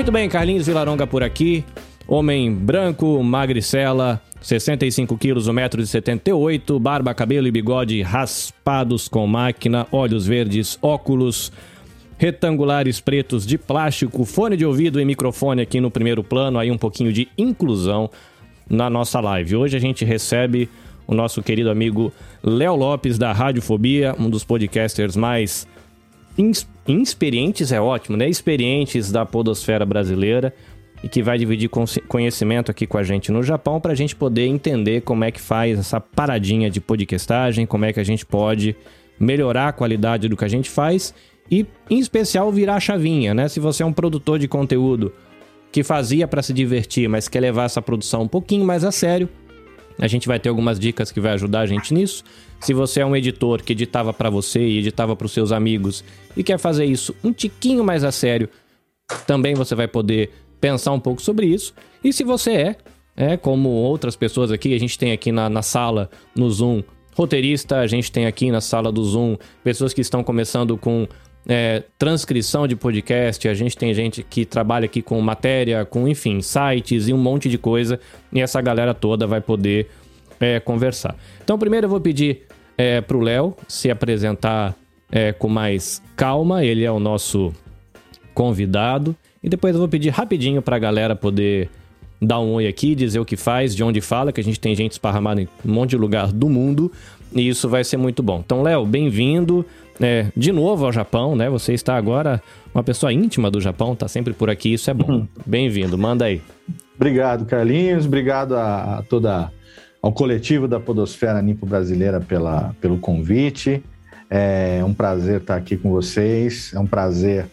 Muito bem, Carlinhos Vilaronga por aqui. Homem branco, magricela, 65 quilos, 1,78m, barba, cabelo e bigode raspados com máquina, olhos verdes, óculos retangulares pretos de plástico, fone de ouvido e microfone aqui no primeiro plano, aí um pouquinho de inclusão na nossa live. Hoje a gente recebe o nosso querido amigo Léo Lopes da Radiofobia, um dos podcasters mais inexperientes, é ótimo, né? Experientes da podosfera brasileira e que vai dividir conhecimento aqui com a gente no Japão para a gente poder entender como é que faz essa paradinha de podcastagem, como é que a gente pode melhorar a qualidade do que a gente faz e, em especial, virar a chavinha, né? Se você é um produtor de conteúdo que fazia para se divertir, mas quer levar essa produção um pouquinho mais a sério, a gente vai ter algumas dicas que vai ajudar a gente nisso. Se você é um editor que editava para você e editava para os seus amigos e quer fazer isso um tiquinho mais a sério, também você vai poder pensar um pouco sobre isso. E se você é, é como outras pessoas aqui, a gente tem aqui na, na sala, no Zoom, roteirista, a gente tem aqui na sala do Zoom pessoas que estão começando com é, transcrição de podcast, a gente tem gente que trabalha aqui com matéria, com, enfim, sites e um monte de coisa, e essa galera toda vai poder é, conversar. Então, primeiro eu vou pedir é, para o Léo se apresentar é, com mais calma, ele é o nosso convidado, e depois eu vou pedir rapidinho para a galera poder dar um oi aqui, dizer o que faz, de onde fala, que a gente tem gente esparramada em um monte de lugar do mundo, e isso vai ser muito bom. Então, Léo, bem-vindo é, de novo ao Japão, né? Você está agora uma pessoa íntima do Japão, tá sempre por aqui, isso é bom. Uhum. Bem-vindo, manda aí. Obrigado, Carlinhos. Obrigado a, a, toda ao coletivo da Podosfera Nipo Brasileira pela, pelo convite. É um prazer estar aqui com vocês. É um prazer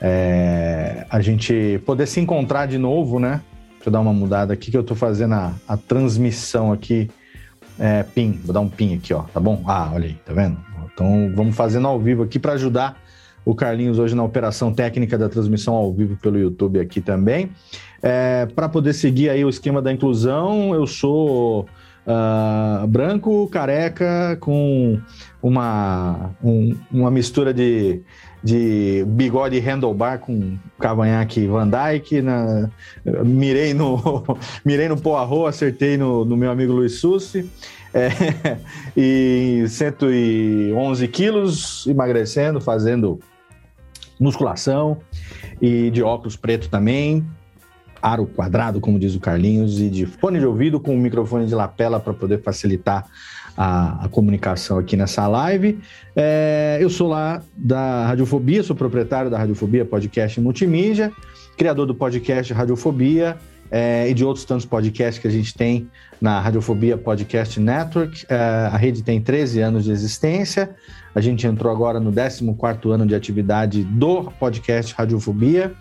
é, a gente poder se encontrar de novo, né? Deixa eu dar uma mudada aqui que eu estou fazendo a, a transmissão aqui. É, pin, vou dar um pin aqui, ó, tá bom? Ah, olha aí, tá vendo? Então vamos fazendo ao vivo aqui para ajudar o Carlinhos hoje na operação técnica da transmissão ao vivo pelo YouTube aqui também. É, para poder seguir aí o esquema da inclusão, eu sou uh, branco, careca, com uma, um, uma mistura de, de bigode handlebar com cavanhaque Van Dyke, na, mirei no mirei no Poirot, acertei no, no meu amigo Luiz Sussi. É, e 111 quilos, emagrecendo, fazendo musculação e de óculos preto também, aro quadrado, como diz o Carlinhos, e de fone de ouvido com microfone de lapela para poder facilitar a, a, comunicação aqui nessa live. É, eu sou lá da Radiofobia, sou proprietário da Radiofobia Podcast Multimídia, criador do podcast Radiofobia é, e de outros tantos podcasts que a gente tem na Radiofobia Podcast Network. É, a rede tem 13 anos de existência. A gente entrou agora no 14 ano de atividade do podcast Radiofobia.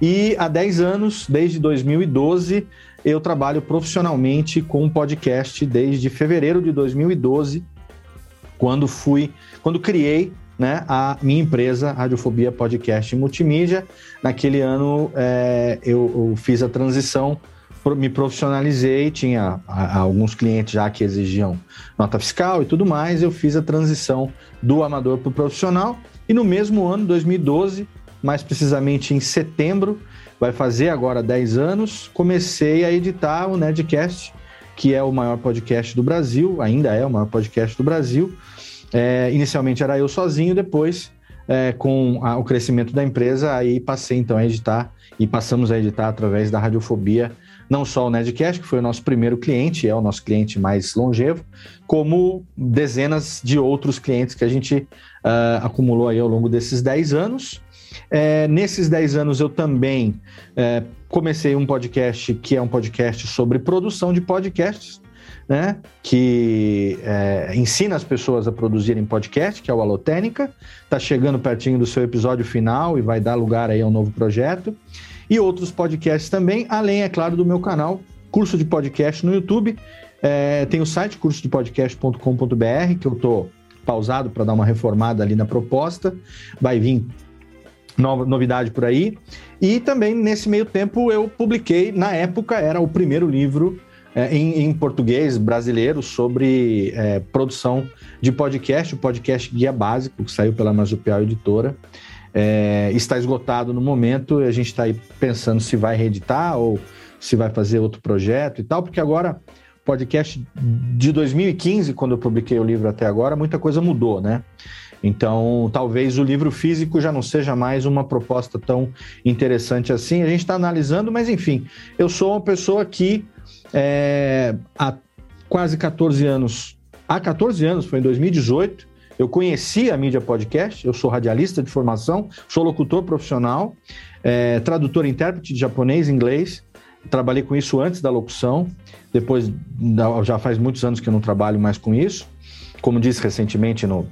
E há 10 anos, desde 2012, eu trabalho profissionalmente com podcast desde fevereiro de 2012, quando fui, quando criei né, a minha empresa, Radiofobia Podcast Multimídia. Naquele ano é, eu, eu, fiz a transição, me profissionalizei, tinha alguns clientes já que exigiam nota fiscal e tudo mais, eu fiz a transição do amador para o profissional e no mesmo ano, 2012, mais precisamente em setembro, vai fazer agora 10 anos, comecei a editar o Nedcast, que é o maior podcast do Brasil, ainda é o maior podcast do Brasil, é, inicialmente era eu sozinho, depois, é, com a, o crescimento da empresa, aí passei então a editar e passamos a editar através da Radiofobia, não só o Nedcast, que foi o nosso primeiro cliente, é o nosso cliente mais longevo, como dezenas de outros clientes que a gente uh, acumulou aí ao longo desses 10 anos. É, nesses 10 anos eu também é, comecei um podcast que é um podcast sobre produção de podcasts né, que é, ensina as pessoas a produzirem podcast, que é o Alotênica. Está chegando pertinho do seu episódio final e vai dar lugar aí a um novo projeto. E outros podcasts também, além, é claro, do meu canal, curso de podcast no YouTube. É, tem o site cursodepodcast.com.br, que eu estou pausado para dar uma reformada ali na proposta. Vai vir nova, novidade por aí. E também, nesse meio tempo, eu publiquei, na época, era o primeiro livro é, em, em, português brasileiro sobre é, produção de podcast, o podcast Guia Básico, que saiu pela Marzupial Editora. é, está esgotado no momento e a gente está aí pensando se vai reeditar ou se vai fazer outro projeto e tal, porque agora, podcast de 2015, quando eu publiquei o livro até agora, muita coisa mudou, né? Então, talvez o livro físico já não seja mais uma proposta tão interessante assim. A gente está analisando, mas enfim, eu sou uma pessoa que é, há quase 14 anos, há 14 anos, foi em 2018, eu conheci a mídia podcast, eu sou radialista de formação, sou locutor profissional, é, tradutor e intérprete de japonês e inglês, trabalhei com isso antes da locução, depois já faz muitos anos que eu não trabalho mais com isso. Como disse recentemente no,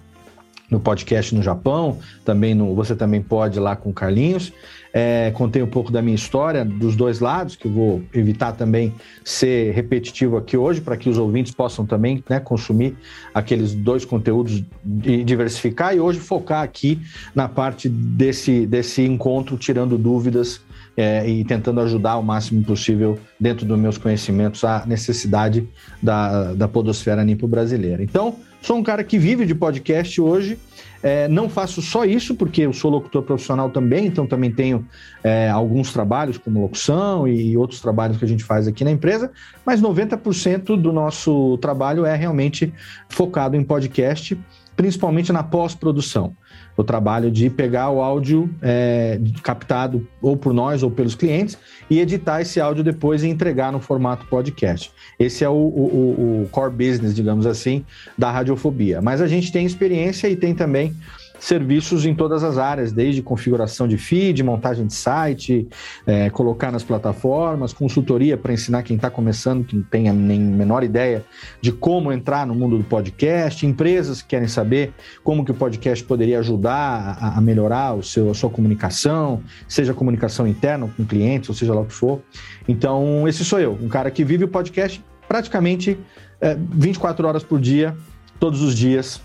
no podcast no Japão, também no Você Também Pode lá com o Carlinhos. É, contei um pouco da minha história, dos dois lados, que eu vou evitar também ser repetitivo aqui hoje, para que os ouvintes possam também né, consumir aqueles dois conteúdos e diversificar, e hoje focar aqui na parte desse, desse encontro, tirando dúvidas é, e tentando ajudar o máximo possível, dentro dos meus conhecimentos, a necessidade da, da podosfera nipo brasileira. Então, sou um cara que vive de podcast hoje, é, não faço só isso, porque eu sou locutor profissional também, então também tenho é, alguns trabalhos como locução e outros trabalhos que a gente faz aqui na empresa, mas 90% do nosso trabalho é realmente focado em podcast, principalmente na pós-produção o trabalho de pegar o áudio é, captado ou por nós ou pelos clientes e editar esse áudio depois e entregar no formato podcast. Esse é o, o, o core business, digamos assim, da radiofobia. Mas a gente tem experiência e tem também serviços em todas as áreas, desde configuração de feed, montagem de site, é, colocar nas plataformas, consultoria para ensinar quem está começando, que não tem a nem menor ideia de como entrar no mundo do podcast, empresas que querem saber como que o podcast poderia ajudar a, a melhorar o seu, a sua comunicação, seja comunicação interna com clientes, ou seja lá o que for. Então, esse sou eu, um cara que vive o podcast praticamente é, 24 horas por dia, todos os dias,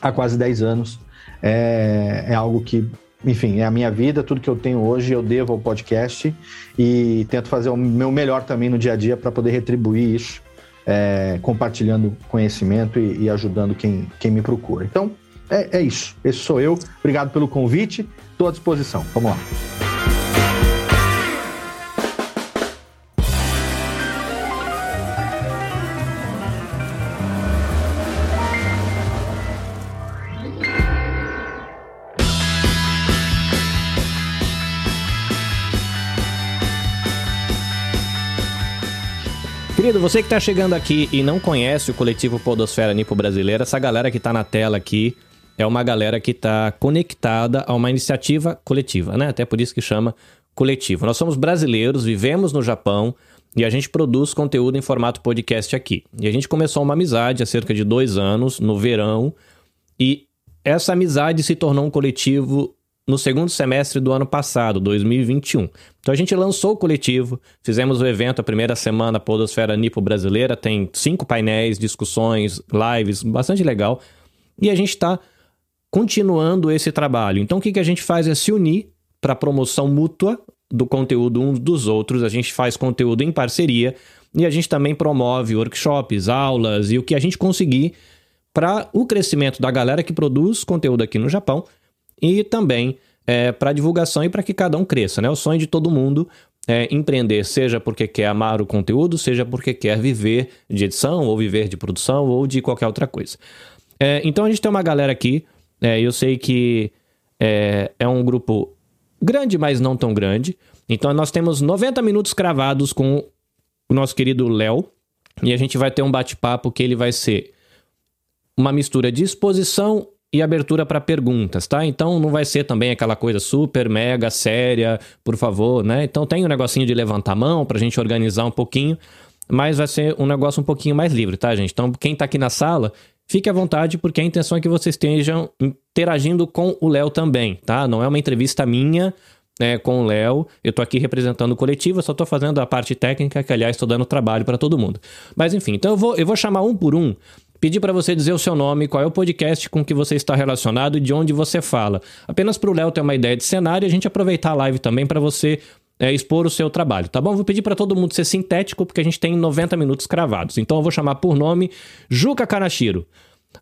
há quase 10 anos é, é algo que enfim, é a minha vida, tudo que eu tenho hoje eu devo ao podcast e tento fazer o meu melhor também no dia a dia para poder retribuir isso, é, compartilhando conhecimento e, e, ajudando quem, quem me procura. Então, é, é isso. Esse sou eu. Obrigado pelo convite. Estou à disposição. Vamos lá. Querido, você que está chegando aqui e não conhece o coletivo Podosfera Nipo Brasileira, essa galera que está na tela aqui é uma galera que está conectada a uma iniciativa coletiva, né? Até por isso que chama coletivo. Nós somos brasileiros, vivemos no Japão e a gente produz conteúdo em formato podcast aqui. E a gente começou uma amizade há cerca de dois anos, no verão, e essa amizade se tornou um coletivo no segundo semestre do ano passado, 2021. Então a gente lançou o coletivo, fizemos o evento a primeira semana Podosfera Nipo Brasileira, tem cinco painéis, discussões, lives, bastante legal. E a gente está continuando esse trabalho. Então o que, que a gente faz é se unir para promoção mútua do conteúdo uns dos outros. A gente faz conteúdo em parceria e a gente também promove workshops, aulas e o que a gente conseguir para o crescimento da galera que produz conteúdo aqui no Japão e também é, para divulgação e para que cada um cresça. Né? O sonho de todo mundo é empreender, seja porque quer amar o conteúdo, seja porque quer viver de edição, ou viver de produção, ou de qualquer outra coisa. É, então a gente tem uma galera aqui, é, eu sei que é, é um grupo grande, mas não tão grande. Então nós temos 90 minutos cravados com o nosso querido Léo, e a gente vai ter um bate-papo que ele vai ser uma mistura de exposição e abertura para perguntas, tá? Então não vai ser também aquela coisa super mega séria, por favor, né? Então tem um negocinho de levantar a mão para a gente organizar um pouquinho, mas vai ser um negócio um pouquinho mais livre, tá, gente? Então quem está aqui na sala, fique à vontade, porque a intenção é que vocês estejam interagindo com o Léo também, tá? Não é uma entrevista minha é, com o Léo. Eu tô aqui representando o coletivo, eu só tô fazendo a parte técnica, que aliás estou dando trabalho para todo mundo. Mas enfim, então eu vou, eu vou chamar um por um pedir para você dizer o seu nome, qual é o podcast com que você está relacionado e de onde você fala. Apenas para o Léo ter uma ideia de cenário e a gente aproveitar a live também para você é, expor o seu trabalho, tá bom? Vou pedir para todo mundo ser sintético, porque a gente tem 90 minutos cravados. Então eu vou chamar por nome Juca Kanashiro.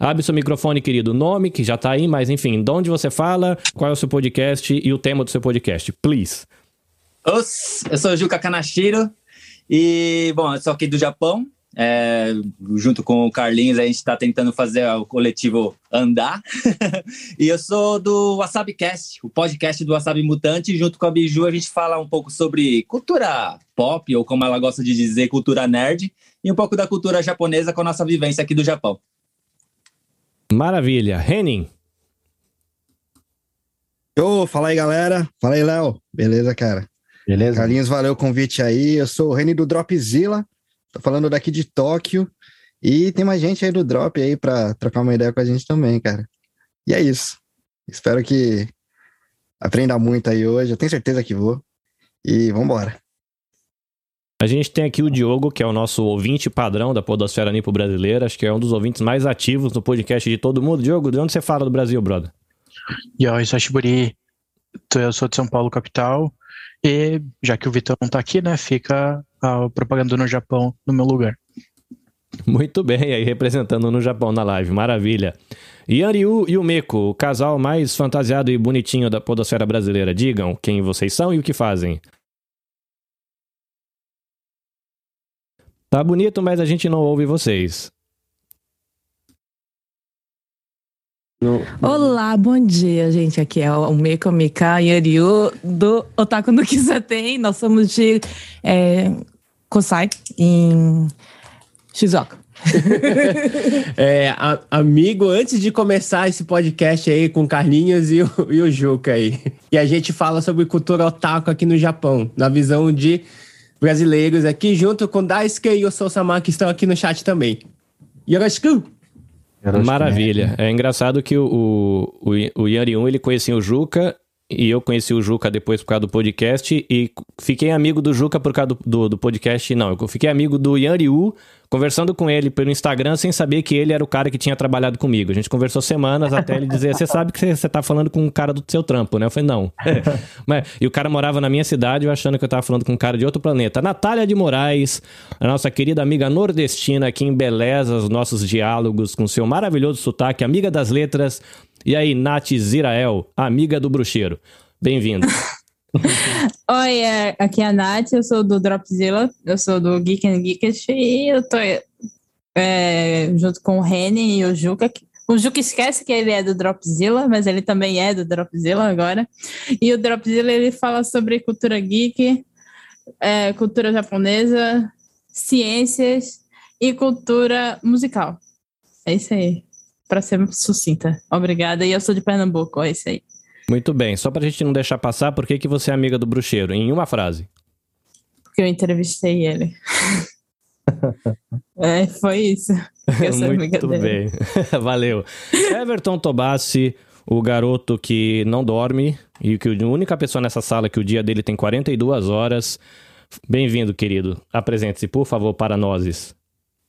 Abre seu microfone, querido. Nome, que já tá aí, mas enfim, de onde você fala, qual é o seu podcast e o tema do seu podcast, please. Os, eu sou Juca Kanashiro e, bom, eu sou aqui do Japão. É, junto com o Carlinhos, a gente está tentando fazer o coletivo andar. e eu sou do WasabiCast, o podcast do Wasabi Mutante. Junto com a Biju, a gente fala um pouco sobre cultura pop, ou como ela gosta de dizer, cultura nerd, e um pouco da cultura japonesa com a nossa vivência aqui do Japão. Maravilha. Henning. Ô, fala aí, galera. Fala aí, Léo. Beleza, cara? Beleza? Carlinhos, valeu o convite aí. Eu sou o Reni do Dropzilla. Tô falando daqui de Tóquio. E tem mais gente aí do Drop aí pra trocar uma ideia com a gente também, cara. E é isso. Espero que aprenda muito aí hoje. Eu tenho certeza que vou. E vambora. A gente tem aqui o Diogo, que é o nosso ouvinte padrão da Podosfera Nipo Brasileira. Acho que é um dos ouvintes mais ativos no podcast de todo mundo. Diogo, de onde você fala do Brasil, brother? Yo, eu sou Shiburi. Eu sou de São Paulo, capital. E já que o Vitor não tá aqui, né, fica a propaganda no Japão no meu lugar. Muito bem, aí representando no Japão na live, maravilha. Yanryu e o Meko, o casal mais fantasiado e bonitinho da podosfera brasileira. Digam quem vocês são e o que fazem. Tá bonito, mas a gente não ouve vocês. Olá, bom dia, gente. Aqui é o Meiko Mika Yanryu do Otaku no Kisaten. Nós somos de é, Kosai, em Shizuoka. é, a, amigo, antes de começar esse podcast aí com Carlinhos e o, e o Juca aí, e a gente fala sobre cultura otaku aqui no Japão, na visão de brasileiros aqui, junto com Daisuke e o Sousama, que estão aqui no chat também. Yoroshiku! Maravilha. É engraçado que o, o, o Yanriun, ele conhecia o Juca e eu conheci o Juca depois por causa do podcast e fiquei amigo do Juca por causa do, do, do podcast. Não, eu fiquei amigo do Yanriu, conversando com ele pelo Instagram sem saber que ele era o cara que tinha trabalhado comigo. A gente conversou semanas até ele dizer: Você sabe que você tá falando com um cara do seu trampo, né? Eu falei: Não. Mas, e o cara morava na minha cidade, eu achando que eu tava falando com um cara de outro planeta. Natália de Moraes, a nossa querida amiga nordestina que embeleza os nossos diálogos com seu maravilhoso sotaque, amiga das letras e aí, Nath Zirael, amiga do bruxeiro. Bem-vindo. Oi, é, aqui é a Nath, eu sou do Dropzilla, eu sou do Geek and Geekest e eu tô é, junto com o Reni e o Juca. O Juca esquece que ele é do Dropzilla, mas ele também é do Dropzilla agora. E o Dropzilla ele fala sobre cultura geek, é, cultura japonesa, ciências e cultura musical. É isso aí para ser sucinta. Obrigada. E eu sou de Pernambuco, é isso aí. Muito bem. Só pra gente não deixar passar, por que, que você é amiga do bruxeiro? Em uma frase. Porque eu entrevistei ele. é, foi isso. Muito bem. Valeu. Everton Tobassi, o garoto que não dorme e que a única pessoa nessa sala que o dia dele tem 42 horas. Bem-vindo, querido. Apresente-se, por favor, para nós.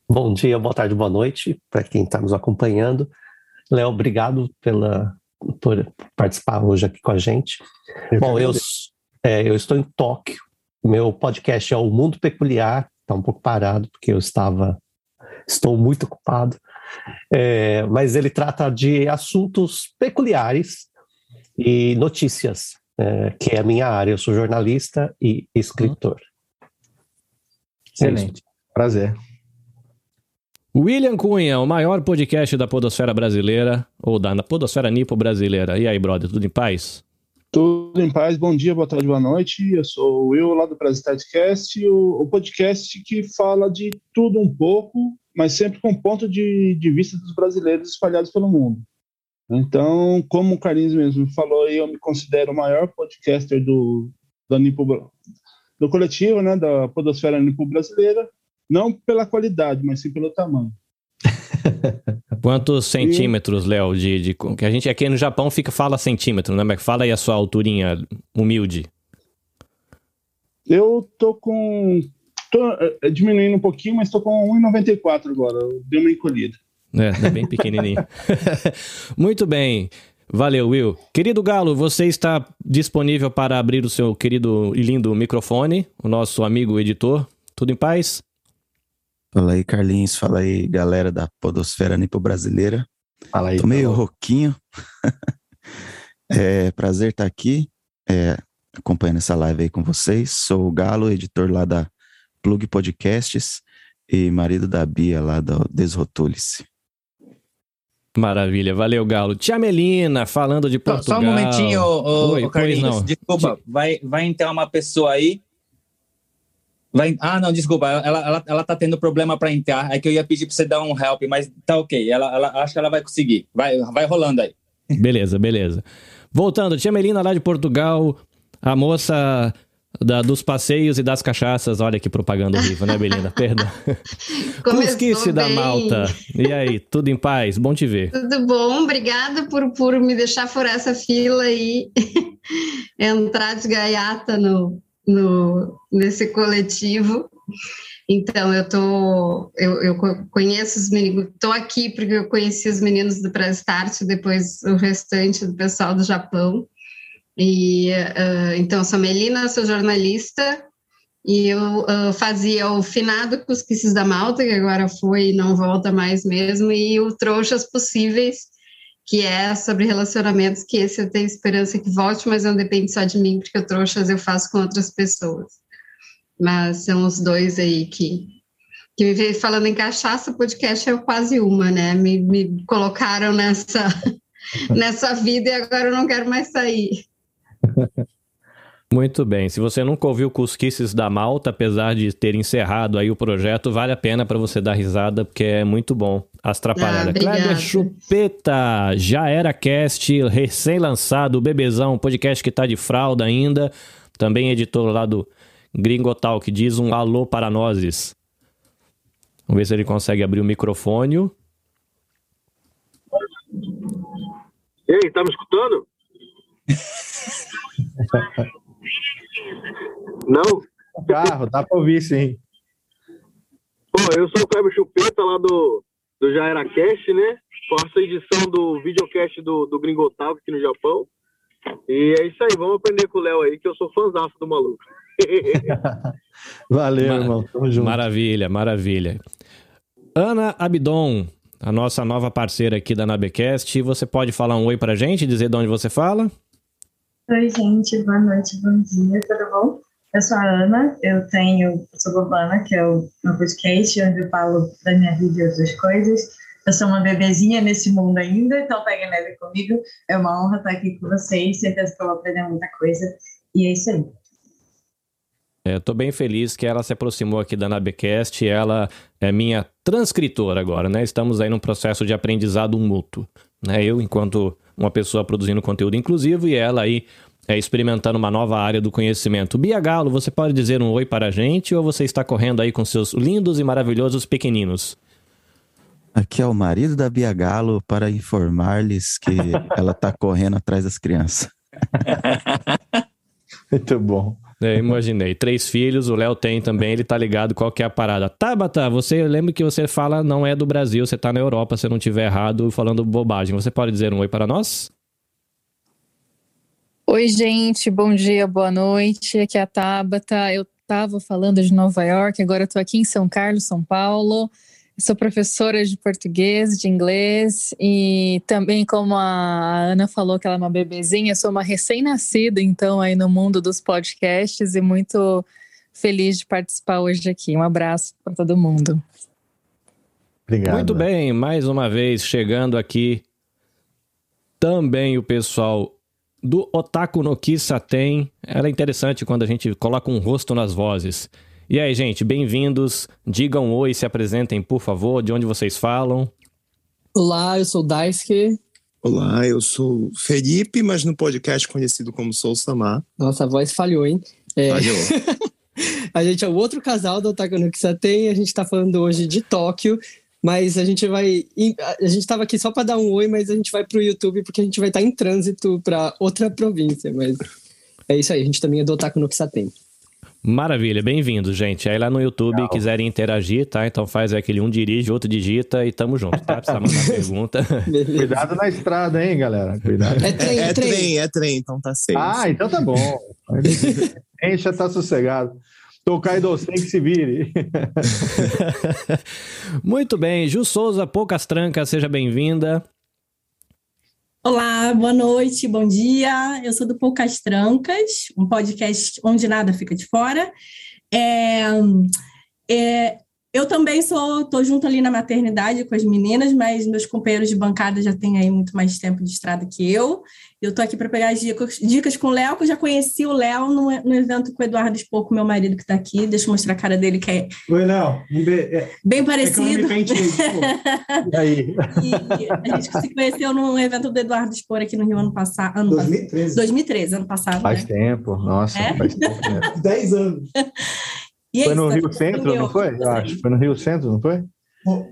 Bom dia, boa tarde, boa noite para quem está nos acompanhando. Léo, obrigado pela, por participar hoje aqui com a gente. Eu Bom, eu, é, eu estou em Tóquio. Meu podcast é O Mundo Peculiar. Está um pouco parado porque eu estava, estou muito ocupado. É, mas ele trata de assuntos peculiares e notícias, é, que é a minha área. Eu sou jornalista e escritor. Excelente. É Prazer. William Cunha, o maior podcast da podosfera brasileira, ou da podosfera nipo brasileira. E aí, brother, tudo em paz? Tudo em paz, bom dia, boa tarde, boa noite. Eu sou o Will, lá do Brasilcast, o, o podcast que fala de tudo um pouco, mas sempre com ponto de, de vista dos brasileiros espalhados pelo mundo. Então, como o Carlinhos mesmo falou, eu me considero o maior podcaster do, do, Nipo, do coletivo, né, da podosfera nipo brasileira, não pela qualidade, mas sim pelo tamanho. Quantos centímetros, Léo, de, de, que a gente aqui no Japão fica fala centímetro, né? Mas fala aí a sua alturinha humilde. Eu tô com tô é, diminuindo um pouquinho, mas tô com 1,94 agora. Eu dei uma encolhida. É, tá bem pequenininho. Muito bem. Valeu, Will. Querido Galo, você está disponível para abrir o seu querido e lindo microfone, o nosso amigo editor. Tudo em paz? Fala aí, Carlinhos. Fala aí, galera da Podosfera Nipo Brasileira. Fala aí. Tô meio Paulo. rouquinho. é prazer estar aqui, é, acompanhando essa live aí com vocês. Sou o Galo, editor lá da Plug Podcasts e marido da Bia lá do Desrotule-se. Maravilha, valeu, Galo. Tia Melina, falando de Só, Portugal. só um momentinho, ô, Oi, ô, Carlinhos. não. Desculpa, vai, vai entrar uma pessoa aí. Vai, ah, não, desculpa, ela, ela, ela tá tendo problema para entrar. É que eu ia pedir para você dar um help, mas tá ok. Ela, ela, acho que ela vai conseguir. Vai, vai rolando aí. Beleza, beleza. Voltando, tia Melina lá de Portugal, a moça da- dos passeios e das cachaças. Olha que propaganda horrível, né, Belinda? Perdão. Cusquice da. Malta. E aí, tudo em paz? Bom te ver. Tudo bom? Obrigada por, por me deixar furar essa fila e entrar de gaiata no, no, nesse coletivo. Então, eu tô, eu, eu co- conheço os meninos, estou aqui porque eu conheci os meninos do Prestart, depois o restante do pessoal do Japão. E ah, então, sou Melina, sou jornalista e eu ah, fazia o finado Cusquices da Malta, que agora foi e não volta mais mesmo, e o Trouxas Possíveis, que é sobre relacionamentos, que esse eu tenho esperança que volte, mas não depende só de mim, porque o Trouxas eu faço com outras pessoas. Mas são os dois aí que, que me veio falando em cachaça, o podcast é quase uma, né? Me, me colocaram nessa, nessa vida e agora eu não quero mais sair. Muito bem. Se você nunca ouviu Cusquices da Malta, apesar de ter encerrado aí o projeto, vale a pena para você dar risada, porque é muito bom. As Ah, Trapalhadas. obrigada. Kleber Chupeta, já era cast, recém-lançado, Bebezão, podcast que tá de fralda ainda. Também editor lá do Gringotal, que diz um alô para nozes. Vamos ver se ele consegue abrir o microfone. E aí, tá me escutando? Não? Carro, dá pra ouvir sim. Pô, eu sou o Kleber Chupeta lá do, do Já Era Cast, né? Faço a edição do videocast do, do Gringotal aqui no Japão. E é isso aí, vamos aprender com o Léo aí, que eu sou fãzaço do maluco. Valeu, Mara- irmão. Tamo junto. Maravilha, maravilha. Ana Abidon, a nossa nova parceira aqui da Nabecast. Você pode falar um oi pra gente, dizer de onde você fala? Oi, gente, boa noite, bom dia, tudo bom? Eu sou a Ana, eu tenho eu sou Urbana, que é o meu podcast, onde eu falo da minha vida e outras coisas. Eu sou uma bebezinha nesse mundo ainda, então peguem leve comigo. É uma honra estar aqui com vocês, certeza que eu vou aprender muita coisa. E é isso aí. É, tô bem feliz que ela se aproximou aqui da Nabecast. Ela é minha transcritora agora, né? Estamos aí num processo de aprendizado mútuo. Né? Eu, enquanto uma pessoa produzindo conteúdo inclusivo, e ela aí é, experimentando uma nova área do conhecimento. Bia Galo, você pode dizer um oi para a gente ou você está correndo aí com seus lindos e maravilhosos pequeninos? Aqui é o marido da Bia Galo para informar-lhes que ela tá correndo atrás das crianças. Muito bom. É, imaginei. Três filhos, o Léo tem também, ele tá ligado qual que é a parada. Tabata, você lembra que você fala não é do Brasil, você tá na Europa, se eu não tiver errado falando bobagem. Você pode dizer um oi para nós? Oi, gente, bom dia, boa noite. Aqui é a Tabata. Eu estava falando de Nova York, agora estou aqui em São Carlos, São Paulo. Eu sou professora de português, de inglês e também, como a Ana falou que ela é uma bebezinha, sou uma recém-nascida, então, aí no mundo dos podcasts e muito feliz de participar hoje aqui. Um abraço para todo mundo. Obrigado. Muito bem, mais uma vez chegando aqui também o pessoal do Otaku no Kissa tem. Era interessante quando a gente coloca um rosto nas vozes. E aí, gente, bem-vindos. Digam oi, se apresentem, por favor, de onde vocês falam. Olá, eu sou o Daisuke. Olá, eu sou Felipe, mas no podcast conhecido como Sou Samar. Nossa, a voz falhou, hein? É, Falhou. a gente é o outro casal do Otaku no Kisaten, a gente tá falando hoje de Tóquio, mas a gente vai. A gente tava aqui só para dar um oi, mas a gente vai pro YouTube porque a gente vai estar em trânsito para outra província, mas é isso aí, a gente também é do Otaku no Kisaten. Maravilha, bem-vindos, gente. Aí lá no YouTube, quiserem interagir, tá? Então faz aquele um dirige, outro digita e tamo junto, tá? Precisa mandar pergunta. Cuidado na estrada, hein, galera? Cuidado. É trem, é, é trem. trem, é trem, então tá safe. Ah, então tá bom. A gente já tá sossegado. Tokaido sem que se vire. Muito bem, Ju Souza, poucas trancas, seja bem-vinda. Olá, boa noite, bom dia. Eu sou do Poucas Trancas, um podcast onde nada fica de fora. É, é, eu também sou, tô junto ali na maternidade com as meninas, mas meus companheiros de bancada já têm aí muito mais tempo de estrada que eu. Eu tô aqui para pegar as dicas, dicas com o Léo, que eu já conheci o Léo no, no evento com o Eduardo Espouco, meu marido que está aqui. Deixa eu mostrar a cara dele, que é Oi, Léo. Um be... é, bem parecido. É que eu e aí? E a gente se conheceu no evento do Eduardo Espor aqui no Rio ano passado. Ano 2013. 2013, ano passado. Faz né? tempo, nossa, É? faz tempo. 10 anos. E é Foi no Rio tá Centro, não foi? Eu acho. Foi no Rio Centro, não foi?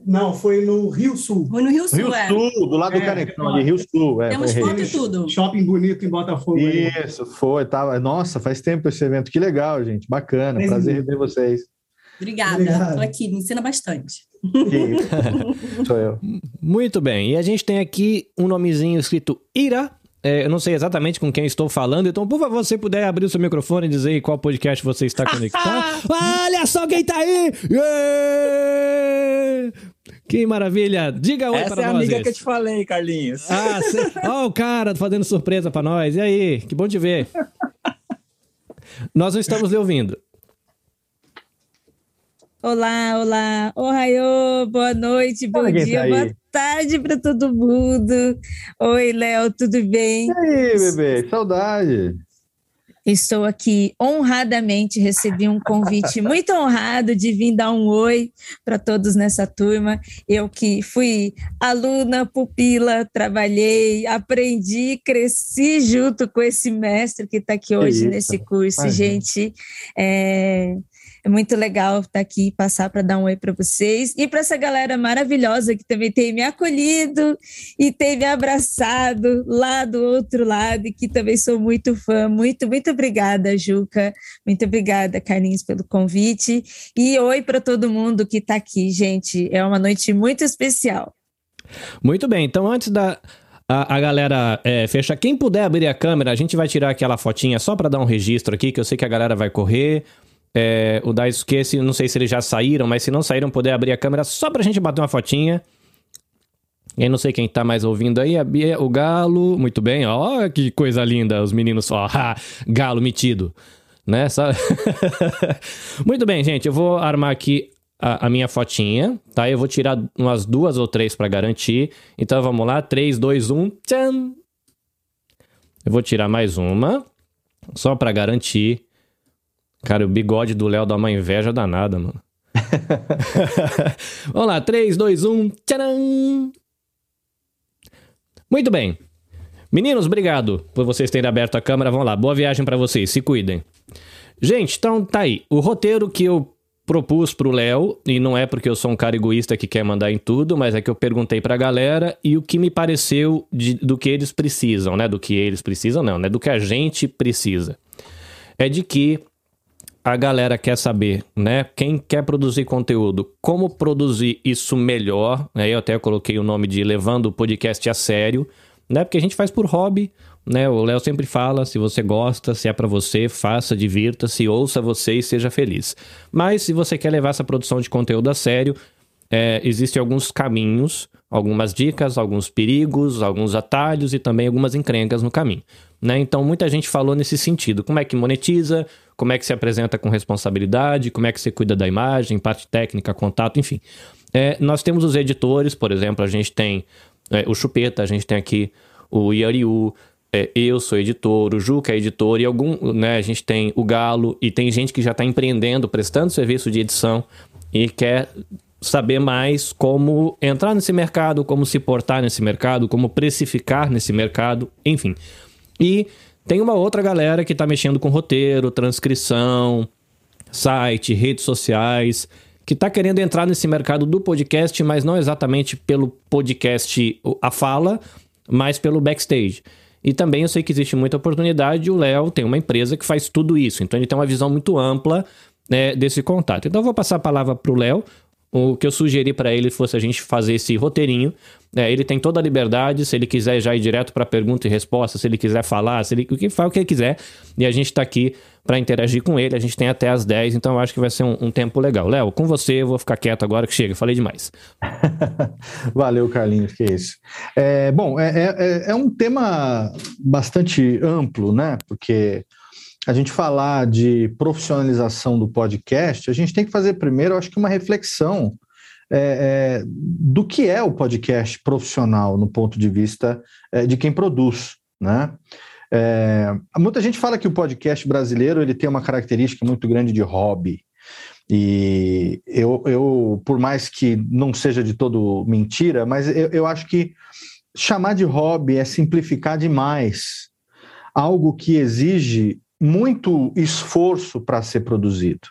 Não, foi no Rio Sul. Foi no Rio Sul, Rio é. Sul, do lado do Canecão, ali, Rio Sul. É, Temos foto e tudo. Shopping bonito em Botafogo. aí. Isso, foi. Tava... Nossa, faz tempo esse evento. Que legal, gente. Bacana. Fez Prazer rever vocês. Obrigada, tô aqui, me ensina bastante. Sou eu. Muito bem. E a gente tem aqui um nomezinho escrito Ira. É, eu não sei exatamente com quem estou falando, então, por favor, se você puder abrir o seu microfone e dizer em qual podcast você está conectado. Olha só quem tá aí! Yeah! Que maravilha! Diga oi Essa para é a nós. amiga esse. que eu te falei, Carlinhos. Ah. Ó, o cara fazendo surpresa pra nós. E aí? Que bom te ver. Nós não estamos lhe ouvindo. Olá, olá. Ohayô, boa noite, bom Olha dia, tá boa tarde para todo mundo. Oi, Léo, tudo bem? E aí, bebê? Saudade. Estou aqui honradamente, recebi um convite muito honrado de vir dar um oi para todos nessa turma. Eu que fui aluna, pupila, trabalhei, aprendi, cresci junto com esse mestre que está aqui hoje isso, nesse curso, imagina. gente. É, é muito legal estar aqui e passar para dar um oi para vocês e para essa galera maravilhosa que também tem me acolhido e tem me abraçado lá do outro lado e que também sou muito fã. Muito, muito obrigada, Juca. Muito obrigada, Carlinhos, pelo convite. E oi para todo mundo que está aqui, gente. É uma noite muito especial. Muito bem, então antes da a, a galera é, fechar, quem puder abrir a câmera, a gente vai tirar aquela fotinha só para dar um registro aqui, que eu sei que a galera vai correr. É, o Daisuke, não sei se eles já saíram, mas se não saíram, puder abrir a câmera só pra gente bater uma fotinha. Eu não sei quem tá mais ouvindo aí, a Bia, o Galo, muito bem, ó, que coisa linda, os meninos, ó, Galo metido, né? Muito bem, gente, eu vou armar aqui a, a minha fotinha, tá? Eu vou tirar umas duas ou três pra garantir. Então vamos lá, 3, 2, 1, tchan! Eu vou tirar mais uma, só pra garantir. Cara, o bigode do Léo dá uma inveja danada, mano. Vamos lá, 3, 2, 1, tcharam! Muito bem. Meninos, obrigado por vocês terem aberto a câmera. Vamos lá, boa viagem pra vocês, se cuidem. Gente, então tá aí. O roteiro que eu propus pro Léo, e não é porque eu sou um cara egoísta que quer mandar em tudo, mas é que eu perguntei pra galera e o que me pareceu de- do que eles precisam, né? Do que eles precisam, não, né? Do que a gente precisa. É de que a galera quer saber, né? Quem quer produzir conteúdo, como produzir isso melhor. Aí eu até coloquei o nome de Levando o Podcast a Sério, né? Porque a gente faz por hobby, né? O Léo sempre fala, se você gosta, se é pra você, faça, divirta-se, ouça você e seja feliz. Mas se você quer levar essa produção de conteúdo a sério, é, existem alguns caminhos, algumas dicas, alguns perigos, alguns atalhos e também algumas encrencas no caminho. Né? Então, muita gente falou nesse sentido. Como é que monetiza? Como é que se apresenta com responsabilidade? Como é que você cuida da imagem, parte técnica, contato, enfim. É, nós temos os editores, por exemplo, a gente tem é, o Chupeta, a gente tem aqui o Yariu, é, eu sou editor, o Juca é editor e algum, né, a gente tem o Galo e tem gente que já está empreendendo, prestando serviço de edição e quer saber mais como entrar nesse mercado, como se portar nesse mercado, como precificar nesse mercado, enfim. E tem uma outra galera que está mexendo com roteiro, transcrição, site, redes sociais, que está querendo entrar nesse mercado do podcast, mas não exatamente pelo podcast a fala, mas pelo backstage. E também eu sei que existe muita oportunidade. O Léo tem uma empresa que faz tudo isso, então ele tem uma visão muito ampla né, desse contato. Então eu vou passar a palavra para o Léo. O que eu sugeri para ele fosse a gente fazer esse roteirinho. É, ele tem toda a liberdade, se ele quiser já ir direto para pergunta e resposta, se ele quiser falar, se ele o que faz o que ele quiser. E a gente está aqui para interagir com ele. A gente tem até as 10, então eu acho que vai ser um, um tempo legal. Léo, com você eu vou ficar quieto agora que chega, falei demais. Valeu, Carlinhos, que isso. É, bom, é, é, é um tema bastante amplo, né? Porque a gente falar de profissionalização do podcast, a gente tem que fazer primeiro, acho que uma reflexão é, é, do que é o podcast profissional no ponto de vista é, de quem produz, né? É, muita gente fala que o podcast brasileiro ele tem uma característica muito grande de hobby. E eu, eu por mais que não seja de todo mentira, mas eu, eu acho que chamar de hobby é simplificar demais algo que exige muito esforço para ser produzido.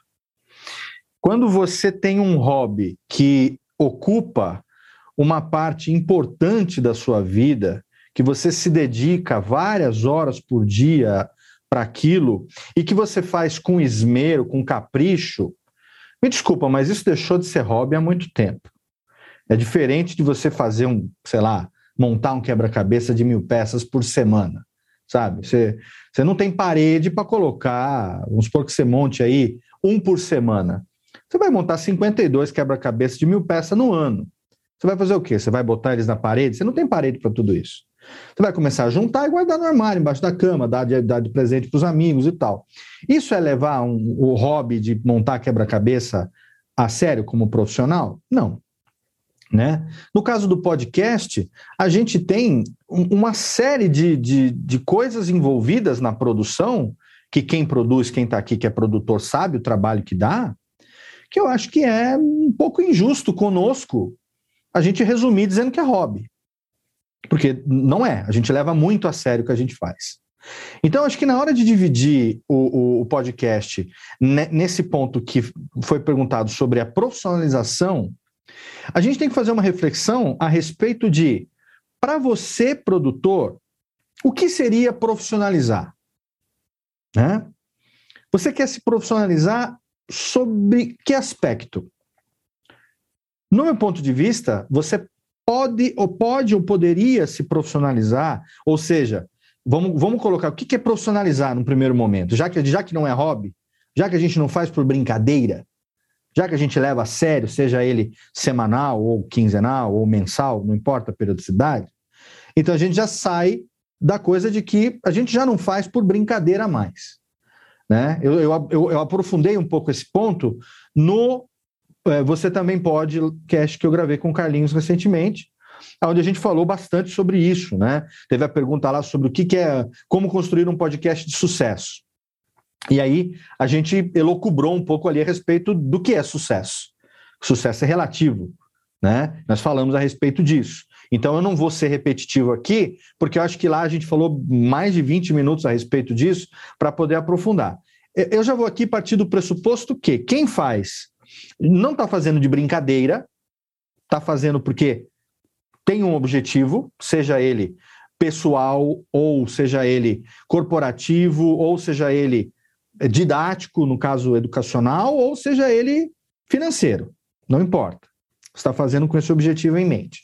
Quando você tem um hobby que ocupa uma parte importante da sua vida, que você se dedica várias horas por dia para aquilo e que você faz com esmero, com capricho, me desculpa, mas isso deixou de ser hobby há muito tempo. É diferente de você fazer um, sei lá, montar um quebra-cabeça de mil peças por semana, sabe? Você, você não tem parede para colocar, vamos supor que você monte aí um por semana. Você vai montar 52 quebra-cabeças de mil peças no ano. Você vai fazer o quê? Você vai botar eles na parede? Você não tem parede para tudo isso. Você vai começar a juntar e guardar no armário, embaixo da cama, dar de, dar de presente para os amigos e tal. Isso é levar um, o hobby de montar quebra-cabeça a sério como profissional? Não. Né? No caso do podcast, a gente tem uma série de, de, de coisas envolvidas na produção, que quem produz, quem está aqui, que é produtor, sabe o trabalho que dá, que eu acho que é um pouco injusto conosco a gente resumir dizendo que é hobby. Porque não é, a gente leva muito a sério o que a gente faz. Então, acho que na hora de dividir o, o, o podcast nesse ponto que foi perguntado sobre a profissionalização, a gente tem que fazer uma reflexão a respeito de, para você, produtor, o que seria profissionalizar? Né? Você quer se profissionalizar sobre que aspecto? No meu ponto de vista, você pode ou pode ou poderia se profissionalizar, ou seja, vamos, vamos colocar o que é profissionalizar no primeiro momento, já que, já que não é hobby, já que a gente não faz por brincadeira, já que a gente leva a sério, seja ele semanal ou quinzenal ou mensal, não importa a periodicidade, então a gente já sai da coisa de que a gente já não faz por brincadeira mais. Né? Eu, eu, eu, eu aprofundei um pouco esse ponto no é, Você Também Pode, cast que eu gravei com o Carlinhos recentemente, onde a gente falou bastante sobre isso. Né? Teve a pergunta lá sobre o que, que é, como construir um podcast de sucesso. E aí a gente elocubrou um pouco ali a respeito do que é sucesso. Sucesso é relativo, né? Nós falamos a respeito disso. Então eu não vou ser repetitivo aqui, porque eu acho que lá a gente falou mais de 20 minutos a respeito disso para poder aprofundar. Eu já vou aqui partir do pressuposto que quem faz não está fazendo de brincadeira, está fazendo porque tem um objetivo, seja ele pessoal, ou seja ele corporativo, ou seja ele didático, no caso educacional, ou seja ele financeiro, não importa. Está fazendo com esse objetivo em mente.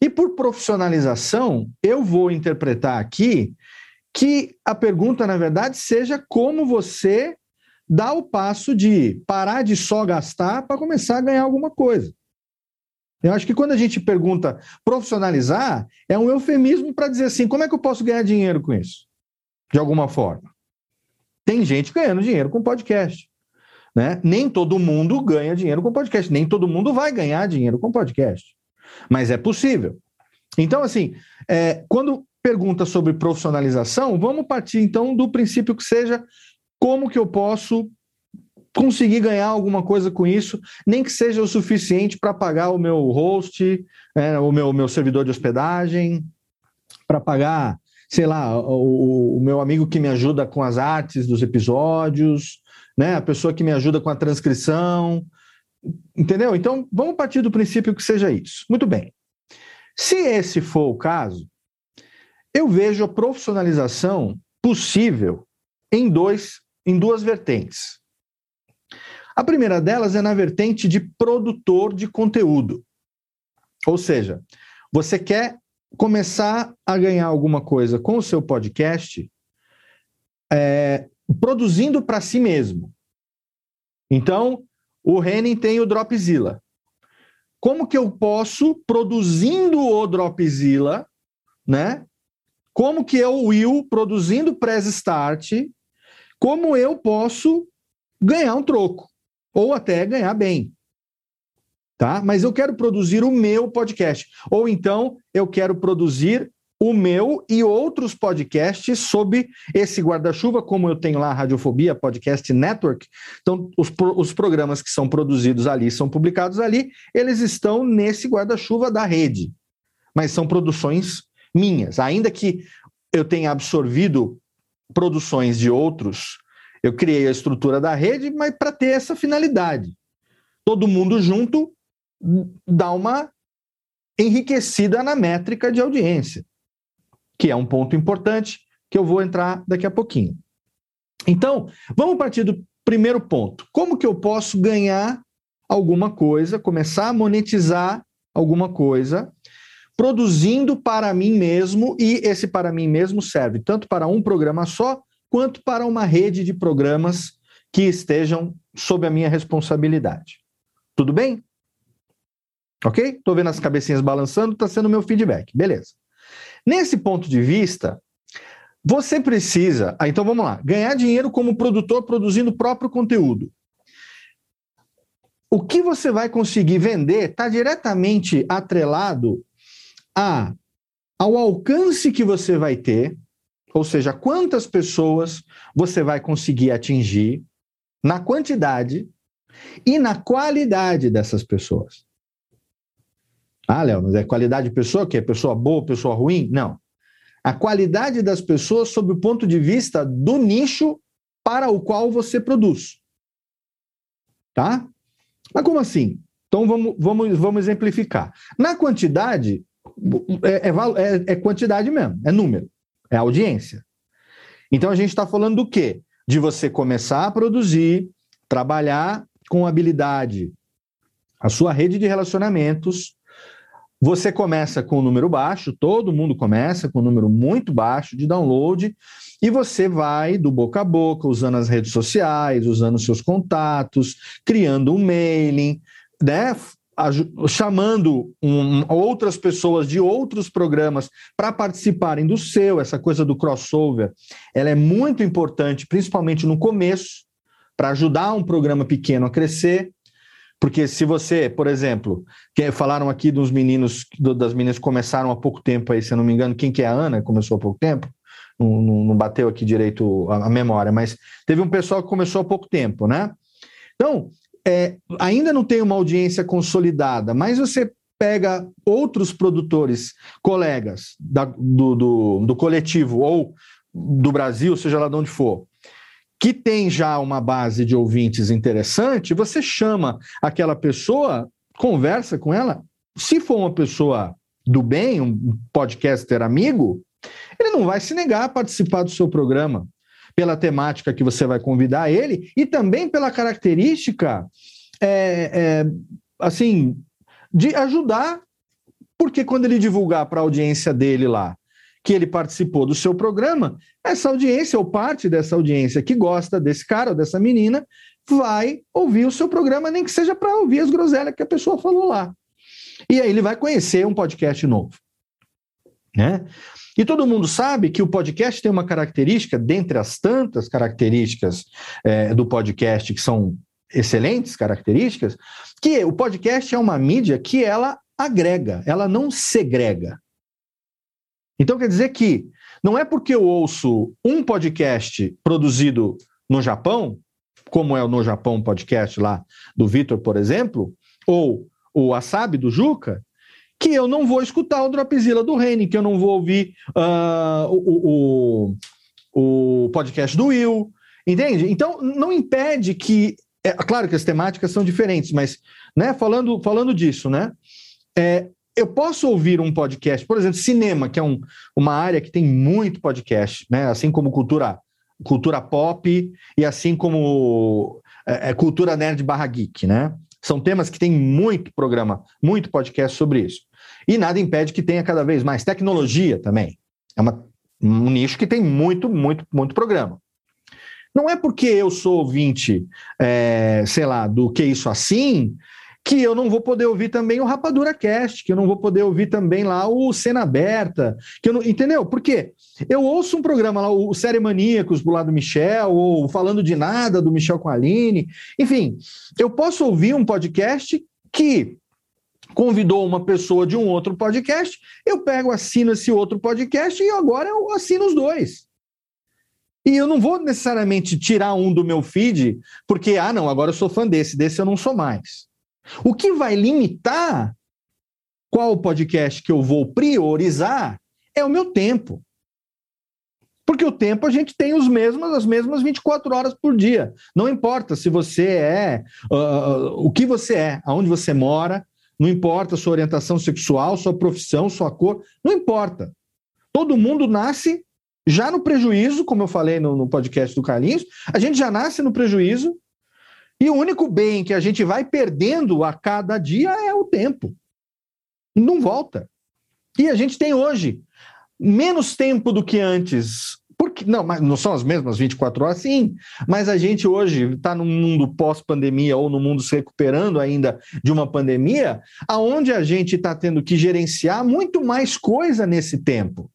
E por profissionalização, eu vou interpretar aqui que a pergunta, na verdade, seja como você dá o passo de parar de só gastar para começar a ganhar alguma coisa. Eu acho que quando a gente pergunta profissionalizar, é um eufemismo para dizer assim: como é que eu posso ganhar dinheiro com isso? De alguma forma. Tem gente ganhando dinheiro com podcast. Né? Nem todo mundo ganha dinheiro com podcast, nem todo mundo vai ganhar dinheiro com podcast. Mas é possível. Então, assim, é, quando pergunta sobre profissionalização, vamos partir então do princípio que seja como que eu posso conseguir ganhar alguma coisa com isso, nem que seja o suficiente para pagar o meu host, é, o meu, meu servidor de hospedagem, para pagar sei lá, o, o, meu amigo que me ajuda com as artes dos episódios, né? A pessoa que me ajuda com a transcrição, entendeu? Então, vamos partir do princípio que seja isso. Muito bem. Se esse for o caso, eu vejo a profissionalização possível em dois, em duas vertentes. A primeira delas é na vertente de produtor de conteúdo. Ou seja, você quer começar a ganhar alguma coisa com o seu podcast é, produzindo para si mesmo. Então, o Henning tem o Dropzilla. Como que eu posso, produzindo o Dropzilla, né? Como que eu, Will, produzindo Press Start, como eu posso ganhar um troco? Ou até ganhar bem. Tá? Mas eu quero produzir o meu podcast. Ou então eu quero produzir o meu e outros podcasts sob esse guarda-chuva, como eu tenho lá a Radiofobia Podcast Network. Então, os, os programas que são produzidos ali, são publicados ali, eles estão nesse guarda-chuva da rede. Mas são produções minhas. Ainda que eu tenha absorvido produções de outros, eu criei a estrutura da rede, mas para ter essa finalidade. Todo mundo junto dá uma enriquecida na métrica de audiência que é um ponto importante que eu vou entrar daqui a pouquinho. Então, vamos partir do primeiro ponto. Como que eu posso ganhar alguma coisa, começar a monetizar alguma coisa, produzindo para mim mesmo, e esse para mim mesmo serve tanto para um programa só, quanto para uma rede de programas que estejam sob a minha responsabilidade. Tudo bem? Ok? Estou vendo as cabecinhas balançando, está sendo meu feedback. Beleza. Nesse ponto de vista, você precisa. Ah, então vamos lá. Ganhar dinheiro como produtor produzindo o próprio conteúdo. O que você vai conseguir vender está diretamente atrelado a, ao alcance que você vai ter, ou seja, quantas pessoas você vai conseguir atingir, na quantidade e na qualidade dessas pessoas. Ah, Léo, mas é qualidade de pessoa, que é pessoa boa, pessoa ruim? Não. A qualidade das pessoas sob o ponto de vista do nicho para o qual você produz. Tá? Mas como assim? Então vamos, vamos, vamos exemplificar. Na quantidade, é, é, é, é quantidade mesmo, é número, é audiência. Então a gente está falando do quê? De você começar a produzir, trabalhar com habilidade, a sua rede de relacionamentos, você começa com um número baixo, todo mundo começa com um número muito baixo de download, e você vai do boca a boca, usando as redes sociais, usando seus contatos, criando um mailing, né? chamando um, outras pessoas de outros programas para participarem do seu, essa coisa do crossover, ela é muito importante, principalmente no começo, para ajudar um programa pequeno a crescer. Porque se você, por exemplo, que falaram aqui dos meninos, das meninas que começaram há pouco tempo aí, se eu não me engano, quem que é a Ana, começou há pouco tempo, não, não, não bateu aqui direito a, a, memória, mas teve um pessoal que começou há pouco tempo, né? Então, é, ainda não tem uma audiência consolidada, mas você pega outros produtores, colegas da, do, do, do coletivo ou do Brasil, seja lá de onde for, que tem já uma base de ouvintes interessante, você chama aquela pessoa, conversa com ela. Se for uma pessoa do bem, um podcaster amigo, ele não vai se negar a participar do seu programa pela temática que você vai convidar ele e também pela característica, é, é, assim, de ajudar, porque quando ele divulgar para a audiência dele lá que ele participou do seu programa, essa audiência, ou parte dessa audiência que gosta desse cara ou dessa menina, vai ouvir o seu programa, nem que seja para ouvir as groselhas que a pessoa falou lá. E aí ele vai conhecer um podcast novo. Né? E todo mundo sabe que o podcast tem uma característica, dentre as tantas características é, do podcast, que são excelentes características, que o podcast é uma mídia que ela agrega, ela não segrega. Então quer dizer que não é porque eu ouço um podcast produzido no Japão, como é o No Japão podcast lá do Vitor, por exemplo, ou o Asabi do Juca, que eu não vou escutar o Dropzilla do Reni, que eu não vou ouvir uh, o, o, o podcast do Will, entende? Então não impede que é claro que as temáticas são diferentes, mas né, falando, falando disso, né? É, eu posso ouvir um podcast, por exemplo, cinema, que é um, uma área que tem muito podcast, né? Assim como cultura, cultura pop e assim como é, é cultura nerd barra geek, né? São temas que tem muito programa, muito podcast sobre isso. E nada impede que tenha cada vez mais tecnologia também. É uma, um nicho que tem muito, muito, muito programa. Não é porque eu sou ouvinte, é, sei lá, do que isso assim, que eu não vou poder ouvir também o Rapadura Cast, que eu não vou poder ouvir também lá o Cena Aberta, que eu não, entendeu? Por quê? Eu ouço um programa lá, o Série Maníacos do lado do Michel, ou Falando de Nada do Michel com a Aline, enfim, eu posso ouvir um podcast que convidou uma pessoa de um outro podcast, eu pego, assino esse outro podcast e agora eu assino os dois. E eu não vou necessariamente tirar um do meu feed, porque, ah, não, agora eu sou fã desse, desse eu não sou mais. O que vai limitar qual podcast que eu vou priorizar é o meu tempo. Porque o tempo a gente tem os mesmos, as mesmas 24 horas por dia. Não importa se você é, uh, o que você é, aonde você mora, não importa sua orientação sexual, sua profissão, sua cor, não importa. Todo mundo nasce já no prejuízo, como eu falei no, no podcast do Carlinhos, a gente já nasce no prejuízo e o único bem que a gente vai perdendo a cada dia é o tempo. Não volta. E a gente tem hoje menos tempo do que antes. Porque, não, mas não são as mesmas 24 horas, sim. Mas a gente hoje está num mundo pós-pandemia ou no mundo se recuperando ainda de uma pandemia, aonde a gente está tendo que gerenciar muito mais coisa nesse tempo.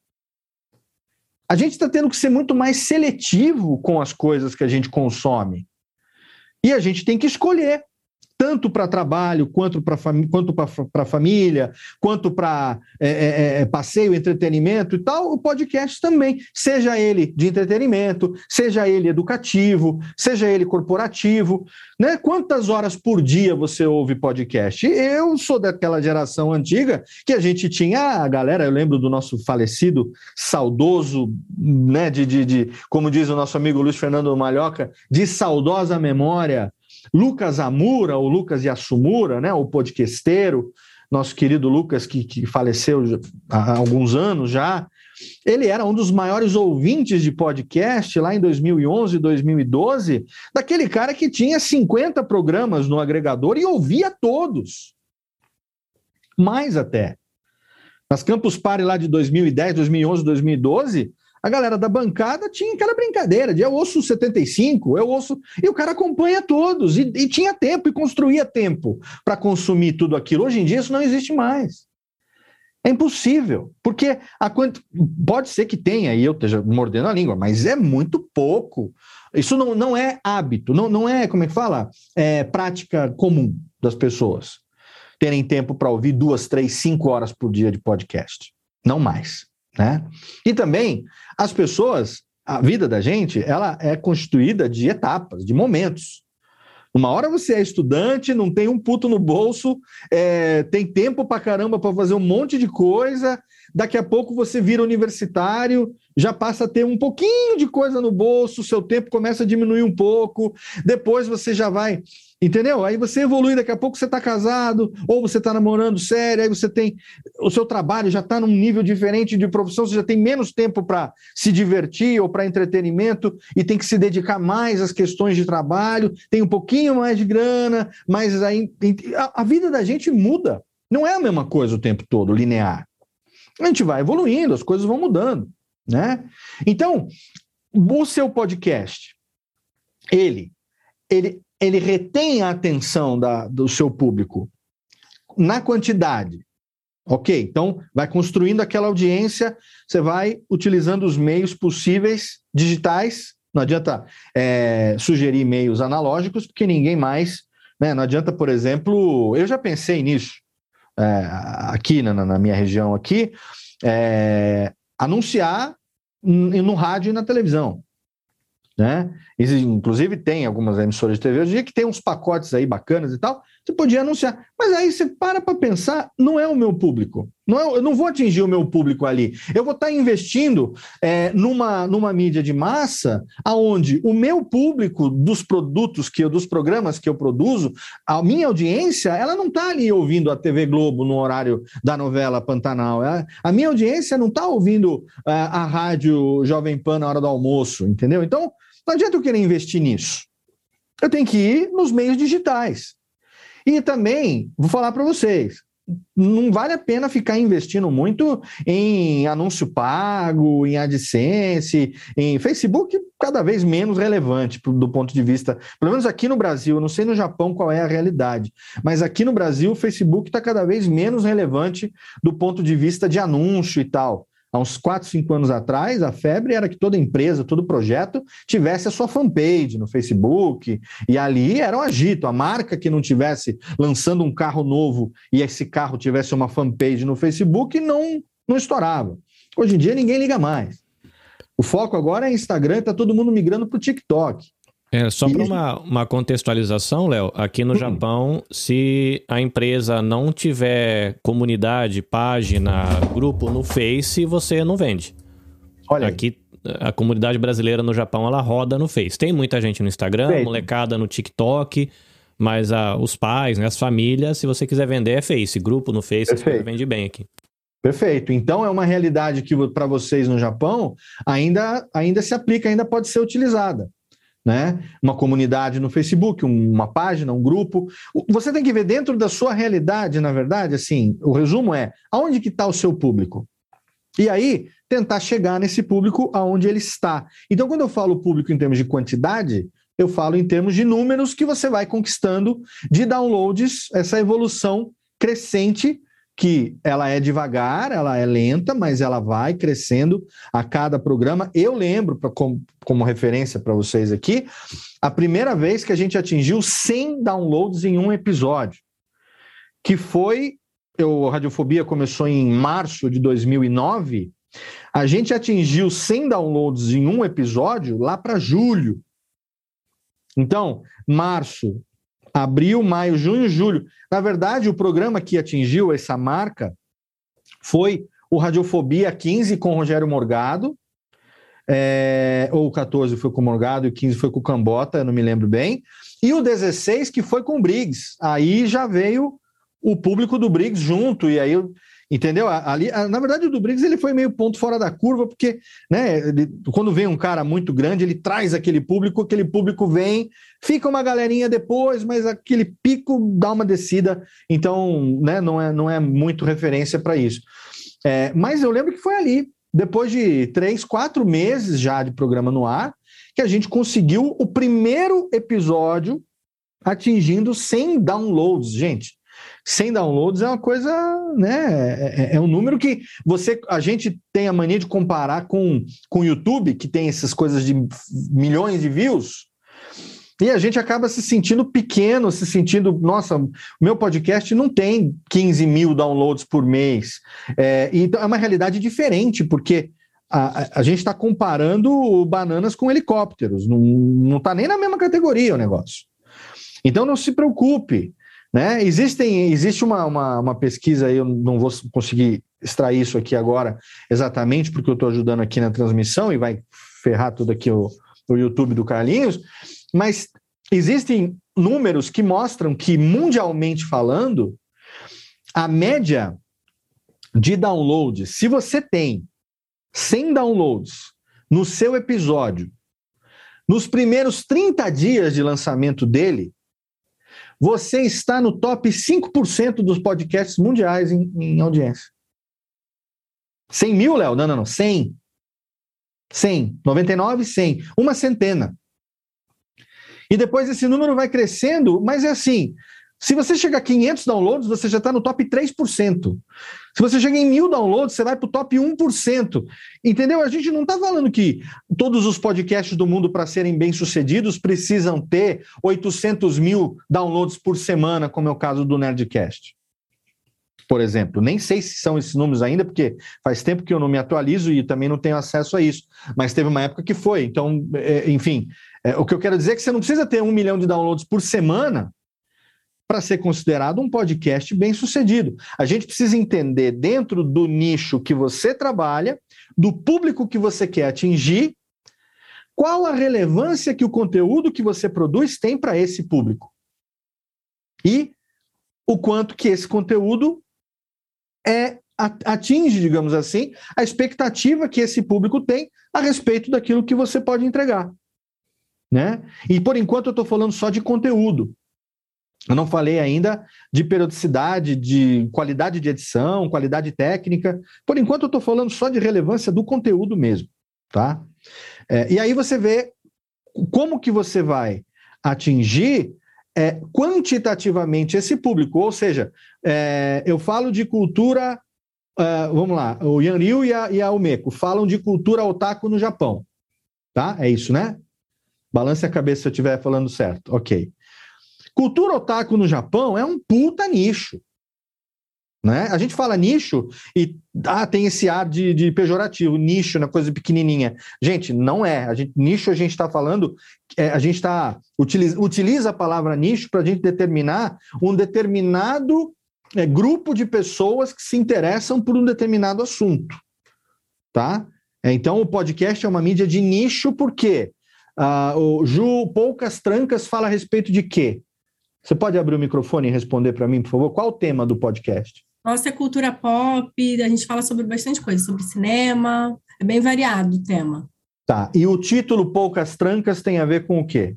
A gente está tendo que ser muito mais seletivo com as coisas que a gente consome. E a gente tem que escolher tanto para trabalho, quanto para fami família, quanto para é, é, é, passeio, entretenimento e tal, o podcast também, seja ele de entretenimento, seja ele educativo, seja ele corporativo, né? Quantas horas por dia você ouve podcast? Eu sou daquela geração antiga que a gente tinha a galera, eu lembro do nosso falecido, saudoso, né? De, de, de como diz o nosso amigo Luiz Fernando Malhoca, de saudosa memória Lucas Amura, ou Lucas Yasumura, né, o podquesteiro, nosso querido Lucas, que, que faleceu há alguns anos já, ele era um dos maiores ouvintes de podcast lá em 2011, 2012, daquele cara que tinha 50 programas no agregador e ouvia todos. Mais até. Nas Campus Party lá de 2010, 2011, 2012, a galera da bancada tinha aquela brincadeira de eu ouço 75, eu ouço. E o cara acompanha todos, e, e tinha tempo, e construía tempo para consumir tudo aquilo. Hoje em dia isso não existe mais. É impossível, porque a quant... pode ser que tenha, e eu esteja mordendo a língua, mas é muito pouco. Isso não, não é hábito, não, não é, como é que fala? É prática comum das pessoas terem tempo para ouvir duas, três, cinco horas por dia de podcast. Não mais. Né? E também as pessoas, a vida da gente, ela é constituída de etapas, de momentos. Uma hora você é estudante, não tem um puto no bolso, é, tem tempo pra caramba para fazer um monte de coisa. Daqui a pouco você vira universitário, já passa a ter um pouquinho de coisa no bolso, seu tempo começa a diminuir um pouco. Depois você já vai Entendeu? Aí você evolui, daqui a pouco você está casado, ou você está namorando sério, aí você tem. O seu trabalho já está num nível diferente de profissão, você já tem menos tempo para se divertir ou para entretenimento e tem que se dedicar mais às questões de trabalho, tem um pouquinho mais de grana, mas aí. A, a vida da gente muda. Não é a mesma coisa o tempo todo, linear. A gente vai evoluindo, as coisas vão mudando. Né? Então, o seu podcast, ele, ele ele retém a atenção da, do seu público na quantidade. Ok, então vai construindo aquela audiência, você vai utilizando os meios possíveis digitais. Não adianta é, sugerir meios analógicos, porque ninguém mais. Né, não adianta, por exemplo, eu já pensei nisso é, aqui na, na, minha região aqui, é, anunciar no rádio e na televisão. Né? Inclusive tem algumas emissoras de TV hoje dia que tem uns pacotes aí bacanas e tal, você podia anunciar. Mas aí você para para pensar, não é o meu público. Não é, eu não vou atingir o meu público ali. Eu vou estar tá investindo é, numa, numa mídia de massa aonde o meu público dos produtos que eu, dos programas que eu produzo, a minha audiência, ela não está ali ouvindo a TV Globo no horário da novela Pantanal. É, a minha audiência não está ouvindo é, a rádio Jovem Pan na hora do almoço, entendeu? Então, não adianta eu querer investir nisso. eu tenho que ir nos meios digitais. E também, vou falar para vocês, não vale a pena ficar investindo muito em anúncio pago, em AdSense, em Facebook, cada vez menos relevante do ponto de vista, pelo menos aqui no Brasil, não sei no Japão qual é a realidade, mas aqui no Brasil o Facebook está cada vez menos relevante do ponto de vista de anúncio e tal há uns 4, 5 anos atrás, a febre era que toda empresa, todo projeto tivesse a sua fanpage no Facebook, e ali era um agito. A marca que não tivesse lançando um carro novo e esse carro tivesse uma fanpage no Facebook, não, não estourava. Hoje em dia ninguém liga mais. O foco agora é Instagram, está todo mundo migrando para o TikTok. É, só para uma, uma contextualização, Léo, aqui no hum. Japão, se a empresa não tiver comunidade, página, grupo no Face, você não vende. Olha aqui a comunidade brasileira no Japão, ela roda no Face. Tem muita gente no Instagram, molecada no TikTok, mas a, os pais, né, as famílias, se você quiser vender, é Face. Grupo no Face, você vende bem aqui. Perfeito. Então é uma realidade que para vocês no Japão ainda, ainda se aplica, ainda pode ser utilizada né? Uma comunidade no Facebook, uma página, um grupo. Você tem que ver dentro da sua realidade, na verdade, assim, o resumo é aonde que está o seu público. E aí, tentar chegar nesse público aonde ele está. Então, quando eu falo público em termos de quantidade, eu falo em termos de números que você vai conquistando de downloads, essa evolução crescente que ela é devagar, ela é lenta, mas ela vai crescendo a cada programa. Eu lembro, pra, como, como referência para vocês aqui, a primeira vez que a gente atingiu 100 downloads em um episódio, que foi, o Radiofobia começou em março de 2009, a gente atingiu 100 downloads em um episódio lá para julho. Então, março, abril, maio, junho, julho. Na verdade, o programa que atingiu essa marca foi o Radiofobia 15 com Rogério Morgado, é, ou o 14 foi com o Morgado e o 15 foi com o Cambota, eu não me lembro bem, e o 16 que foi com o Briggs. Aí já veio o público do Briggs junto, e aí Entendeu? Ali, na verdade, o do Briggs ele foi meio ponto fora da curva, porque né, ele, quando vem um cara muito grande, ele traz aquele público, aquele público vem, fica uma galerinha depois, mas aquele pico dá uma descida, então né, não, é, não é muito referência para isso. É, mas eu lembro que foi ali, depois de três, quatro meses já de programa no ar, que a gente conseguiu o primeiro episódio atingindo 100 downloads, gente. 100 downloads é uma coisa, né? É, é, um número que você, a gente tem a mania de comparar com, com o YouTube, que tem essas coisas de milhões de views, e a gente acaba se sentindo pequeno, se sentindo, nossa, meu podcast não tem 15 mil downloads por mês. É, então é uma realidade diferente, porque a, a gente está comparando bananas com helicópteros, não está nem na mesma categoria o negócio. Então não se preocupe. Né? Existem, existe uma, uma, uma pesquisa, eu não vou conseguir extrair isso aqui agora exatamente, porque eu estou ajudando aqui na transmissão e vai ferrar tudo aqui o, o YouTube do Carlinhos, mas existem números que mostram que, mundialmente falando, a média de downloads, se você tem 100 downloads no seu episódio, nos primeiros 30 dias de lançamento dele, você está no top 5% dos podcasts mundiais em, em audiência. 100 mil, Léo? Não, não, não. 100. 100. 99, 100. Uma centena. E depois esse número vai crescendo, mas é assim: se você chegar a 500 downloads, você já está no top 3%. Se você chega em mil downloads, você vai para o top 1%. Entendeu? A gente não está falando que todos os podcasts do mundo, para serem bem-sucedidos, precisam ter 800 mil downloads por semana, como é o caso do Nerdcast. Por exemplo, nem sei se são esses números ainda, porque faz tempo que eu não me atualizo e também não tenho acesso a isso. Mas teve uma época que foi. Então, é, enfim, é, o que eu quero dizer é que você não precisa ter um milhão de downloads por semana para ser considerado um podcast bem sucedido. A gente precisa entender, dentro do nicho que você trabalha, do público que você quer atingir, qual a relevância que o conteúdo que você produz tem para esse público. E o quanto que esse conteúdo é atinge, digamos assim, a expectativa que esse público tem a respeito daquilo que você pode entregar. né? E por enquanto eu estou falando só de conteúdo. Eu não falei ainda de periodicidade, de qualidade de edição, qualidade técnica. Por enquanto eu estou falando só de relevância do conteúdo mesmo, tá? É, e aí você vê como que você vai atingir é, quantitativamente esse público. Ou seja, é, eu falo de cultura, é, vamos lá, o Yanryu e a, e a Umeko falam de cultura otaku no Japão, tá? É isso, né? Balance a cabeça se eu estiver falando certo. Ok. Cultura otaku no Japão é um puta nicho. Né? A gente fala nicho e ah, tem esse ar de, de pejorativo, nicho, na coisa pequenininha. Gente, não é. A gente, nicho a gente está falando, é, a gente está utiliza, utiliza a palavra nicho para a gente determinar um determinado é, grupo de pessoas que se interessam por um determinado assunto, tá? É, então o podcast é uma mídia de nicho porque ah, o Ju Poucas Trancas fala a respeito de quê? Você pode abrir o microfone e responder para mim, por favor? Qual o tema do podcast? Nossa é cultura pop, a gente fala sobre bastante coisa, sobre cinema, é bem variado o tema. Tá. E o título Poucas Trancas tem a ver com o quê?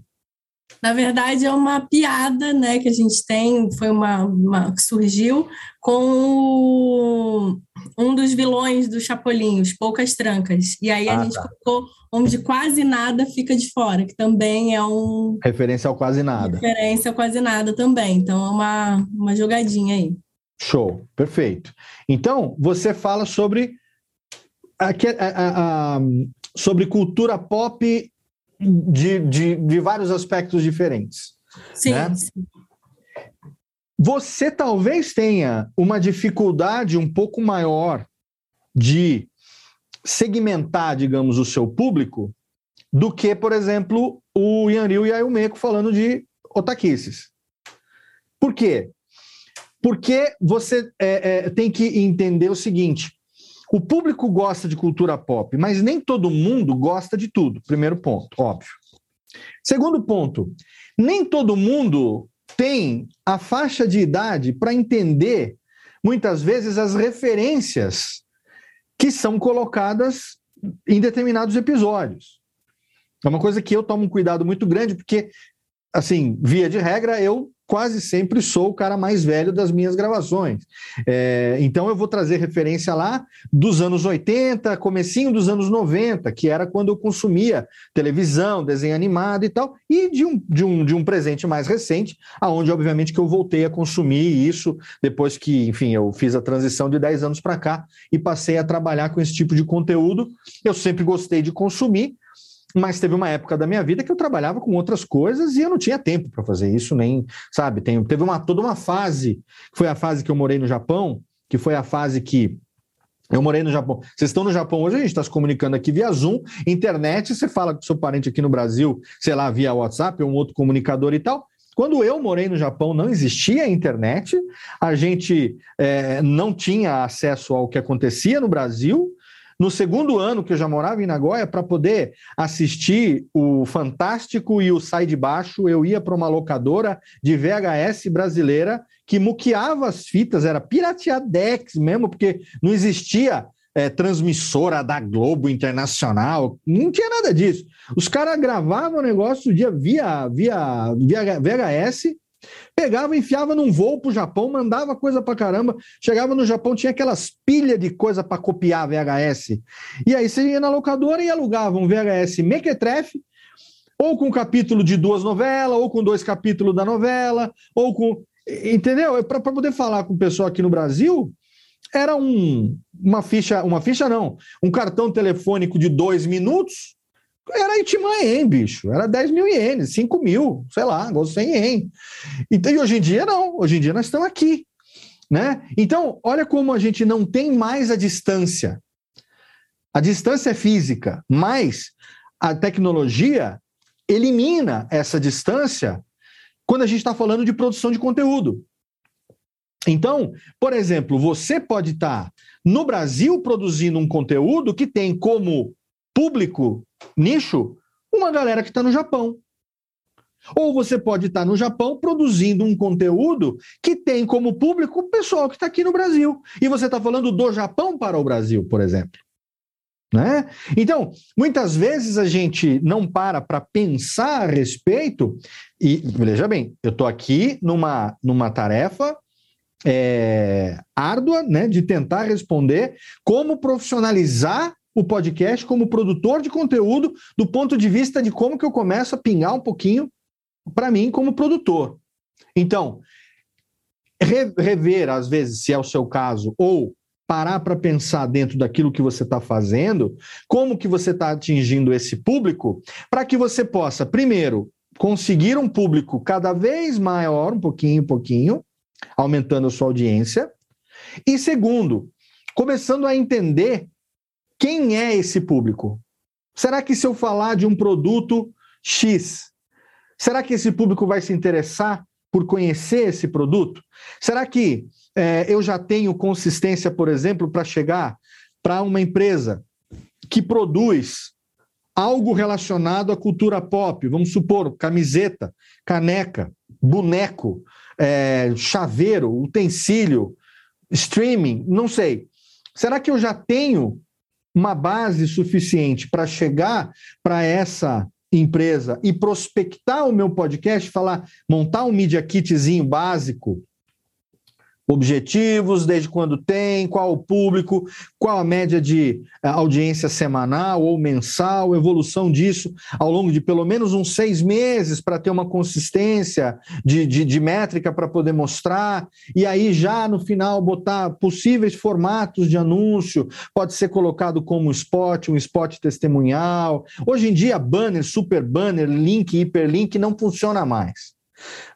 Na verdade, é uma piada né, que a gente tem, foi uma, uma que surgiu com um dos vilões do Chapolin, os Poucas Trancas. E aí a Ah, gente tá. colocou onde quase nada fica de fora, que também é um Referência ao quase nada. referência a quase nada também. Então é uma, uma jogadinha aí. Show, perfeito. Então, você fala sobre, a- a- a- sobre cultura pop de, de, de vários aspectos diferentes. Sim, né? sim. Você talvez tenha uma dificuldade um pouco maior de segmentar, digamos, o seu público do que, por exemplo, o Yanryu e a Yumeko falando de otaquices. Por quê? Porque você é, é, tem que entender o seguinte: o público gosta de cultura pop, mas nem todo mundo gosta de tudo. Primeiro ponto, óbvio. Segundo ponto, nem todo mundo tem a faixa de idade para entender, muitas vezes, as referências que são colocadas em determinados episódios. É uma coisa que eu tomo um cuidado muito grande, porque, assim, via de regra, eu quase sempre sou o cara mais velho das minhas gravações. É, então eu vou trazer referência lá dos anos 80, comecinho dos anos 90, que era quando eu consumia televisão, desenho animado e tal, e de um, de um, de um presente mais recente, aonde obviamente que eu voltei a consumir isso depois que, enfim, eu fiz a transição de 10 anos para cá e passei a trabalhar com esse tipo de conteúdo. Eu sempre gostei de consumir, mas teve uma época da minha vida que eu trabalhava com outras coisas e eu não tinha tempo para fazer isso, nem, sabe? Tem, teve uma, toda uma fase, que foi a fase que eu morei no Japão, que foi a fase que eu morei no Japão. Vocês estão no Japão hoje, a gente está se comunicando aqui via Zoom, internet, você fala com seu parente aqui no Brasil, sei lá, via WhatsApp ou um outro comunicador e tal. Quando eu morei no Japão, não existia internet, a gente eh, não tinha acesso ao que acontecia no Brasil. No segundo ano que eu já morava em Nagoya, para poder assistir o Fantástico e o Sai de Baixo, eu ia para uma locadora de VHS brasileira que muqueava as fitas, era pirateadex mesmo, porque não existia é, transmissora da Globo Internacional, não tinha nada disso. Os caras gravavam o negócio do dia via, via, via VHS, pegava, enfiava num voo pro Japão, mandava coisa pra caramba. Chegava no Japão, tinha aquelas pilhas de coisa para copiar VHS. E aí você ia na locadora e alugava um VHS mequetrefe, ou com um capítulo de duas novelas, ou com dois capítulos da novela, ou com. Entendeu? Para poder falar com o pessoal aqui no Brasil, era um, uma ficha, uma ficha não, um cartão telefônico de dois minutos, era Itimã ien, bicho. Era 10 mil ienes, 5 mil, sei lá, ou 100 ien. Então, e hoje em dia, não. Hoje em dia nós estamos aqui. Né? Então, olha como a gente não tem mais a distância. A distância é física, mas a tecnologia elimina essa distância quando a gente está falando de produção de conteúdo. Então, por exemplo, você pode estar no Brasil produzindo um conteúdo que tem como público nicho uma galera que está no Japão. Ou você pode estar no Japão produzindo um conteúdo que tem como público o pessoal que está aqui no Brasil. E você está falando do Japão para o Brasil, por exemplo. Né? Então, muitas vezes a gente não para para pensar a respeito, e veja bem, eu estou aqui numa, numa tarefa é, árdua né, de tentar responder como profissionalizar o podcast como produtor de conteúdo do ponto de vista de como que eu começo a pingar um pouquinho para mim como produtor. Então, rever, às vezes, se é o seu caso, ou parar para pensar dentro daquilo que você está fazendo, como que você está atingindo esse público, para que você possa, primeiro, conseguir um público cada vez maior, um pouquinho em pouquinho, aumentando a sua audiência, e segundo, começando a entender quem é esse público. Será que se eu falar de um produto X, será que esse público vai se interessar por conhecer esse produto? Será que é, eu já tenho consistência, por exemplo, para chegar para uma empresa que produz algo relacionado à cultura pop, vamos supor, camiseta, caneca, boneco, é, chaveiro, utensílio, streaming, não sei. Será que eu já tenho uma base suficiente para chegar para essa empresa e prospectar o meu podcast, falar, montar um media kitzinho básico objetivos, desde quando tem, qual o público, qual a média de eh, audiência semanal ou mensal, evolução disso ao longo de pelo menos uns seis meses para ter uma consistência de, de, de métrica para poder mostrar, e aí já no final botar possíveis formatos de anúncio, pode ser colocado como spot, um spot testemunhal. Hoje em dia, banner, super banner, link, hiperlink não funciona mais.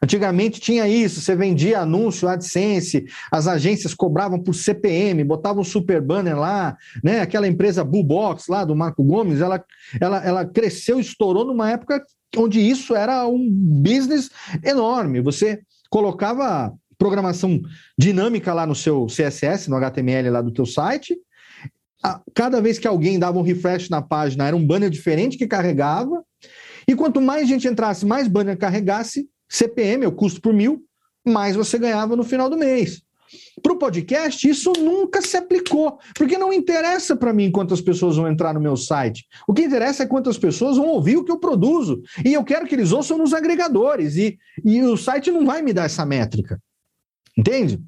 Antigamente tinha isso, você vendia anúncio, AdSense, as agências cobravam por CPM, botavam super banner lá, né? Aquela empresa Bullbox lá do Marco Gomes, ela, ela, ela cresceu, estourou numa época onde isso era um business enorme. Você colocava programação dinâmica lá no seu CSS, no HTML lá do teu site, cada vez que alguém dava um refresh na página, era um banner diferente que carregava, e quanto mais gente entrasse, mais banner carregasse, CPM, o custo por mil, mais você ganhava no final do mês. Para o podcast, isso nunca se aplicou, porque não interessa para mim quantas pessoas vão entrar no meu site. O que interessa é quantas pessoas vão ouvir o que eu produzo. E eu quero que eles ouçam nos agregadores, e, e o site não vai me dar essa métrica. Entende?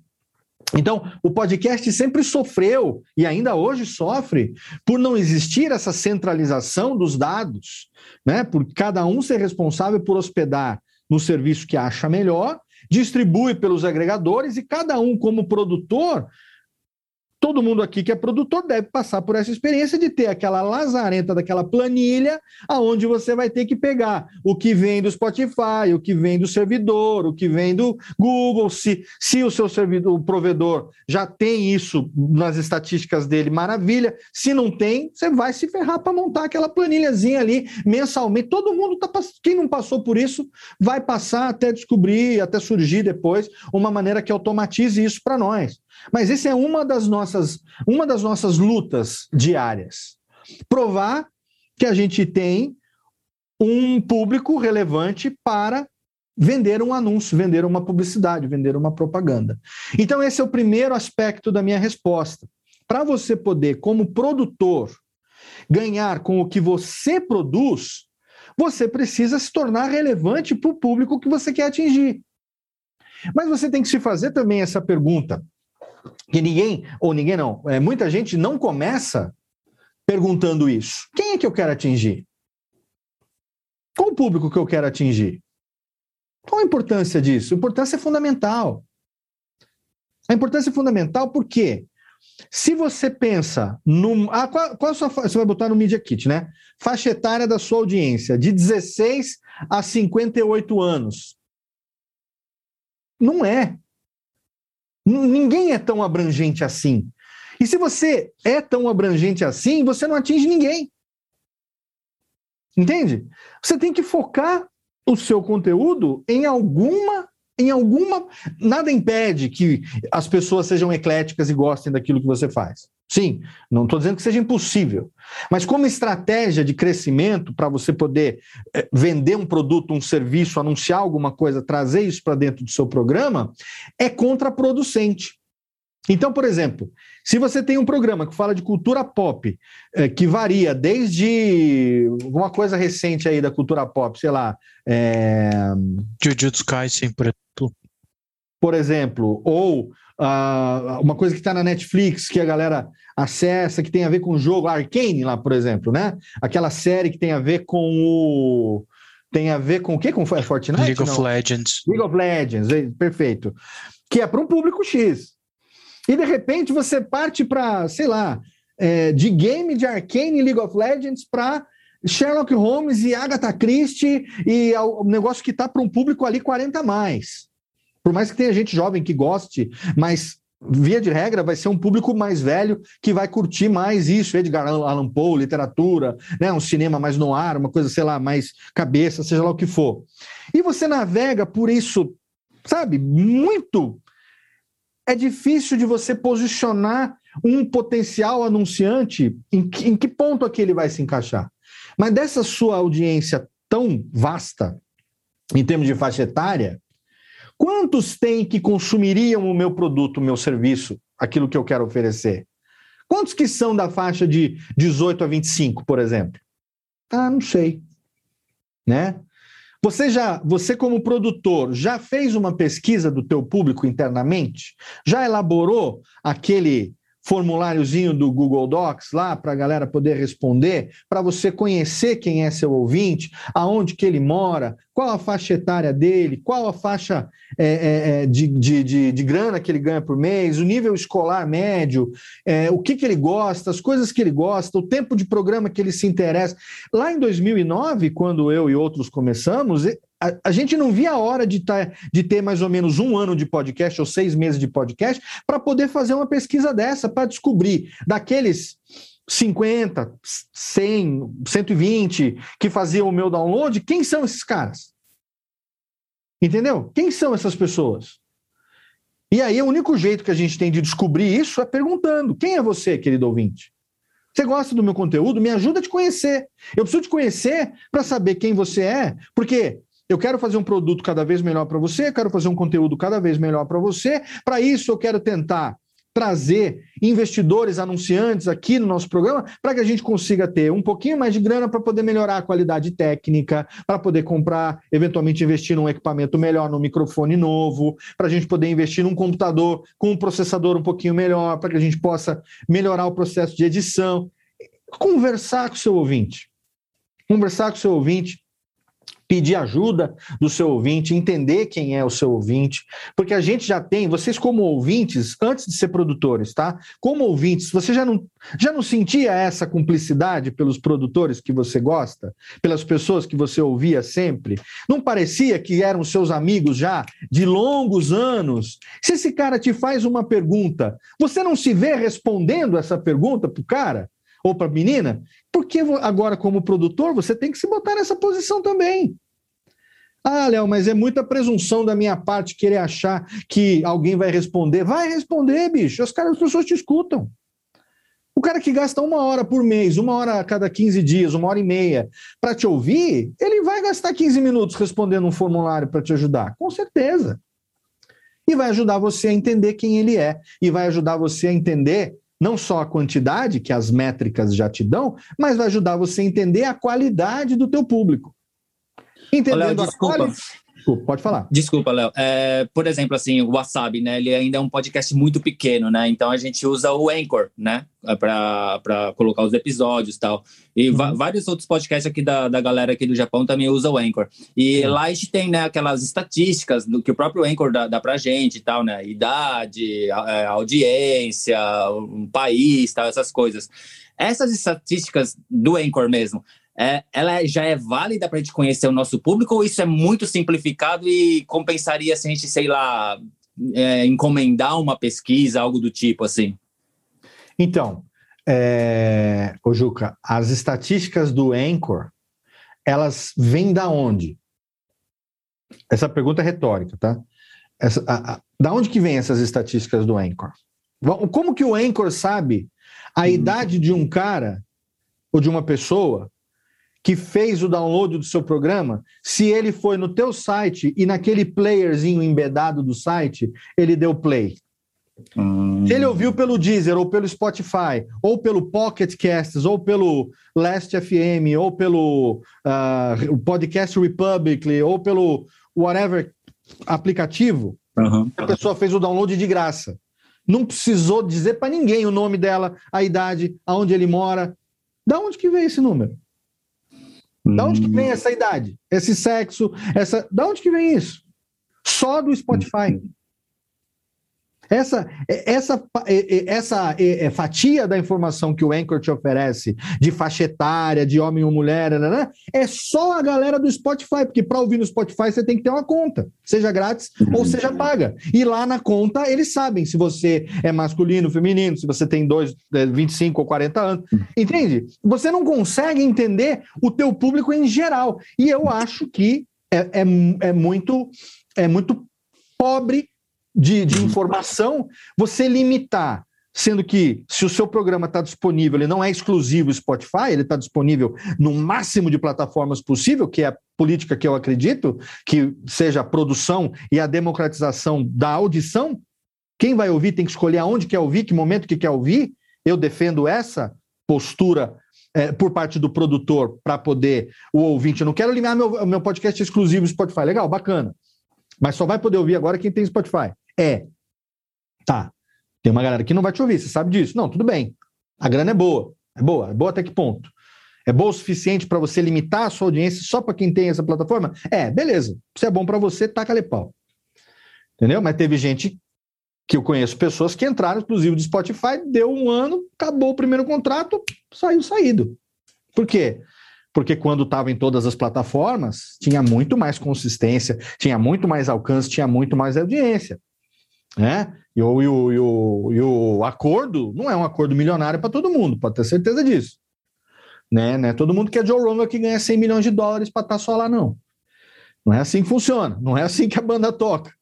Então, o podcast sempre sofreu, e ainda hoje sofre, por não existir essa centralização dos dados, né? por cada um ser responsável por hospedar no serviço que acha melhor, distribui pelos agregadores e cada um, como produtor, todo mundo aqui que é produtor deve passar por essa experiência de ter aquela lazarenta daquela planilha aonde você vai ter que pegar o que vem do Spotify, o que vem do servidor, o que vem do Google, se, se o seu servidor, o provedor já tem isso nas estatísticas dele, maravilha. Se não tem, você vai se ferrar para montar aquela planilhazinha ali mensalmente. Todo mundo tá quem não passou por isso vai passar até descobrir, até surgir depois uma maneira que automatize isso para nós. Mas essa é uma das nossas, uma das nossas lutas diárias. Provar que a gente tem um público relevante para vender um anúncio, vender uma publicidade, vender uma propaganda. Então, esse é o primeiro aspecto da minha resposta. Para você poder, como produtor, ganhar com o que você produz, você precisa se tornar relevante para o público que você quer atingir. Mas você tem que se fazer também essa pergunta: que ninguém, ou ninguém não, é, muita gente não começa perguntando isso. Quem é que eu quero atingir? Qual o público que eu quero atingir? Qual a importância disso? A importância é fundamental. A importância é fundamental porque se você pensa no. Ah, qual, qual sua. Você vai botar no Media Kit, né? Faixa etária da sua audiência, de 16 a 58 anos. Não é. Ninguém é tão abrangente assim. E se você é tão abrangente assim, você não atinge ninguém. Entende? Você tem que focar o seu conteúdo em alguma em alguma nada impede que as pessoas sejam ecléticas e gostem daquilo que você faz. Sim, não estou dizendo que seja impossível, mas como estratégia de crescimento para você poder é, vender um produto, um serviço, anunciar alguma coisa, trazer isso para dentro do seu programa, é contraproducente. Então, por exemplo, se você tem um programa que fala de cultura pop, eh, que varia desde uma coisa recente aí da cultura pop, sei lá, é, Jujutsu Kaisen, por exemplo. por exemplo, ou ah, uma coisa que está na Netflix, que a galera acessa, que tem a ver com o jogo, Arcane lá, por exemplo, né? Aquela série que tem a ver com o... Tem a ver com o quê? Com é Fortnite? League of Não. Legends. League of Legends, é, perfeito. Que é para um público X. E de repente você parte para, sei lá, é, de game de Arcane League of Legends para Sherlock Holmes e Agatha Christie e o negócio que tá para um público ali 40 a mais. Por mais que tenha gente jovem que goste, mas via de regra vai ser um público mais velho que vai curtir mais isso, Edgar Allan Poe, literatura, né, um cinema mais no ar, uma coisa, sei lá, mais cabeça, seja lá o que for. E você navega por isso, sabe, muito é difícil de você posicionar um potencial anunciante em que, em que ponto aqui ele vai se encaixar. Mas dessa sua audiência tão vasta, em termos de faixa etária, quantos tem que consumiriam o meu produto, o meu serviço, aquilo que eu quero oferecer? Quantos que são da faixa de 18 a 25, por exemplo? Ah, não sei. Né? Você já, você como produtor, já fez uma pesquisa do teu público internamente? Já elaborou aquele formuláriozinho do Google Docs lá para a galera poder responder, para você conhecer quem é seu ouvinte, aonde que ele mora, qual a faixa etária dele, qual a faixa é, é, é, de, de, de, de grana que ele ganha por mês, o nível escolar médio, é, o que, que ele gosta, as coisas que ele gosta, o tempo de programa que ele se interessa. Lá em 2009, quando eu e outros começamos, a, a gente não via a hora de, tá, de ter mais ou menos um ano de podcast ou seis meses de podcast para poder fazer uma pesquisa dessa, para descobrir daqueles 50, 100, 120 que faziam o meu download, quem são esses caras? Entendeu? Quem são essas pessoas? E aí, o único jeito que a gente tem de descobrir isso é perguntando: quem é você, querido ouvinte? Você gosta do meu conteúdo? Me ajuda a te conhecer. Eu preciso te conhecer para saber quem você é, porque eu quero fazer um produto cada vez melhor para você, eu quero fazer um conteúdo cada vez melhor para você. Para isso, eu quero tentar trazer investidores anunciantes aqui no nosso programa para que a gente consiga ter um pouquinho mais de grana para poder melhorar a qualidade técnica, para poder comprar, eventualmente investir num equipamento melhor, num microfone novo, para a gente poder investir num computador com um processador um pouquinho melhor, para que a gente possa melhorar o processo de edição. Conversar com o seu ouvinte. Conversar com o seu ouvinte pedir ajuda do seu ouvinte, entender quem é o seu ouvinte, porque a gente já tem, vocês como ouvintes, antes de ser produtores, tá? Como ouvintes, você já não, já não sentia essa cumplicidade pelos produtores que você gosta, pelas pessoas que você ouvia sempre? Não parecia que eram seus amigos já de longos anos? Se esse cara te faz uma pergunta, você não se vê respondendo essa pergunta pro cara? Ou para menina, porque agora, como produtor, você tem que se botar nessa posição também. Ah, Léo, mas é muita presunção da minha parte querer achar que alguém vai responder. Vai responder, bicho. Os caras, as pessoas te escutam. O cara que gasta uma hora por mês, uma hora a cada 15 dias, uma hora e meia, para te ouvir, ele vai gastar 15 minutos respondendo um formulário para te ajudar, com certeza. E vai ajudar você a entender quem ele é. E vai ajudar você a entender não só a quantidade que as métricas já te dão, mas vai ajudar você a entender a qualidade do teu público. Entendendo Léo, a desculpa. qualidade... Desculpa, pode falar. Desculpa, Léo. É, por exemplo, assim, o Wasabi, né? Ele ainda é um podcast muito pequeno, né? Então a gente usa o Anchor, né? Para colocar os episódios e tal. E va- vários outros podcasts aqui da, da galera aqui do Japão também usam o Anchor. E lá a gente tem, né, aquelas estatísticas do que o próprio Anchor dá, dá pra gente e tal, né? Idade, a- é, audiência, um país, tal, essas coisas. Essas estatísticas do Anchor mesmo, é, ela já é válida para a gente conhecer o nosso público ou isso é muito simplificado e compensaria se a gente, sei lá, é, encomendar uma pesquisa, algo do tipo assim? Então, é... ô Juca, as estatísticas do Anchor, elas vêm da onde? Essa pergunta é retórica, tá? Essa, a, a, da onde que vem essas estatísticas do Anchor? Como que o Anchor sabe a idade de um cara ou de uma pessoa que fez o download do seu programa, se ele foi no teu site e naquele playerzinho embedado do site, ele deu play? Se ele ouviu pelo Deezer, ou pelo Spotify, ou pelo Pocket Casts, ou pelo Last FM, ou pelo ah, Podcast Republic, ou pelo whatever aplicativo, a pessoa fez o download de graça. Não precisou dizer para ninguém o nome dela, a idade, aonde ele mora. Da onde que veio esse número? Da onde que vem essa idade? Esse sexo? Essa... Da onde que vem isso? Só do Spotify. Essa, essa, essa é, é, fatia da informação que o Anchor te oferece, de faixa etária, de homem ou mulher, né, é só a galera do Spotify, porque para ouvir no Spotify você tem que ter uma conta, seja grátis ou seja paga. E lá na conta eles sabem se você é masculino, feminino, se você tem dois, 25 ou 40 anos. Entende? Você não consegue entender o teu público em geral. E eu acho que é, é, é muito, é muito pobre de, de informação, você limitar, sendo que se o seu programa está disponível, ele não é exclusivo Spotify, ele está disponível no máximo de plataformas possível, que é a política que eu acredito, que seja a produção e a democratização da audição. Quem vai ouvir tem que escolher aonde quer ouvir, que momento que quer ouvir. Eu defendo essa postura é, por parte do produtor para poder o ouvinte. Eu não quero limitar meu, meu podcast exclusivo Spotify. Legal, bacana. Mas só vai poder ouvir agora quem tem Spotify. É. Tá. Tem uma galera que não vai te ouvir, você sabe disso. Não, tudo bem. A grana é boa. É boa. É boa até que ponto? É boa o suficiente para você limitar a sua audiência só para quem tem essa plataforma? É, beleza. Se é bom para você, taca-lhe pau. Entendeu? Mas teve gente que eu conheço pessoas que entraram exclusivo de Spotify, deu um ano, acabou o primeiro contrato, saiu saído. Por quê? Porque quando estava em todas as plataformas, tinha muito mais consistência, tinha muito mais alcance, tinha muito mais audiência né? E o, e o, e o, e o acordo não é um acordo milionário para todo mundo, pode ter certeza disso. Né? Não é todo mundo que é Joe Rogan que ganha 100 milhões de dólares para estar tá só lá, não. Não é assim que funciona, não é assim que a banda toca.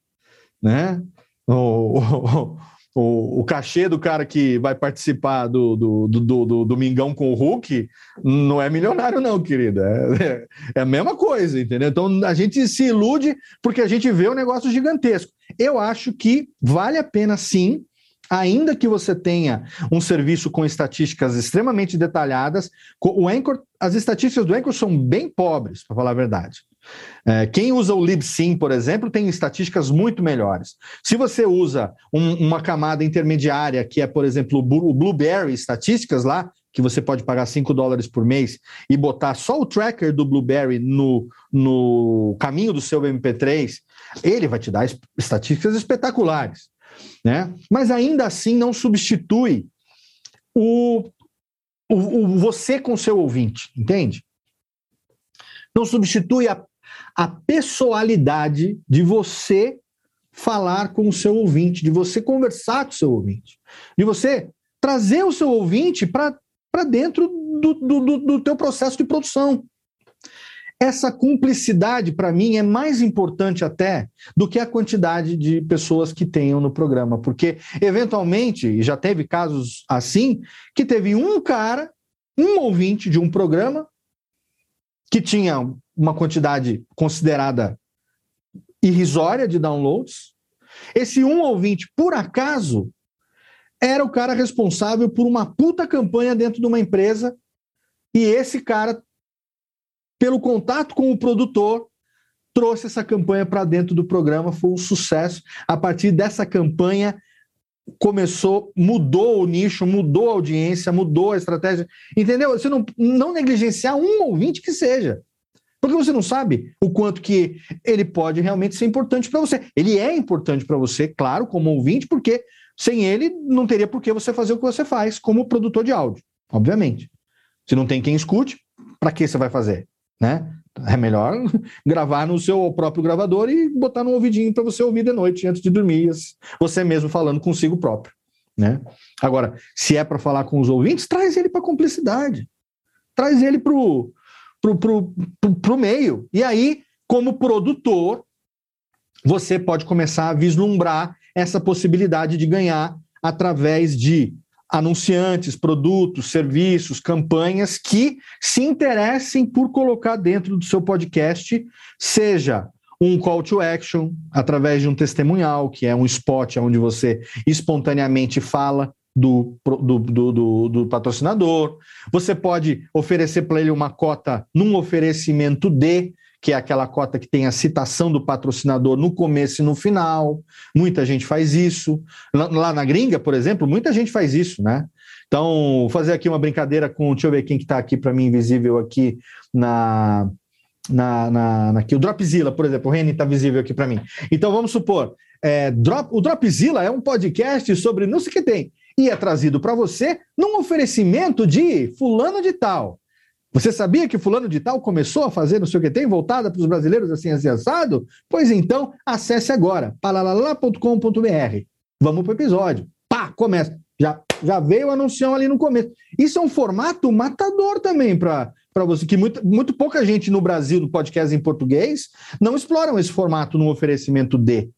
Né? O, o cachê do cara que vai participar do, do, do, do, do Domingão com o Hulk não é milionário, não, querida. É, é, a mesma coisa, entendeu? Então a gente se ilude porque a gente vê um negócio gigantesco. Eu acho que vale a pena sim ainda que você tenha um serviço com estatísticas extremamente detalhadas, o Anchor, as estatísticas do Anchor são bem pobres, para falar a verdade. É, quem usa o LibSym, por exemplo, tem estatísticas muito melhores. Se você usa um, uma camada intermediária, que é, por exemplo, o Blueberry Estatísticas lá, que você pode pagar 5 dólares por mês e botar só o tracker do Blueberry no, no caminho do seu MP3, ele vai te dar estatísticas espetaculares. Né? Mas ainda assim não substitui o, o, o você com seu ouvinte, entende? Não substitui a, a pessoalidade de você falar com o seu ouvinte, de você conversar com o seu ouvinte, de você trazer o seu ouvinte para dentro do, do, do teu processo de produção. Essa cumplicidade, para mim, é mais importante até do que a quantidade de pessoas que tenham no programa, porque, eventualmente, já teve casos assim, que teve um cara, um ouvinte de um programa, que tinha uma quantidade considerada irrisória de downloads. Esse um ouvinte, por acaso, era o cara responsável por uma puta campanha dentro de uma empresa, e esse cara pelo contato com o produtor, trouxe essa campanha para dentro do programa, foi um sucesso. A partir dessa campanha, começou, mudou o nicho, mudou a audiência, mudou a estratégia. Entendeu? Você não, não negligenciar um ouvinte que seja. Porque você não sabe o quanto que ele pode realmente ser importante para você. Ele é importante para você, claro, como ouvinte, porque sem ele não teria por que você fazer o que você faz como produtor de áudio, obviamente. Se não tem quem escute, para que você vai fazer? né? É melhor gravar no seu próprio gravador e botar no ouvidinho para você ouvir de noite antes de dormir, você mesmo falando consigo próprio, né? Agora, se é para falar com os ouvintes, traz ele para cumplicidade, traz ele para o pro, pro, pro, pro meio. E aí, como produtor, você pode começar a vislumbrar essa possibilidade de ganhar através de anunciantes, produtos, serviços, campanhas que se interessem por colocar dentro do seu podcast, seja um call to action através de um testemunhal, que é um spot onde você espontaneamente fala do, do, do, do, do patrocinador. Você pode oferecer para ele uma cota num oferecimento de, que é aquela cota que tem a citação do patrocinador no começo e no final. Muita gente faz isso. Lá, na gringa, por exemplo, muita gente faz isso, né? Então, vou fazer aqui uma brincadeira com, deixa eu ver quem que está aqui para mim invisível aqui na, na, na, na aqui. O Dropzilla, por exemplo, o Reni está visível aqui para mim. Então, vamos supor, é, Drop, o Dropzilla é um podcast sobre não sei o que tem e é trazido para você num oferecimento de fulano de tal. Você sabia que fulano de tal começou a fazer não sei o que tem, voltada para os brasileiros assim, assim, assado? Pois então, acesse agora, palalala.com.br. Vamos para o episódio. Pá, começa. Já, já veio o anuncião ali no começo. Isso é um formato matador também para você, que muito, muito pouca gente no Brasil, do podcast em português, não exploram esse formato no oferecimento de.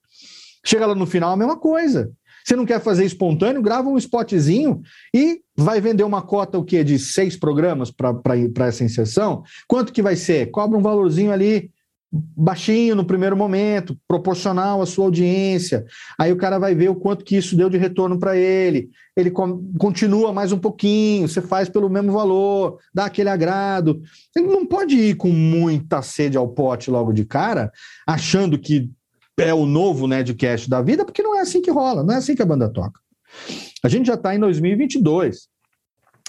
Chega lá no final, a mesma coisa. Você não quer fazer espontâneo, grava um spotzinho e vai vender uma cota o quê? De seis programas para essa inserção? Quanto que vai ser? Cobra um valorzinho ali baixinho no primeiro momento, proporcional à sua audiência. Aí o cara vai ver o quanto que isso deu de retorno para ele. Ele continua mais um pouquinho, você faz pelo mesmo valor, dá aquele agrado. Ele não pode ir com muita sede ao pote logo de cara, achando que é o novo Nedcast da vida, porque não é assim que rola, não é assim que a banda toca. A gente já está em 2022.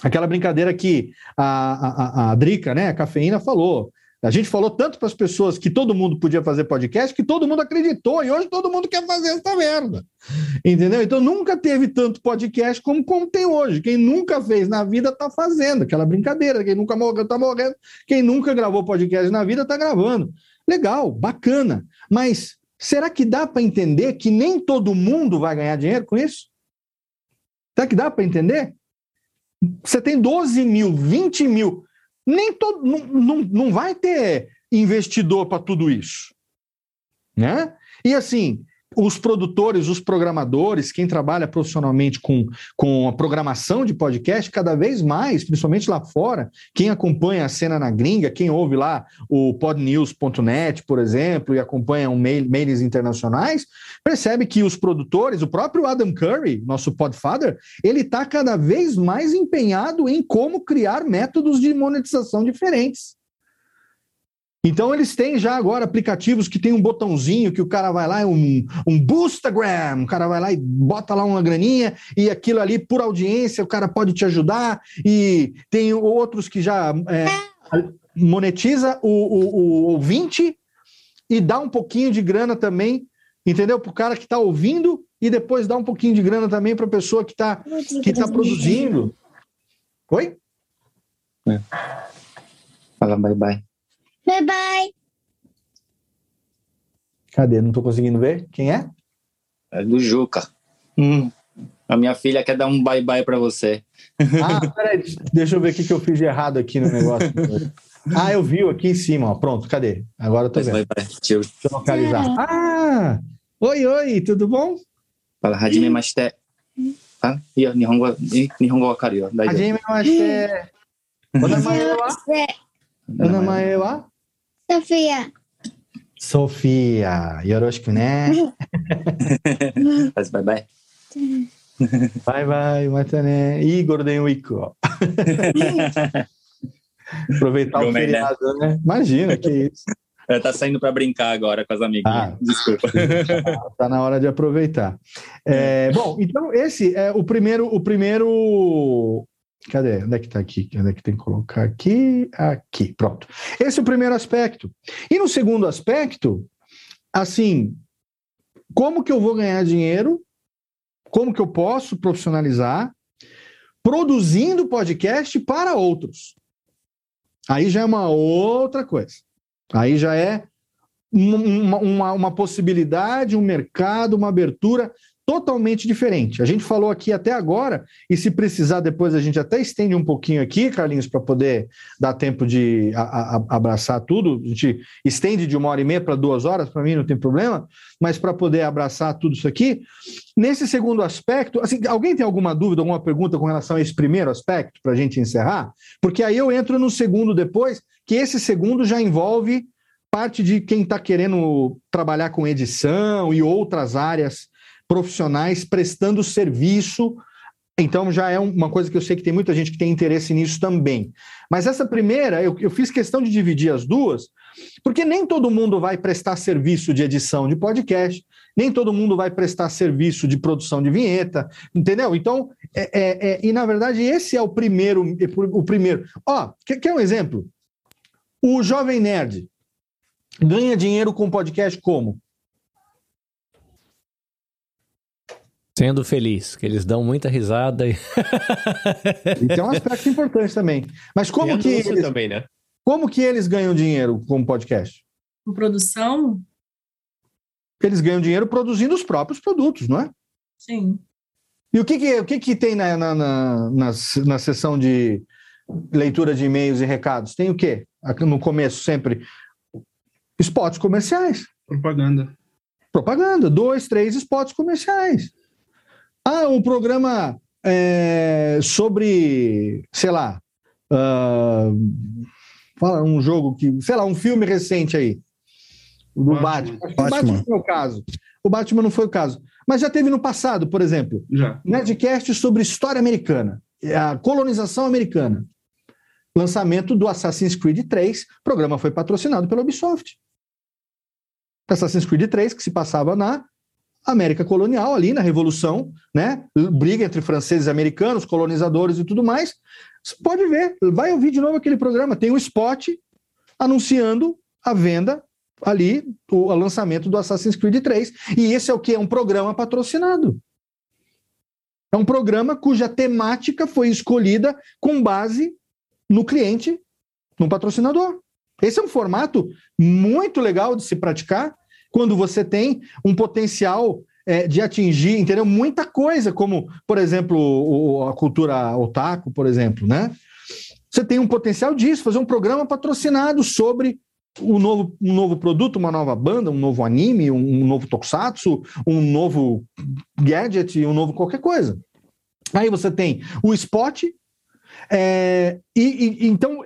Aquela brincadeira que a, a, a Drica, né, a cafeína, falou. A gente falou tanto para as pessoas que todo mundo podia fazer podcast que todo mundo acreditou e hoje todo mundo quer fazer essa merda. Entendeu? Então nunca teve tanto podcast como, como tem hoje. Quem nunca fez na vida está fazendo aquela brincadeira. Quem nunca morreu está morrendo. Quem nunca gravou podcast na vida está gravando. Legal, bacana. Mas será que dá para entender que nem todo mundo vai ganhar dinheiro com isso? Será que dá para entender? Você tem 12 mil, 20 mil nem todo, não, não, não vai ter investidor para tudo isso. Né? E assim, os produtores, os programadores, quem trabalha profissionalmente com, com a programação de podcast, cada vez mais, principalmente lá fora, quem acompanha a cena na gringa, quem ouve lá o podnews.net, por exemplo, e acompanha um mail, mails internacionais, percebe que os produtores, o próprio Adam Curry, nosso podfather, ele está cada vez mais empenhado em como criar métodos de monetização diferentes. Então eles têm já agora aplicativos que tem um botãozinho que o cara vai lá, um, um Boostagram, o cara vai lá e bota lá uma graninha e aquilo ali por audiência o cara pode te ajudar e tem outros que já é, monetiza o, o, o ouvinte e dá um pouquinho de grana também, entendeu? Para o cara que está ouvindo e depois dá um pouquinho de grana também para a pessoa que está que tá produzindo. Oi? É. Fala bye bye. Bye bye. Cadê? Não tô conseguindo ver. Quem é? É do Juca. Hum. A minha filha quer dar um bye bye para você. Ah, peraí, deixa eu ver o que, que eu fiz de errado aqui no negócio. ah, eu vi aqui em cima, ó. Pronto, cadê? Agora eu tô vendo. Bye bye. Deixa eu, localizar. Ah! Oi, oi, tudo bom? Fala, Hajime Mashite. Ah, iyo, Nihongo, Nihongo wakaru yo. Daijoubu. Hajime mashite. O namae wa? O namae wa? Sofia. Sofia. Yoroshiku né? Faz bye bye. Bye bye, mata né. Ih, Golden Week, ó. Aproveitar o Gomen, né? feriado, né? Imagina, que isso. Ela tá saindo para brincar agora com as amiguinhas. Ah. Desculpa. Tá na hora de aproveitar. É, bom, então esse é o primeiro, o primeiro. Cadê? Onde é que tá aqui? Onde é que tem que colocar aqui? Aqui, pronto. Esse é o primeiro aspecto. E no segundo aspecto, assim, como que eu vou ganhar dinheiro? Como que eu posso profissionalizar? Produzindo podcast para outros. Aí já é uma outra coisa. Aí já é uma, uma, uma possibilidade, um mercado, uma abertura totalmente diferente. A gente falou aqui até agora, e se precisar depois a gente até estende um pouquinho aqui, Carlinhos, para poder dar tempo de a- a- abraçar tudo. A gente estende de uma hora e meia para duas horas, para mim não tem problema, mas para poder abraçar tudo isso aqui. Nesse segundo aspecto, assim, alguém tem alguma dúvida, alguma pergunta com relação a esse primeiro aspecto, para a gente encerrar? Porque aí eu entro no segundo depois, que esse segundo já envolve parte de quem está querendo trabalhar com edição e outras áreas profissionais prestando serviço. Então já é uma coisa que eu sei que tem muita gente que tem interesse nisso também. Mas essa primeira, eu, eu fiz questão de dividir as duas, porque nem todo mundo vai prestar serviço de edição de podcast, nem todo mundo vai prestar serviço de produção de vinheta, entendeu? Então, é, é, é, e na verdade, esse é o primeiro. O primeiro. Ó, quer, quer um exemplo? O Jovem Nerd ganha dinheiro com podcast como? Sendo feliz, que eles dão muita risada. E... Isso é um aspecto importante também. Mas como que. Eles, também, né? Como que eles ganham dinheiro com podcast? Com produção? Eles ganham dinheiro produzindo os próprios produtos, não é? Sim. E o que, que, o que, que tem na, na, na, na, na sessão de leitura de e-mails e recados? Tem o quê? No começo, sempre. Spots comerciais. Propaganda. Propaganda. Dois, três spots comerciais. Ah, um programa é, sobre, sei lá, uh, um jogo que, sei lá, um filme recente aí do Batman. Batman. O Batman não foi o caso. O Batman não foi o caso. Mas já teve no passado, por exemplo, já. Nerdcast sobre história americana, a colonização americana. Lançamento do Assassin's Creed 3, o programa foi patrocinado pela Ubisoft. Assassin's Creed 3, que se passava na América colonial, ali na Revolução, né? Briga entre franceses e americanos, colonizadores e tudo mais. Você pode ver, vai ouvir de novo aquele programa. Tem um spot anunciando a venda ali, o lançamento do Assassin's Creed 3. E esse é o que? É um programa patrocinado. É um programa cuja temática foi escolhida com base no cliente, no patrocinador. Esse é um formato muito legal de se praticar quando você tem um potencial é, de atingir, entendeu? Muita coisa, como, por exemplo, o, a cultura otaku, por exemplo, né? Você tem um potencial disso, fazer um programa patrocinado sobre um novo, um novo produto, uma nova banda, um novo anime, um, novo tokusatsu, um novo gadget, um novo qualquer coisa. Aí você tem o spot, é, e, e, então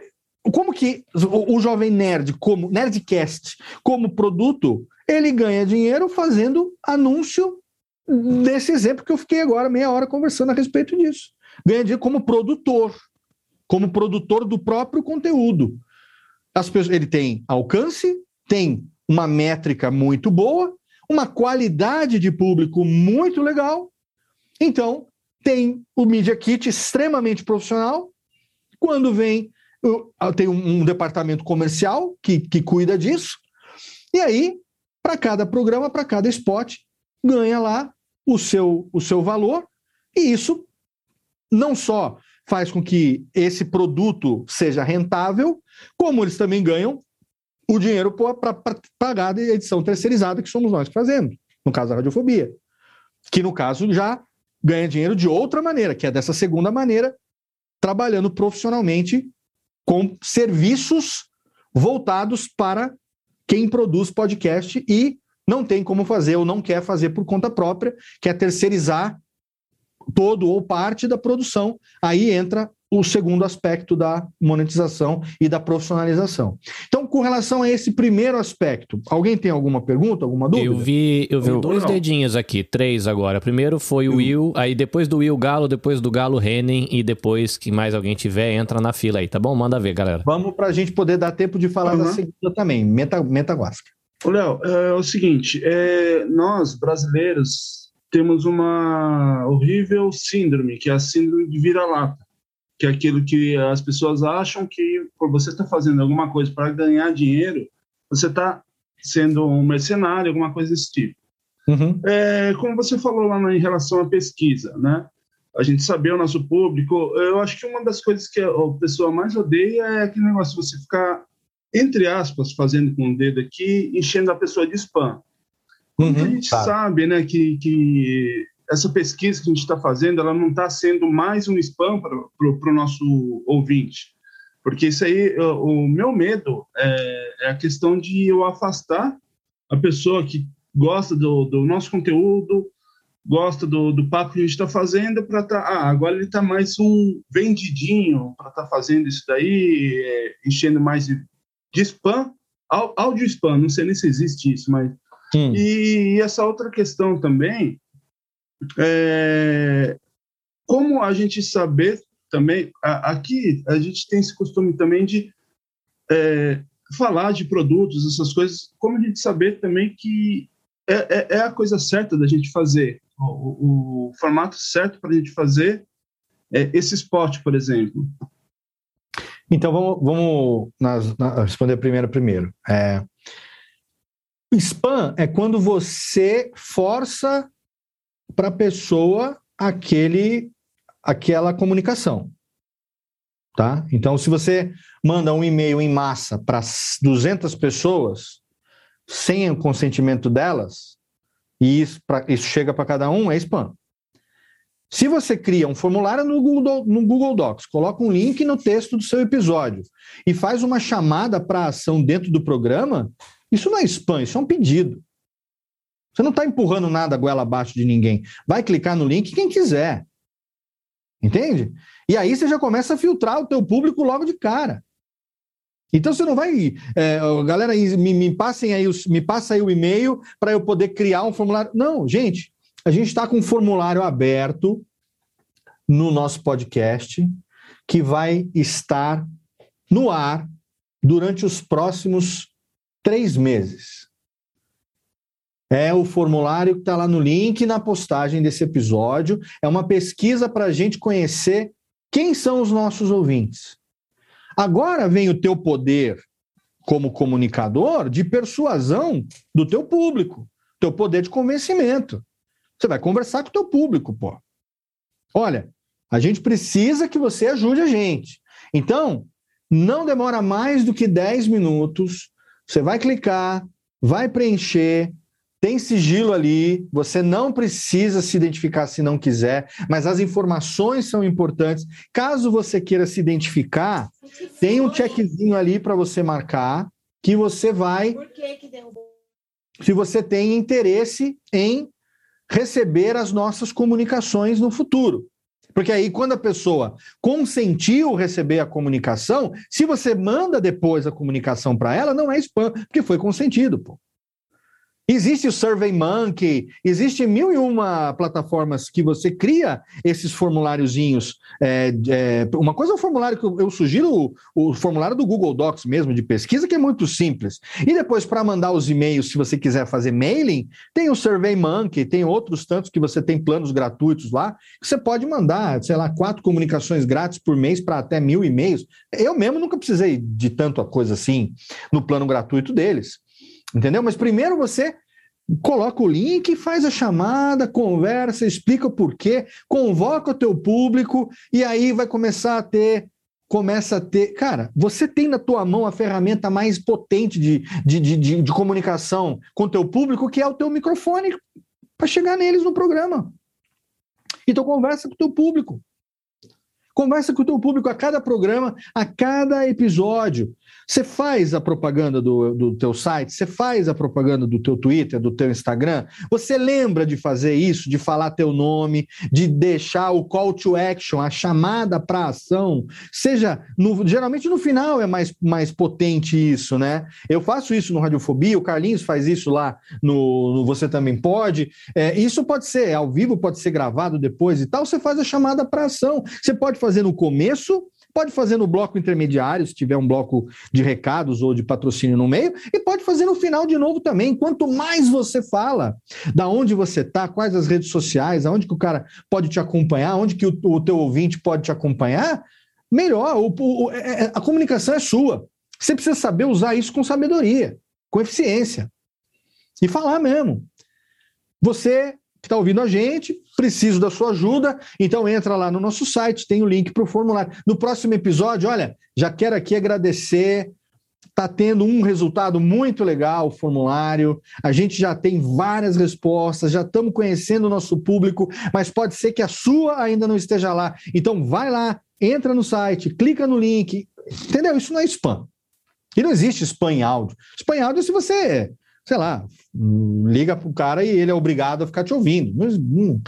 como que o, o jovem nerd, como nerdcast, como produto, ele ganha dinheiro fazendo anúncio desse exemplo que eu fiquei agora meia hora conversando a respeito disso. Ganha dinheiro como produtor, como produtor do próprio conteúdo. As pessoas, ele tem alcance, tem uma métrica muito boa, uma qualidade de público muito legal. Então, tem o Media Kit extremamente profissional. Quando vem, tem um, um departamento comercial que, que cuida disso. E aí, para cada programa, para cada spot, ganha lá o seu, o seu valor, e isso não só faz com que esse produto seja rentável, como eles também ganham o dinheiro para pagar a edição terceirizada, que somos nós que fazemos, no caso da radiofobia. Que, no caso, já ganha dinheiro de outra maneira, que é dessa segunda maneira, trabalhando profissionalmente com serviços voltados para quem produz podcast e não tem como fazer ou não quer fazer por conta própria, quer terceirizar todo ou parte da produção. Aí entra o segundo aspecto da monetização e da profissionalização. Então, com relação a esse primeiro aspecto, alguém tem alguma pergunta, alguma dúvida? Eu vi, eu vi eu, dois não. dedinhos aqui, três agora. Primeiro foi o. Will, aí depois do Will Galo, depois do Galo Rennen e depois que mais alguém tiver, entra na fila aí, tá bom? Manda ver, galera. Vamos para a gente poder dar tempo de falar uhum. da segunda também, meta, metaguasca. Léo, é, é o seguinte, é, nós brasileiros temos uma horrível síndrome, que é a síndrome de vira-lata que é aquilo que as pessoas acham que por você estar tá fazendo alguma coisa para ganhar dinheiro, você está sendo um mercenário, alguma coisa desse tipo. Uhum. É, como você falou lá em relação à pesquisa, né? A gente saber o nosso público, eu acho que uma das coisas que a pessoa mais odeia é aquele negócio de você ficar, entre aspas, fazendo com o dedo aqui, enchendo a pessoa de spam. Uhum, a gente tá. sabe, né, que, que essa pesquisa que a gente está fazendo, ela não está sendo mais um spam para o nosso ouvinte. Porque isso aí, o meu medo é, é, a questão de eu afastar a pessoa que gosta do, do nosso conteúdo, gosta do, do papo que a gente está fazendo, para estar. Tá, ah, agora ele está mais um vendidinho para estar tá fazendo isso daí, é, enchendo mais de, de spam, Áudio spam, não sei nem se existe isso, mas. E essa outra questão também é como a gente saber também. a- Aqui a gente tem esse costume também de é, falar de produtos, essas coisas, como a gente saber também que é, é- é a coisa certa da gente fazer, o, o- formato certo para a gente fazer é, esse esporte, por exemplo. Então vamos, vamos nas- na- responder a primeira primeiro. É, spam é quando você força para a pessoa aquele, aquela comunicação. Tá? Então, se você manda um e-mail em massa para 200 pessoas, sem o consentimento delas, e isso, pra- isso chega para cada um, é spam. Se você cria um formulário no Google, no Google Docs, coloca um link no texto do seu episódio e faz uma chamada para ação dentro do programa, isso não é spam, isso é um pedido. Você não está empurrando nada goela abaixo de ninguém. Vai clicar no link quem quiser. Entende? E aí você já começa a filtrar o teu público logo de cara. Então você não vai, é, galera, me, me passem aí, os- me passa aí o e-mail para eu poder criar um formulário. Não, gente, a gente está com um formulário aberto no nosso podcast que vai estar no ar durante os próximos três meses. É o formulário que está lá no link na postagem desse episódio. É uma pesquisa para a gente conhecer quem são os nossos ouvintes. Agora vem o teu poder como comunicador de persuasão do teu público, teu poder de convencimento. Você vai conversar com o teu público, pô. Olha, a gente precisa que você ajude a gente. Então, não demora mais do que 10 minutos. Você vai clicar, vai preencher, tem sigilo ali, você não precisa se identificar se não quiser, mas as informações são importantes. Caso você queira se identificar, tem um checkzinho ali para você marcar que você vai se você tem interesse em receber as nossas comunicações no futuro. Porque aí, quando a pessoa consentiu receber a comunicação, se você manda depois a comunicação para ela, não é spam, porque foi consentido, pô. Existe o SurveyMonkey, existe mil e uma plataformas que você cria esses formuláriozinhos. É, é, uma coisa é o formulário que eu, sugiro, o, o formulário do Google Docs mesmo, de pesquisa, que é muito simples. E depois, para mandar os e-mails, se você quiser fazer mailing, tem o SurveyMonkey, tem outros tantos que você tem planos gratuitos lá, que você pode mandar, sei lá, quatro comunicações grátis por mês para até mil e-mails. Eu mesmo nunca precisei de tanta coisa assim no plano gratuito deles. Entendeu? Mas primeiro você coloca o link, faz a chamada, conversa, explica o porquê, convoca o teu público e aí vai começar a ter começa a ter. Cara, você tem na tua mão a ferramenta mais potente de, de, de, de, comunicação com o teu público, que é o teu microfone, para chegar neles no programa. Então conversa com o teu público. Conversa com o teu público a cada programa, a cada episódio. Você faz a propaganda do, do teu site, você faz a propaganda do teu Twitter, do teu Instagram. Você lembra de fazer isso, de falar teu nome, de deixar o call to action, a chamada para ação. Seja, no, geralmente no final é mais, mais potente isso, né? Eu faço isso no Radiofobia, o Carlinhos faz isso lá no, no Você Também Pode. É, isso pode ser ao vivo, pode ser gravado depois e tal. Você faz a chamada para ação. Você pode fazer no começo, pode fazer no bloco intermediário, se tiver um bloco de recados ou de patrocínio no meio, e pode fazer no final de novo também. Quanto mais você fala, da onde você está, quais as redes sociais, aonde que o cara pode te acompanhar, onde que o, o teu ouvinte pode te acompanhar, melhor. O, o, é, a comunicação é sua. Você precisa saber usar isso com sabedoria, com eficiência. E falar mesmo. Você que está ouvindo a gente, preciso da sua ajuda, então entra lá no nosso site, tem o link para o formulário. No próximo episódio, olha, já quero aqui agradecer. Está tendo um resultado muito legal o formulário. A gente já tem várias respostas, já estamos conhecendo o nosso público, mas pode ser que a sua ainda não esteja lá. Então vai lá, entra no site, clica no link. Entendeu? Isso não é spam. E não existe spam em áudio. Spam em áudio é se você sei lá, liga pro cara e ele é obrigado a ficar te ouvindo. Mas, hum,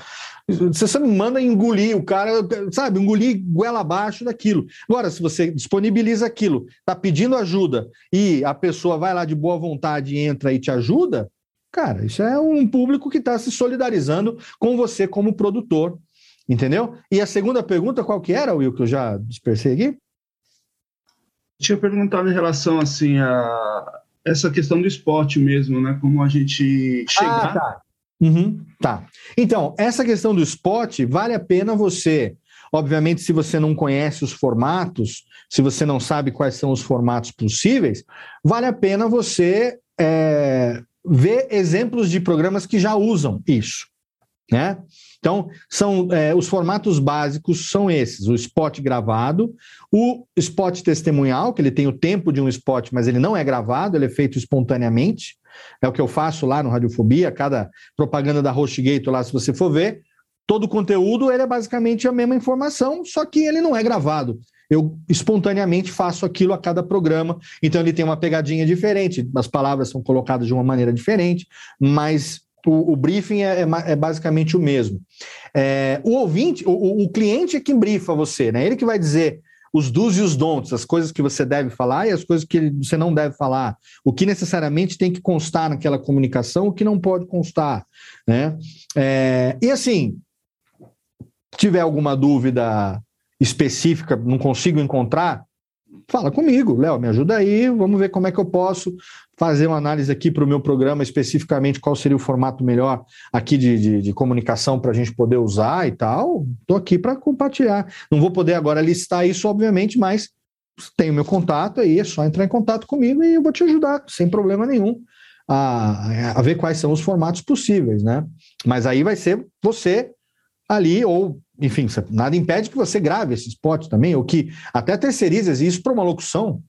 você não manda engolir o cara, sabe, engolir goela abaixo daquilo. Agora, se você disponibiliza aquilo, tá pedindo ajuda e a pessoa vai lá de boa vontade entra e te ajuda, cara, isso é um público que está se solidarizando com você como produtor, entendeu? E a segunda pergunta, qual que era, Will, que eu já dispersei aqui? Tinha perguntado em relação, assim, a essa questão do esporte mesmo, né? Como a gente chegar... Ah, tá. Uhum, tá. Então, essa questão do spot, vale a pena você. Obviamente, se você não conhece os formatos, se você não sabe quais são os formatos possíveis, vale a pena você é, ver exemplos de programas que já usam isso. Né? Então, são é, os formatos básicos são esses: o spot gravado, o spot testemunhal, que ele tem o tempo de um spot, mas ele não é gravado, ele é feito espontaneamente. É o que eu faço lá no Radiofobia, cada propaganda da HostGator lá, se você for ver, todo o conteúdo ele é basicamente a mesma informação, só que ele não é gravado. Eu espontaneamente faço aquilo a cada programa, então ele tem uma pegadinha diferente, as palavras são colocadas de uma maneira diferente, mas o, o briefing é, é, é, basicamente o mesmo. É, o ouvinte, o, o cliente é quem brifa você, né? Ele que vai dizer os dos e os don'ts, as coisas que você deve falar e as coisas que você não deve falar, o que necessariamente tem que constar naquela comunicação, o que não pode constar, né? É, e assim, tiver alguma dúvida específica, não consigo encontrar, fala comigo, Léo, me ajuda aí, vamos ver como é que eu posso fazer uma análise aqui para o meu programa, especificamente qual seria o formato melhor aqui de, de, de comunicação para a gente poder usar e tal. Estou aqui para compartilhar. Não vou poder agora listar isso, obviamente, mas tem o meu contato aí, é só entrar em contato comigo e eu vou te ajudar, sem problema nenhum, a, a ver quais são os formatos possíveis, né? Mas aí vai ser você ali, ou enfim, nada impede que você grave esse spot também, ou que até terceirize isso para uma locução,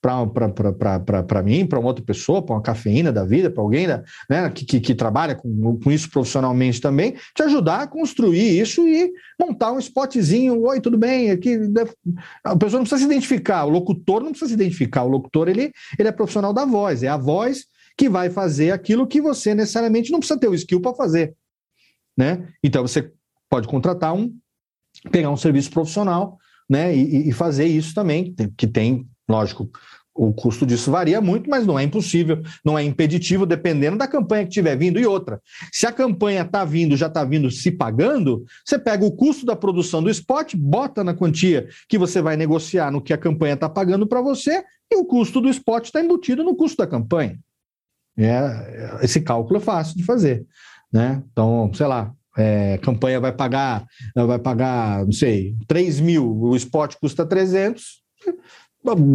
para mim, para uma outra pessoa, para uma cafeína da vida, para alguém da, né, que, que, que, trabalha com, com isso profissionalmente também, te ajudar a construir isso e montar um spotzinho. Oi, tudo bem? Aqui, a pessoa não precisa se identificar, o locutor não precisa se identificar, o locutor ele, ele é profissional da voz, é a voz que vai fazer aquilo que você necessariamente não precisa ter o skill para fazer. Né? Então você pode contratar um, pegar um serviço profissional né, e, e fazer isso também, que tem, lógico, o custo disso varia muito, mas não é impossível, não é impeditivo, dependendo da campanha que estiver vindo. E outra, se a campanha está vindo, já está vindo se pagando, você pega o custo da produção do spot, bota na quantia que você vai negociar no que a campanha está pagando para você, e o custo do spot está embutido no custo da campanha. É, esse cálculo é fácil de fazer. Né? Então, sei lá, é, campanha vai pagar, vai pagar, não sei, 3 mil, o spot custa 300.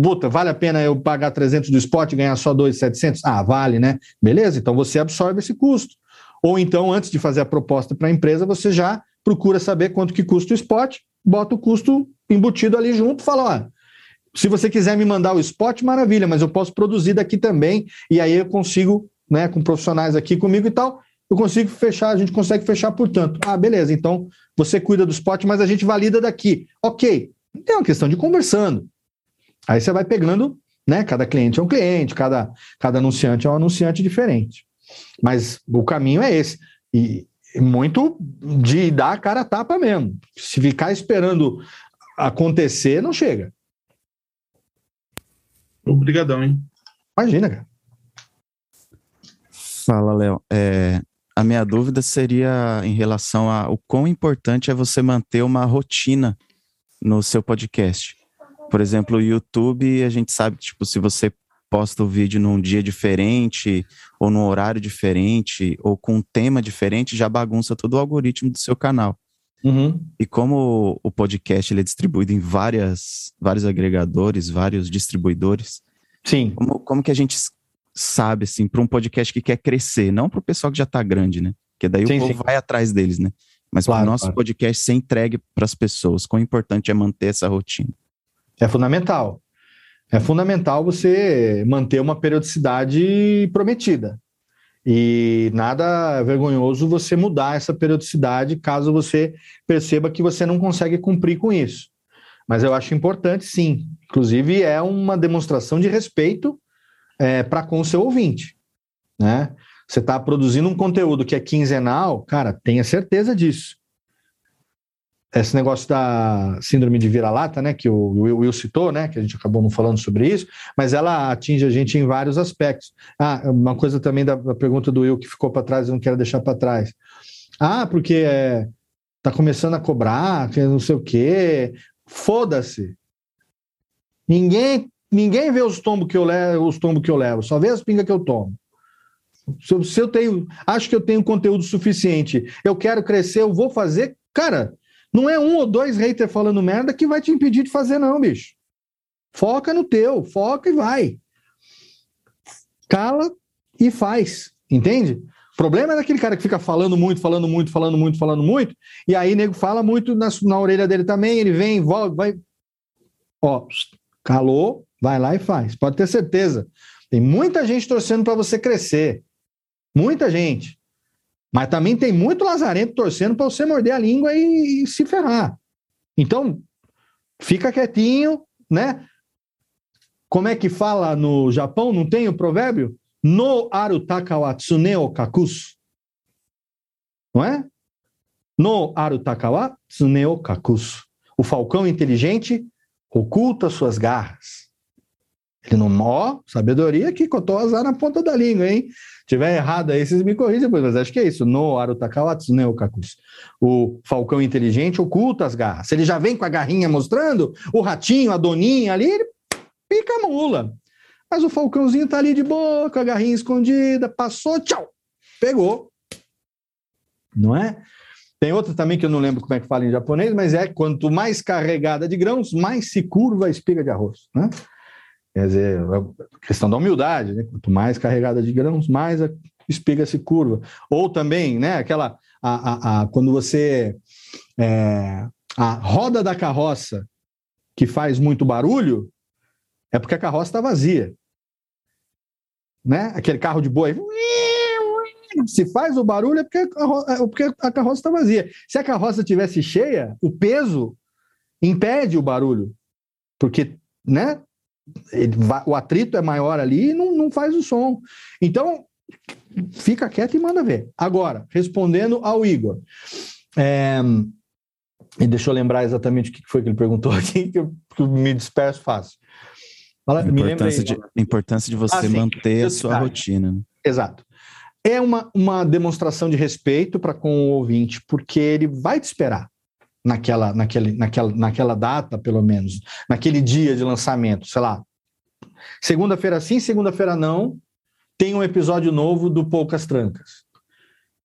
Puta, vale a pena eu pagar 300 do spot e ganhar só 2,700? Ah, vale, né? Beleza, então você absorve esse custo. Ou então, antes de fazer a proposta para a empresa, você já procura saber quanto que custa o spot, bota o custo embutido ali junto, fala, ó, se você quiser me mandar o spot, maravilha, mas eu posso produzir daqui também, e aí eu consigo, né, com profissionais aqui comigo e tal, eu consigo fechar, a gente consegue fechar por tanto. Ah, beleza, então você cuida do spot, mas a gente valida daqui. Ok, é uma questão de conversando. Aí você vai pegando, né? Cada cliente é um cliente, cada, cada anunciante é um anunciante diferente. Mas o caminho é esse. E muito de dar a cara a tapa mesmo. Se ficar esperando acontecer, não chega. Obrigadão, hein? Imagina, cara. Fala, Léo. É, a minha dúvida seria em relação a o quão importante é você manter uma rotina no seu podcast. Por exemplo, o YouTube, a gente sabe, tipo, se você posta o vídeo num dia diferente, ou num horário diferente, ou com um tema diferente, já bagunça todo o algoritmo do seu canal. Uhum. E como o podcast ele é distribuído em várias, vários agregadores, vários distribuidores, Sim. Como, como que a gente sabe, assim, para um podcast que quer crescer, não para o pessoal que já está grande, né? Porque daí sim, o povo sim. vai atrás deles, né? Mas claro, para o nosso claro. podcast ser entregue para as pessoas, quão importante é manter essa rotina? É fundamental. É fundamental você manter uma periodicidade prometida. E nada vergonhoso você mudar essa periodicidade caso você perceba que você não consegue cumprir com isso. Mas eu acho importante, sim. Inclusive, é uma demonstração de respeito é, para com o seu ouvinte. né? Você está produzindo um conteúdo que é quinzenal, cara, tenha certeza disso. Esse negócio da síndrome de vira-lata, né, que o Will, citou, né, que a gente acabou não falando sobre isso, mas ela atinge a gente em vários aspectos. Ah, uma coisa também da, da pergunta do Will que ficou para trás, eu não quero deixar para trás. Ah, porque é, tá começando a cobrar, que não sei o quê. Foda-se. Ninguém, ninguém vê os tombos que eu levo, os tombos que eu levo, só vê as pingas que eu tomo. Se eu, se eu tenho, acho que eu tenho conteúdo suficiente, eu quero crescer, eu vou fazer, cara, não é um ou dois haters falando merda que vai te impedir de fazer, não, bicho. Foca no teu, foca e vai. Cala e faz, entende? O problema é daquele cara que fica falando muito, falando muito, falando muito, falando muito, e aí nego fala muito na, na orelha dele também, ele vem, volta, vai. Ó, calou, vai lá e faz. Pode ter certeza. Tem muita gente torcendo para você crescer. Muita gente. Mas também tem muito lazarento torcendo para você morder a língua e, e, se ferrar. Então, fica quietinho, né? Como é que fala no Japão? Não tem o provérbio? No arutaka wa tsune o. Não é? No arutaka wa tsune o. O falcão inteligente oculta suas garras. Ele não, ó, sabedoria que cotou azar na ponta da língua, hein? tiver errado aí, vocês me corrigem depois, mas acho que é isso. No Arutakawatsu, né, o. O falcão inteligente oculta as garras. Se ele já vem com a garrinha mostrando, o ratinho, a doninha ali, ele pica a mula. Mas o falcãozinho tá ali de boa, com a garrinha escondida, passou, tchau, pegou. Não é? Tem outra também que eu não lembro como é que fala em japonês, mas é quanto mais carregada de grãos, mais se curva a espiga de arroz, né? Quer dizer, é questão da humildade, né? Quanto mais carregada de grãos, mais a espiga se curva. Ou também, né, aquela. A, a, a quando você. É, a roda da carroça que faz muito barulho é porque a carroça está vazia. Né? Aquele carro de boi. Se faz o barulho é porque a, é porque a carroça está vazia. Se a carroça tivesse cheia, o peso impede o barulho. Porque né, vai, o atrito é maior ali e não, não faz o som. Então, fica quieto e manda ver. Agora, respondendo ao Igor. É, e deixa eu lembrar exatamente o que foi que ele perguntou aqui, que eu, que eu me disperso fácil. Fala, a importância, de, a importância de você ah, manter a sua rotina. Né? Exato. É uma, uma demonstração de respeito para com o ouvinte, porque ele vai te esperar naquela, naquele, naquela, naquela data, pelo menos, naquele dia de lançamento, sei lá. Segunda-feira sim, segunda-feira não, tem um episódio novo do Poucas Trancas.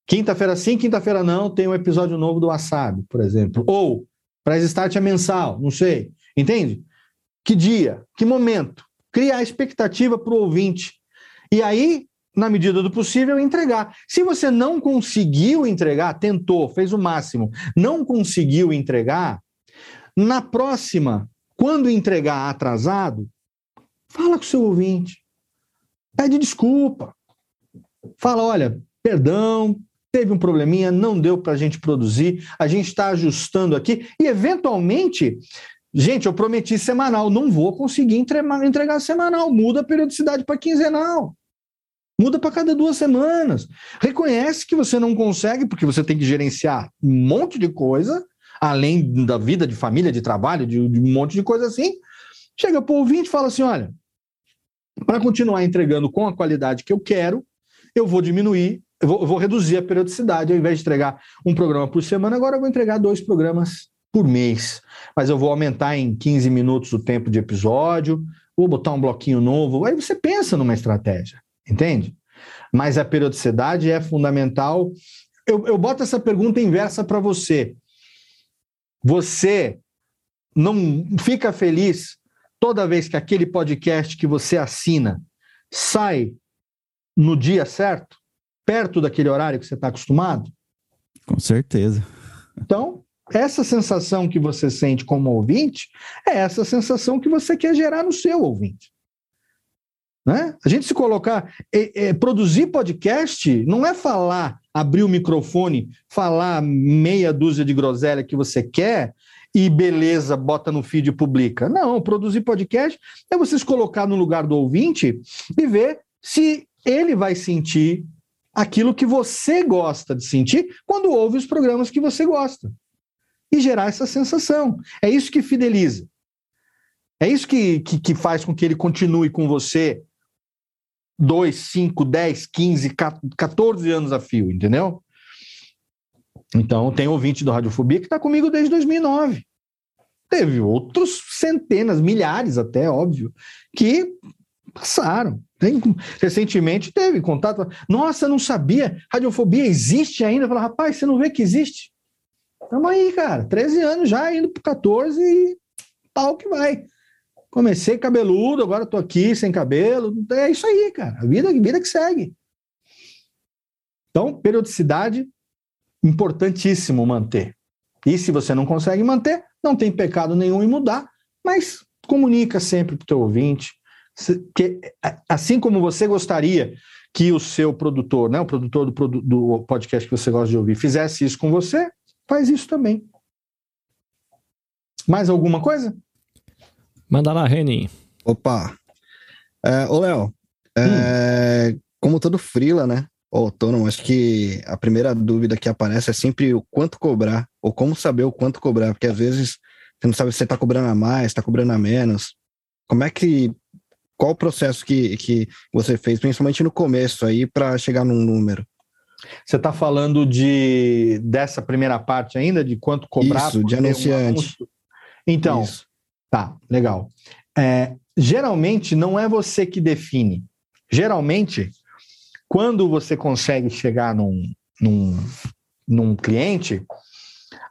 Quinta-feira sim, quinta-feira não, tem um episódio novo do Wasabi, por exemplo. Ou, para Start é mensal, não sei. Entende? Que dia, que momento. Criar expectativa para o ouvinte. E aí, na medida do possível, entregar. Se você não conseguiu entregar, tentou, fez o máximo, não conseguiu entregar, na próxima, quando entregar atrasado, fala com o seu ouvinte. Pede desculpa. Fala, olha, perdão, teve um probleminha, não deu para a gente produzir, a gente está ajustando aqui e, eventualmente, gente, eu prometi semanal, não vou conseguir entregar semanal, muda a periodicidade para quinzenal. Muda para cada duas semanas. Reconhece que você não consegue, porque você tem que gerenciar um monte de coisa, além da vida de família, de trabalho, de, de um monte de coisa assim. Chega para o ouvinte e fala assim: olha, para continuar entregando com a qualidade que eu quero, eu vou diminuir, eu vou, eu vou, reduzir a periodicidade. Ao invés de entregar um programa por semana, agora eu vou entregar dois programas por mês. Mas eu vou aumentar em 15 minutos o tempo de episódio, vou botar um bloquinho novo. Aí você pensa numa estratégia entende? Mas a periodicidade é fundamental. Eu, eu boto essa pergunta inversa para você. Você não fica feliz toda vez que aquele podcast que você assina sai no dia certo, perto daquele horário que você está acostumado? Com certeza. Então, essa sensação que você sente como ouvinte é essa sensação que você quer gerar no seu ouvinte. Né? A gente se colocar, é, é, produzir podcast não é falar, abrir o microfone, falar meia dúzia de groselha que você quer e beleza, bota no feed e publica. Não, produzir podcast é você se colocar no lugar do ouvinte e ver se ele vai sentir aquilo que você gosta de sentir quando ouve os programas que você gosta. E gerar essa sensação. É isso que fideliza. É isso que, que, que faz com que ele continue com você 2, 5, 10, 15, 14 anos a fio, entendeu? Então, tem ouvinte do Radiofobia que está comigo desde 2009. Teve outros centenas, milhares até, óbvio, que passaram. Tem, recentemente teve contato. Nossa, não sabia. Radiofobia existe ainda. Fala, rapaz, você não vê que existe? Tamo aí, cara. 13 anos já, indo pro 14 e pau que vai. Comecei cabeludo, agora tô aqui sem cabelo. É isso aí, cara. A vida, a vida que segue. Então, periodicidade, importantíssimo manter. E se você não consegue manter, não tem pecado nenhum em mudar, mas comunica sempre para o teu ouvinte, que, assim como você gostaria que o seu produtor, né, o produtor do, do podcast que você gosta de ouvir, fizesse isso com você, faz isso também. Mais alguma coisa? Manda lá, Reni. Opa. É, ô, Léo, é, hum. como todo frila, né? autônomo, acho que a primeira dúvida que aparece é sempre o quanto cobrar, ou como saber o quanto cobrar, porque às vezes você não sabe se você está cobrando a mais, está cobrando a menos. Como é que. Qual o processo que, que você fez, principalmente no começo aí, para chegar num número? Você está falando de dessa primeira parte ainda, de quanto cobrar? Isso, de anunciante. Um então, Isso. Tá, legal. É, geralmente não é você que define. Geralmente quando você consegue chegar num, num, num cliente,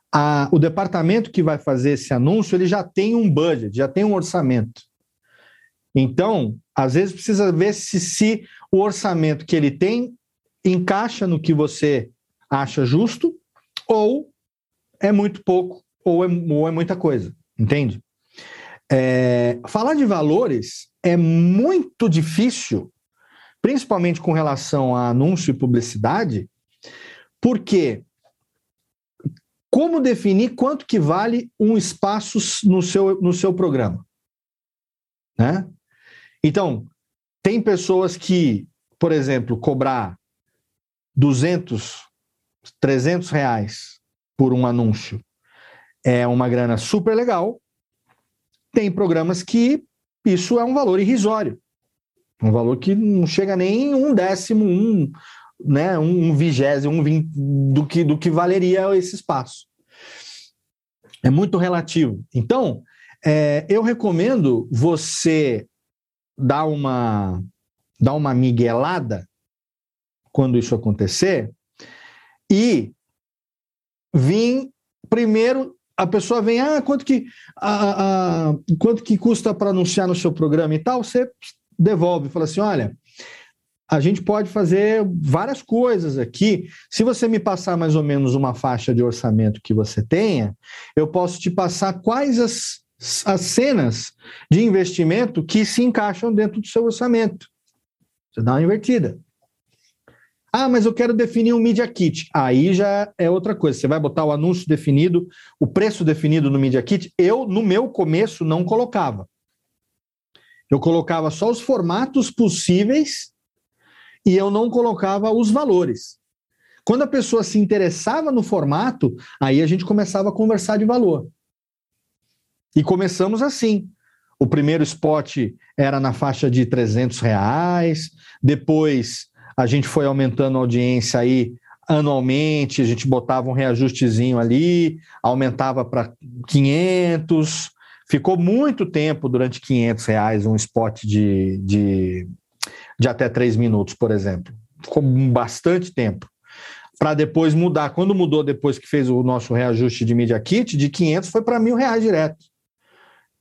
a, o departamento que vai fazer esse anúncio ele já tem um budget, já tem um orçamento. Então, às vezes precisa ver se, se o orçamento que ele tem encaixa no que você acha justo, ou é muito pouco, ou é, ou é muita coisa, entende? É, falar de valores é muito difícil principalmente com relação a anúncio e publicidade, porque como definir quanto que vale um espaço no seu, no seu programa? Né? Então, tem pessoas que, por exemplo, cobrar 200, 300 reais por um anúncio é uma grana super legal. Tem programas que isso é um valor irrisório. Um valor que não chega nem um décimo, um, né, um, vigésimo, um vinte do que, do que valeria esse espaço. É muito relativo. Então, é, eu recomendo você dar uma, dar uma miguelada quando isso acontecer e vir primeiro a pessoa vem, ah, quanto que, quanto que custa para anunciar no seu programa e tal, você devolve, fala assim: olha, a gente pode fazer várias coisas aqui. Se você me passar mais ou menos uma faixa de orçamento que você tenha, eu posso te passar quais as, as cenas de investimento que se encaixam dentro do seu orçamento. Você dá uma invertida. Ah, mas eu quero definir um Media Kit. Aí já é outra coisa. Você vai botar o anúncio definido, o preço definido no Media Kit. Eu, no meu começo, não colocava. Eu colocava só os formatos possíveis e eu não colocava os valores. Quando a pessoa se interessava no formato, aí a gente começava a conversar de valor. E começamos assim. O primeiro spot era na faixa de 300 reais, depois a gente foi aumentando a audiência aí anualmente, a gente botava um reajustezinho ali, aumentava para 500, Ficou muito tempo, durante 500 reais, um spot de, de, de até três minutos, por exemplo. Ficou bastante tempo. Para depois mudar. Quando mudou, depois que fez o nosso reajuste de Media Kit, de 500 foi para mil reais direto.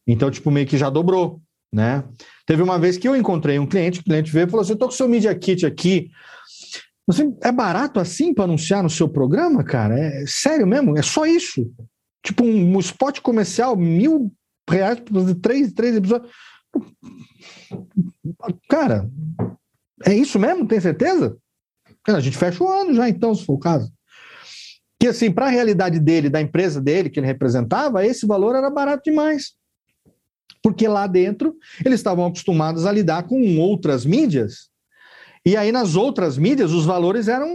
Então, tipo, meio que já dobrou, né? Teve uma vez que eu encontrei um cliente, o cliente veio e falou assim: eu tô com seu Media Kit aqui. Assim, é barato assim para anunciar no seu programa, cara? É sério mesmo? É só isso? Tipo, um, spot comercial, mil reais fazer três, três episódios. Cara, é isso mesmo? Tem certeza? A gente fecha o ano já, então, se for o caso. Que, assim, para a realidade dele, da empresa dele, que ele representava, esse valor era barato demais. Porque lá dentro eles estavam acostumados a lidar com outras mídias E aí nas outras mídias os valores eram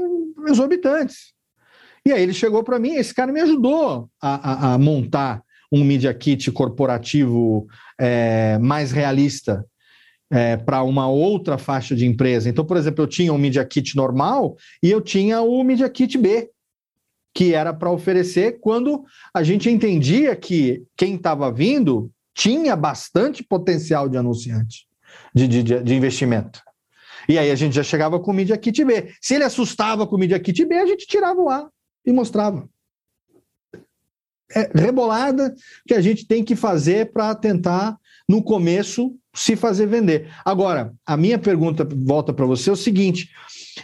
exorbitantes. E aí ele chegou para mim, esse cara me ajudou a, a, a montar um Media Kit corporativo é, mais realista é, para uma outra faixa de empresa. Então, por exemplo, eu tinha um Media Kit normal e eu tinha o Media Kit B, que era para oferecer quando a gente entendia que quem estava vindo tinha bastante potencial de anunciante, de, de, de investimento. E aí a gente já chegava com o Media Kit B. Se ele assustava com o Media Kit B, a gente tirava o A e mostrava. É rebolada que a gente tem que fazer para tentar, no começo, se fazer vender. Agora, a minha pergunta volta para você é o seguinte: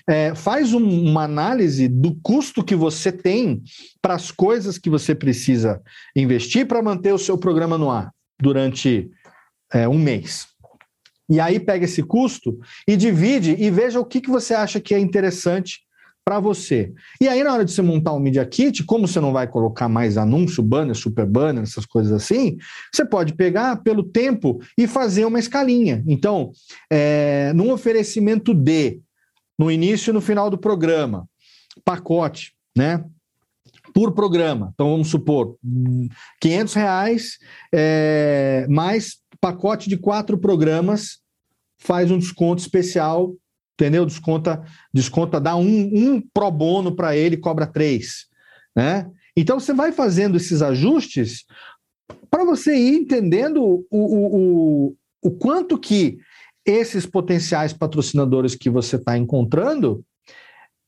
é, faz um, uma análise do custo que você tem para as coisas que você precisa investir para manter o seu programa no ar durante é, um mês. E aí pega esse custo e divide e veja o que, que você acha que é interessante para você. E aí, na hora de você montar um Media Kit, como você não vai colocar mais anúncio, banner, super banner, essas coisas assim, você pode pegar pelo tempo e fazer uma escalinha. Então, é, num oferecimento D, no início e no final do programa, pacote, né? Por programa. Então, vamos supor, 500 reais é, mais pacote de quatro programas faz um desconto especial entendeu? Desconta, desconta, dá um, um pro bono para ele, cobra três, né? Então você vai fazendo esses ajustes para você ir entendendo o, o, o, o quanto que esses potenciais patrocinadores que você está encontrando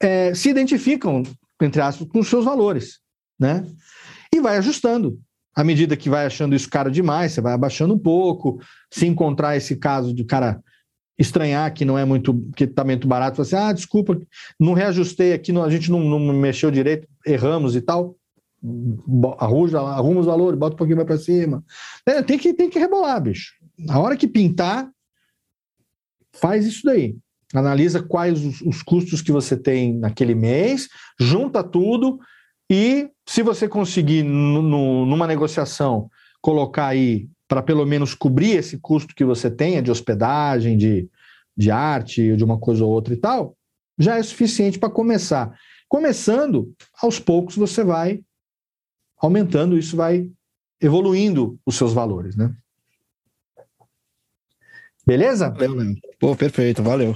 é, se identificam, entre aspas, com os seus valores, né? E vai ajustando. À medida que vai achando isso caro demais, você vai abaixando um pouco. Se encontrar esse caso de cara estranhar que não é muito, que está muito barato, você, ah, desculpa, não reajustei aqui, não, a gente não, não mexeu direito, erramos e tal. Arruja, arruma os valores, bota um pouquinho mais para cima. É, tem, que, tem que rebolar, bicho. A hora que pintar, faz isso daí. Analisa quais os, os custos que você tem naquele mês, junta tudo e se você conseguir, no, numa negociação, colocar aí para pelo menos cobrir esse custo que você tenha de hospedagem, de, de arte, de uma coisa ou outra e tal, já é suficiente para começar. Começando, aos poucos você vai aumentando, isso vai evoluindo os seus valores, né? Beleza? Pô, perfeito, valeu.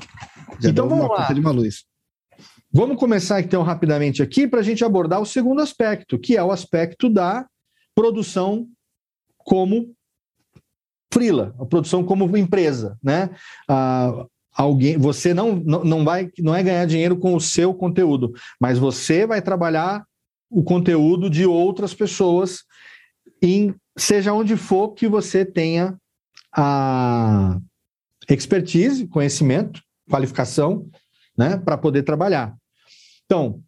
Já então vamos lá. De uma luz. Vamos começar então rapidamente aqui para a gente abordar o segundo aspecto, que é o aspecto da produção como frila, a produção como empresa, né? Ah, alguém, você não, não, não vai, não é ganhar dinheiro com o seu conteúdo, mas você vai trabalhar o conteúdo de outras pessoas em seja onde for que você tenha a expertise, conhecimento, qualificação, né, para poder trabalhar. Então,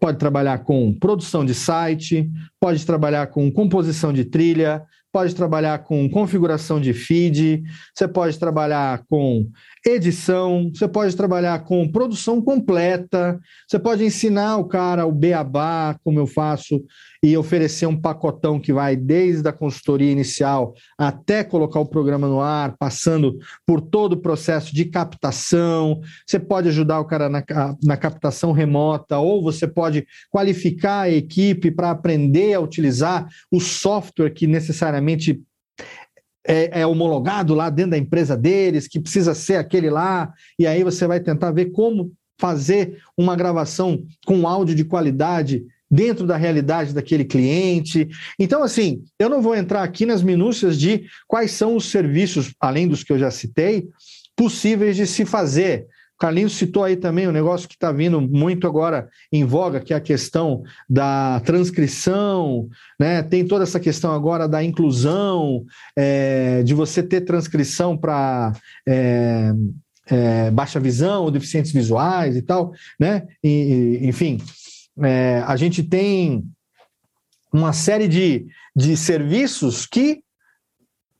pode trabalhar com produção de site, pode trabalhar com composição de trilha, pode trabalhar com configuração de feed, você pode trabalhar com edição, você pode trabalhar com produção completa, você pode ensinar o cara o beabá, como eu faço, e oferecer um pacotão que vai desde a consultoria inicial até colocar o programa no ar, passando por todo o processo de captação. Você pode ajudar o cara na, na captação remota, ou você pode qualificar a equipe para aprender a utilizar o software que necessariamente é, é, homologado lá dentro da empresa deles, que precisa ser aquele lá, e aí você vai tentar ver como fazer uma gravação com áudio de qualidade dentro da realidade daquele cliente. Então, assim, eu não vou entrar aqui nas minúcias de quais são os serviços, além dos que eu já citei, possíveis de se fazer. Carlinhos citou aí também um negócio que está vindo muito agora em voga, que é a questão da transcrição, né? Tem toda essa questão agora da inclusão, é, de você ter transcrição para é, é, baixa visão, deficientes visuais e tal, né? E, enfim, é, a gente tem uma série de, de serviços que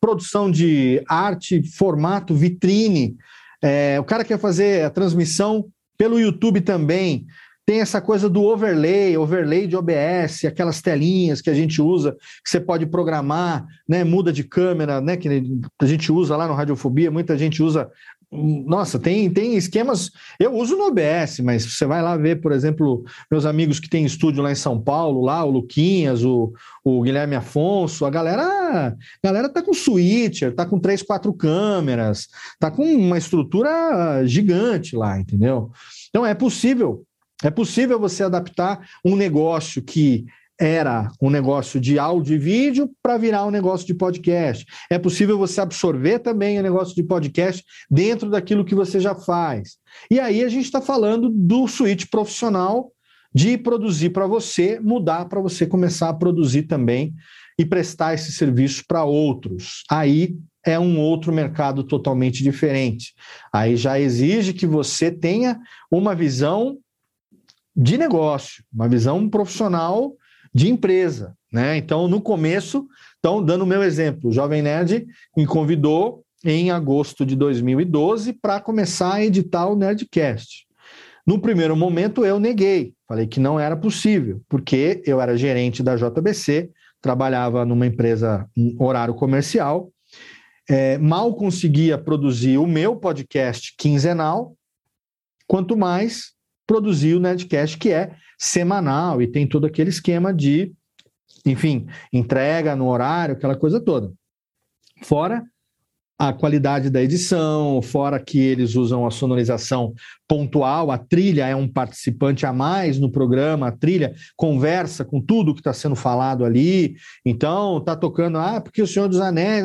produção de arte, formato, vitrine, é, o cara quer fazer a transmissão pelo YouTube também. Tem essa coisa do overlay, overlay de OBS, aquelas telinhas que a gente usa, que você pode programar, né? Muda de câmera, né? Que a gente usa lá no Radiofobia, muita gente usa Nossa, tem, tem esquemas. Eu uso no OBS, mas você vai lá ver, por exemplo, meus amigos que têm estúdio lá em São Paulo, lá, o Luquinhas, o, o Guilherme Afonso, a galera, a galera tá com switcher, tá com três, quatro câmeras, tá com uma estrutura gigante lá, entendeu? Então é possível, é possível você adaptar um negócio que era um negócio de áudio e vídeo para virar um negócio de podcast. É possível você absorver também o negócio de podcast dentro daquilo que você já faz. E aí a gente está falando do switch profissional de produzir para você, mudar para você começar a produzir também e prestar esse serviço para outros. Aí é um outro mercado totalmente diferente. Aí já exige que você tenha uma visão de negócio, uma visão profissional de empresa, né? Então, no começo, então, dando o meu exemplo, o Jovem Nerd me convidou em agosto de 2012 para começar a editar o Nerdcast. No primeiro momento, eu neguei, falei que não era possível, porque eu era gerente da JBC, trabalhava numa empresa em horário comercial, é, mal conseguia produzir o meu podcast quinzenal, quanto mais produzir o Nerdcast, que é semanal e tem todo aquele esquema de, enfim, entrega no horário, aquela coisa toda. Fora a qualidade da edição, fora que eles usam a sonorização pontual, a trilha é um participante a mais no programa, a trilha conversa com tudo que está sendo falado ali, então tá tocando, ah, porque o Senhor dos Anéis,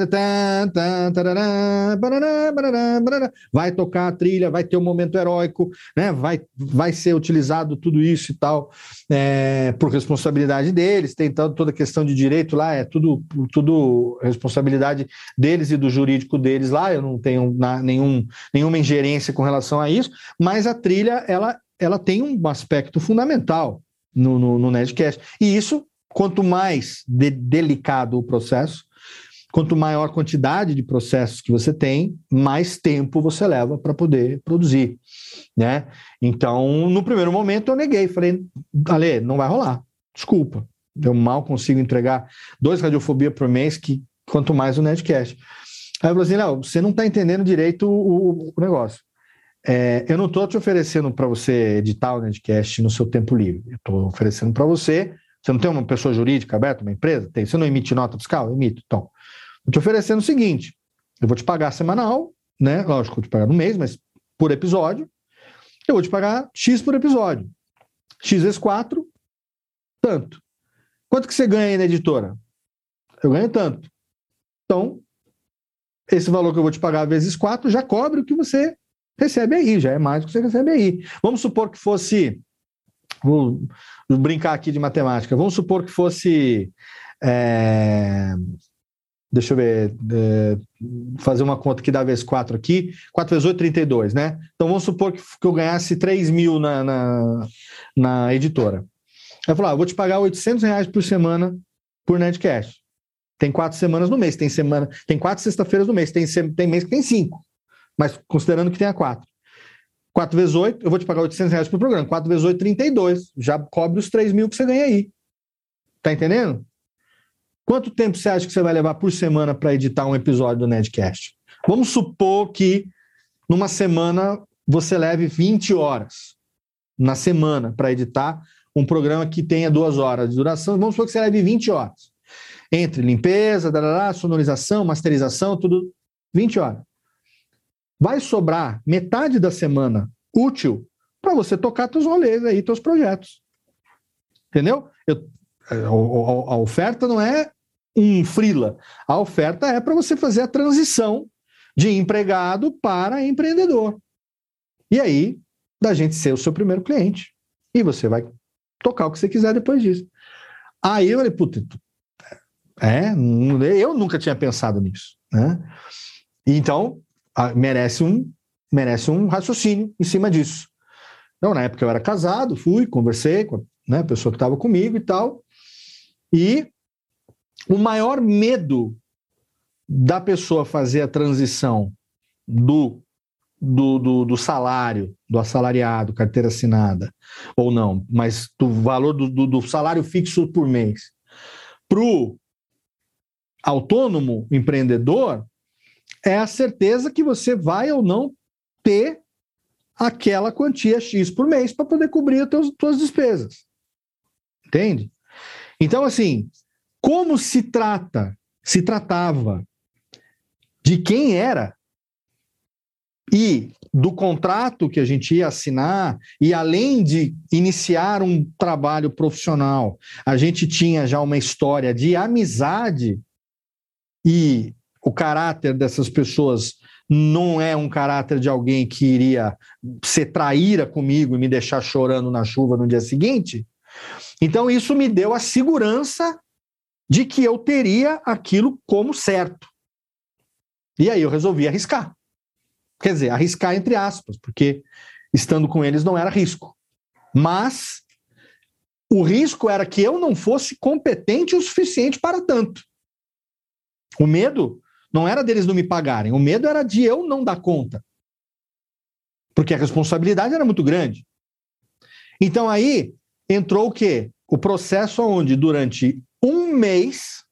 vai tocar a trilha, vai ter um momento heróico, né, vai, vai ser utilizado tudo isso e tal, é, por responsabilidade deles, tem toda a questão de direito lá, é tudo, tudo responsabilidade deles e do jurídico deles lá, eu não tenho na, nenhum, nenhuma ingerência com relação a isso, mas a trilha ela, ela tem um aspecto fundamental no, no, no Nerdcast. E isso, quanto mais de, delicado o processo, quanto maior quantidade de processos que você tem, mais tempo você leva para poder produzir, né? Então, no primeiro momento eu neguei, falei, Ale, não vai rolar, desculpa, eu mal consigo entregar dois radiofobia por mês, que quanto mais o Nerdcast. Aí eu falei assim, não, você não está entendendo direito o, o negócio. É, eu não estou te oferecendo para você editar o Nerdcast no seu tempo livre. Eu estou oferecendo para você. Você não tem uma pessoa jurídica aberta, uma empresa? Tem. Você não emite nota fiscal? Emito. Então, estou te oferecendo o seguinte: eu vou te pagar semanal, né? Lógico, eu vou te pagar no mês, mas por episódio. Eu vou te pagar X por episódio. X vezes 4, tanto. Quanto que você ganha aí na editora? Eu ganho tanto. Então, esse valor que eu vou te pagar vezes 4 já cobre o que você recebe aí, já é mais do que você recebe aí. Vamos supor que fosse. Vou brincar aqui de matemática. Vamos supor que fosse. É, deixa eu ver. É, fazer uma conta que dá vezes 4 aqui. 4 vezes 8, 32, né? Então vamos supor que, que eu ganhasse 3 mil na, na, na editora. Eu falar, ah, eu vou te pagar 800 reais por semana por Netcast. Tem quatro semanas no mês, tem semana, tem quatro sexta-feiras no mês, tem, tem mês que tem cinco, mas considerando que tenha quatro. 4 vezes 8, eu vou te pagar 800 reais por programa. 4 vezes 8, 32. Já cobre os 3 mil que você ganha aí. Tá entendendo? Quanto tempo você acha que você vai levar por semana para editar um episódio do Nedcast? Vamos supor que numa semana você leve 20 horas na semana para editar um programa que tenha duas horas de duração. Vamos supor que você leve 20 horas entre limpeza, sonorização, masterização, tudo 20 horas. Vai sobrar metade da semana útil para você tocar teus rolês aí, teus projetos. Entendeu? Eu, a, a, a oferta não é um frila. A oferta é para você fazer a transição de empregado para empreendedor. E aí, da gente ser o seu primeiro cliente. E você vai tocar o que você quiser depois disso. Aí eu falei, puta, é, eu nunca tinha pensado nisso. Né? Então, merece um, merece um raciocínio em cima disso. Então, na época eu era casado, fui, conversei com a né, pessoa que estava comigo e tal. E o maior medo da pessoa fazer a transição do, do, do, do, salário, do assalariado, carteira assinada, ou não, mas do valor do, do, do salário fixo por mês, para o autônomo empreendedor é a certeza que você vai ou não ter aquela quantia X por mês para poder cobrir as tuas despesas. Entende? Então, assim, como se trata, se tratava de quem era e do contrato que a gente ia assinar, e além de iniciar um trabalho profissional, a gente tinha já uma história de amizade e o caráter dessas pessoas não é um caráter de alguém que iria ser traíra comigo e me deixar chorando na chuva no dia seguinte. Então, isso me deu a segurança de que eu teria aquilo como certo. E aí eu resolvi arriscar. Quer dizer, arriscar entre aspas, porque estando com eles não era risco. Mas o risco era que eu não fosse competente o suficiente para tanto. O medo não era deles não me pagarem, o medo era de eu não dar conta. Porque a responsabilidade era muito grande. Então aí entrou o quê? O processo onde durante um mês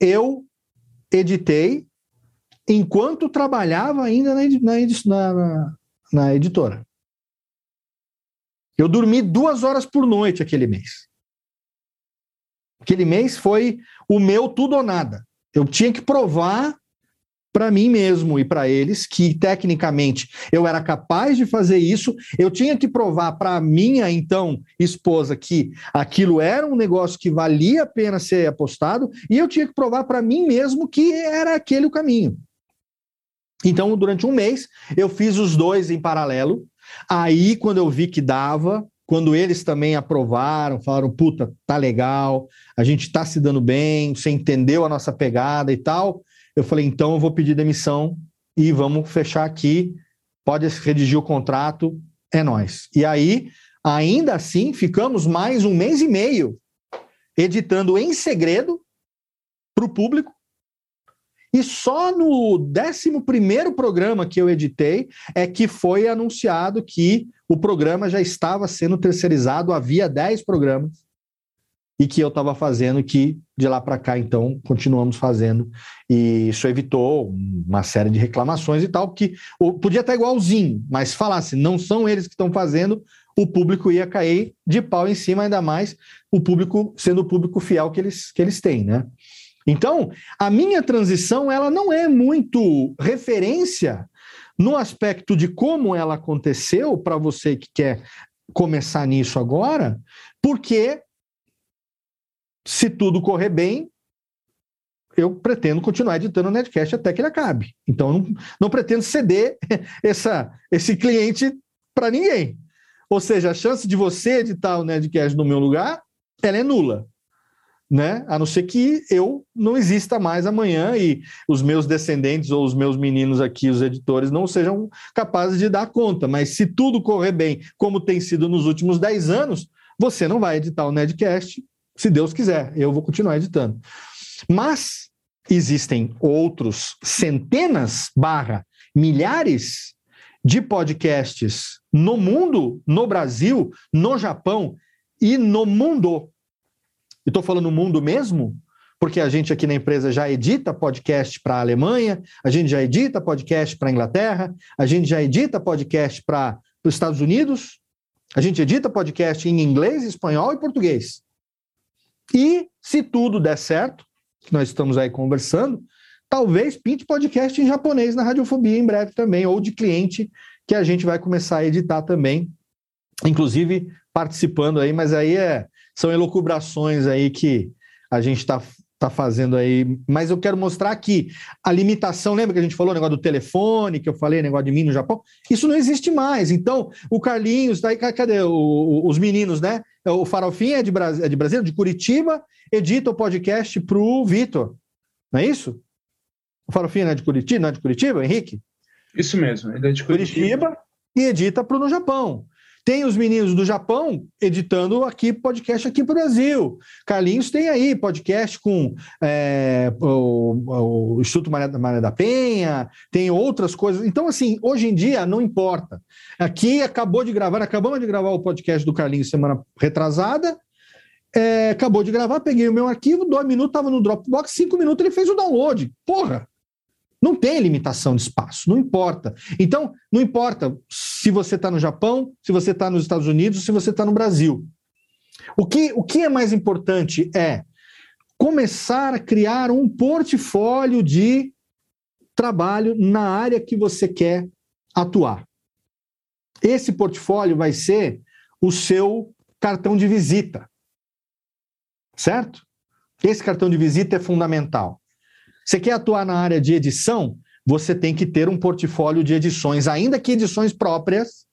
eu editei enquanto trabalhava ainda na, na, na, na editora. Eu dormi duas horas por noite aquele mês. Aquele mês foi o meu tudo ou nada. Eu tinha que provar para mim mesmo e para eles que tecnicamente eu era capaz de fazer isso. Eu tinha que provar para minha então esposa que aquilo era um negócio que valia a pena ser apostado e eu tinha que provar para mim mesmo que era aquele o caminho. Então, durante um mês, eu fiz os dois em paralelo. Aí, quando eu vi que dava, quando eles também aprovaram, falaram, puta, tá legal, a gente tá se dando bem, você entendeu a nossa pegada e tal, eu falei, então eu vou pedir demissão e vamos fechar aqui, pode redigir o contrato, é nós. E aí, ainda assim, ficamos mais um mês e meio editando em segredo para o público. E só no 11 programa que eu editei é que foi anunciado que o programa já estava sendo terceirizado, havia 10 programas e que eu estava fazendo, que de lá para cá, então, continuamos fazendo. E isso evitou uma série de reclamações e tal, que podia estar igualzinho, mas falasse, não são eles que estão fazendo, o público ia cair de pau em cima, ainda mais o público sendo o público fiel que eles, que eles têm, né? Então, a minha transição, ela não é muito referência no aspecto de como ela aconteceu, para você que quer começar nisso agora, porque se tudo correr bem, eu pretendo continuar editando o Netcast até que ele acabe. Então, não, não pretendo ceder essa, esse cliente para ninguém. Ou seja, a chance de você editar o Netcast no meu lugar, ela é nula né? A não ser que eu não exista mais amanhã e os meus descendentes ou os meus meninos aqui, os editores, não sejam capazes de dar conta. Mas se tudo correr bem, como tem sido nos últimos 10 anos, você não vai editar o Nedcast, se Deus quiser. Eu vou continuar editando. Mas existem outros centenas barra milhares de podcasts no mundo, no Brasil, no Japão e no mundo e estou falando mundo mesmo, porque a gente aqui na empresa já edita podcast para a Alemanha, a gente já edita podcast para a Inglaterra, a gente já edita podcast para os Estados Unidos, a gente edita podcast em inglês, espanhol e português. E se tudo der certo, que nós estamos aí conversando, talvez pinte podcast em japonês na Radiofobia em breve também, ou de cliente que a gente vai começar a editar também, inclusive participando aí, mas aí é são elucubrações aí que a gente está tá fazendo aí, mas eu quero mostrar que a limitação, lembra que a gente falou o negócio do telefone, que eu falei, negócio de mim no Japão? Isso não existe mais. Então, o Carlinhos, daí, cadê o, o, os meninos, né? O Farofinha é de, Bras... é de Brasília, de Curitiba, edita o podcast pro Vitor. Não é isso? O Farofinha não é de Curitiba, não é de Curitiba, Henrique? Isso mesmo, ele é de Curitiba. Curitiba e edita pro no Japão. Tem os meninos do Japão editando aqui podcast aqui para o Brasil. Carlinhos tem aí podcast com é, o, o, Instituto Maria, da Penha, tem outras coisas. Então, assim, hoje em dia não importa. Aqui acabou de gravar, acabamos de gravar o podcast do Carlinhos semana retrasada. É, acabou de gravar, peguei o meu arquivo, dois minutos, estava no Dropbox, cinco minutos ele fez o download. Porra! Não tem limitação de espaço, não importa. Então, não importa se você está no Japão, se você está nos Estados Unidos, se você está no Brasil. O que, o que é mais importante é começar a criar um portfólio de trabalho na área que você quer atuar. Esse portfólio vai ser o seu cartão de visita. Certo? Esse cartão de visita é fundamental. Você quer atuar na área de edição? Você tem que ter um portfólio de edições, ainda que edições próprias,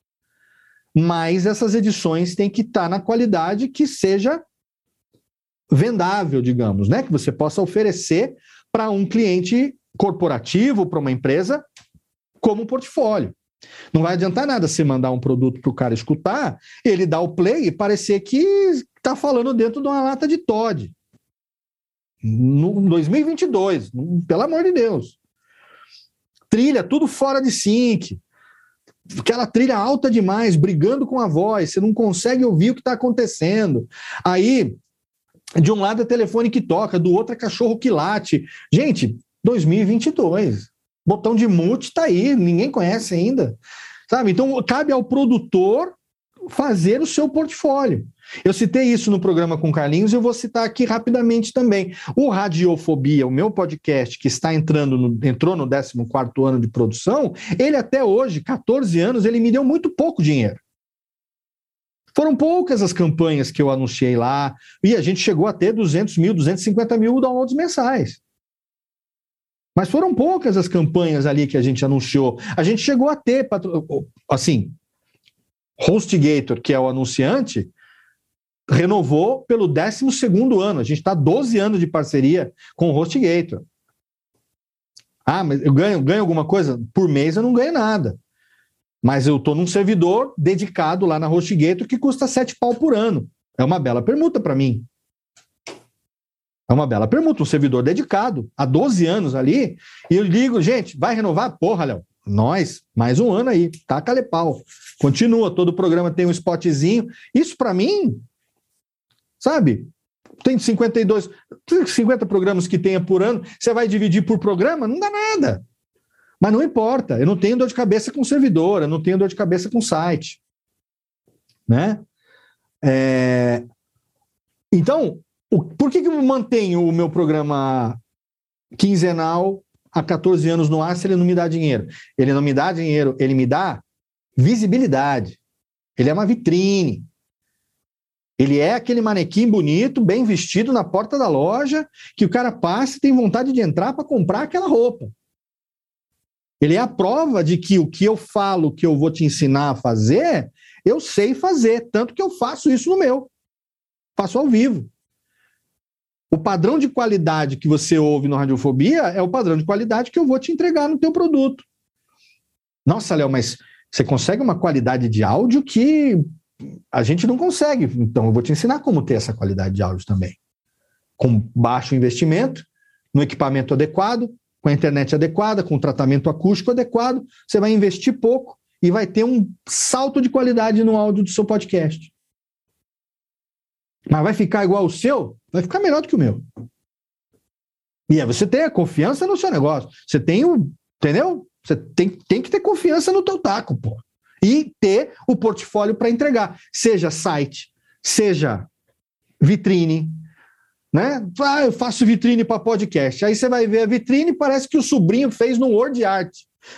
mas essas edições têm que estar na qualidade que seja vendável, digamos, né? Que você possa oferecer para um cliente corporativo, para uma empresa, como portfólio. Não vai adiantar nada você mandar um produto para o cara escutar, ele dar o play e parecer que está falando dentro de uma lata de Todd. No 2022, pelo amor de Deus. Trilha, tudo fora de sync. Aquela trilha alta demais, brigando com a voz, você não consegue ouvir o que está acontecendo. Aí, de um lado é telefone que toca, do outro é cachorro que late. Gente, 2022. Botão de mute está aí, ninguém conhece ainda. Sabe? Então, cabe ao produtor fazer o seu portfólio. Eu citei isso no programa com Carlinhos e eu vou citar aqui rapidamente também. O Radiofobia, o meu podcast, que está entrando no, entrou no 14 ano de produção, ele até hoje, 14 anos, ele me deu muito pouco dinheiro. Foram poucas as campanhas que eu anunciei lá, e a gente chegou a ter 200 mil, 250 mil downloads mensais. Mas foram poucas as campanhas ali que a gente anunciou. A gente chegou a ter, assim, HostGator, que é o anunciante, renovou pelo 12 ano. A gente está 12 anos de parceria com o HostGator. Ah, mas eu ganho, ganho alguma coisa? Por mês eu não ganho nada. Mas eu estou num servidor dedicado lá na HostGator que custa 7 pau por ano. É uma bela permuta para mim. É uma bela permuta, um servidor dedicado há 12 anos ali. E eu digo, gente, vai renovar? Porra, Léo, nós, mais um ano aí, taca-lhe pau. Continua, todo programa tem um spotzinho. Isso para mim, sabe? Tem 52, 50 programas que tenha por ano, você vai dividir por programa? Não dá nada. Mas não importa, eu não tenho dor de cabeça com servidor, eu não tenho dor de cabeça com site. Né? É... Então, o... por que, que eu mantenho o meu programa quinzenal há 14 anos no ar se ele não me dá dinheiro? Ele não me dá dinheiro, ele me dá visibilidade. Ele é uma vitrine. Ele é aquele manequim bonito, bem vestido na porta da loja, que o cara passa e tem vontade de entrar para comprar aquela roupa. Ele é a prova de que o que eu falo que eu vou te ensinar a fazer, eu sei fazer, tanto que eu faço isso no meu. Faço ao vivo. O padrão de qualidade que você ouve no Radiofobia é o padrão de qualidade que eu vou te entregar no teu produto. Nossa, Léo, mas você consegue uma qualidade de áudio que a gente não consegue. Então, eu vou te ensinar como ter essa qualidade de áudio também. Com baixo investimento, no equipamento adequado, com a internet adequada, com o tratamento acústico adequado, você vai investir pouco e vai ter um salto de qualidade no áudio do seu podcast. Mas vai ficar igual o seu? Vai ficar melhor do que o meu. E aí você tem a confiança no seu negócio. Você tem o. Entendeu? Você tem, tem que ter confiança no teu taco, pô. E ter o portfólio para entregar. Seja site, seja vitrine, né? Ah, eu faço vitrine para podcast. Aí você vai ver a vitrine, parece que o sobrinho fez no Word Art.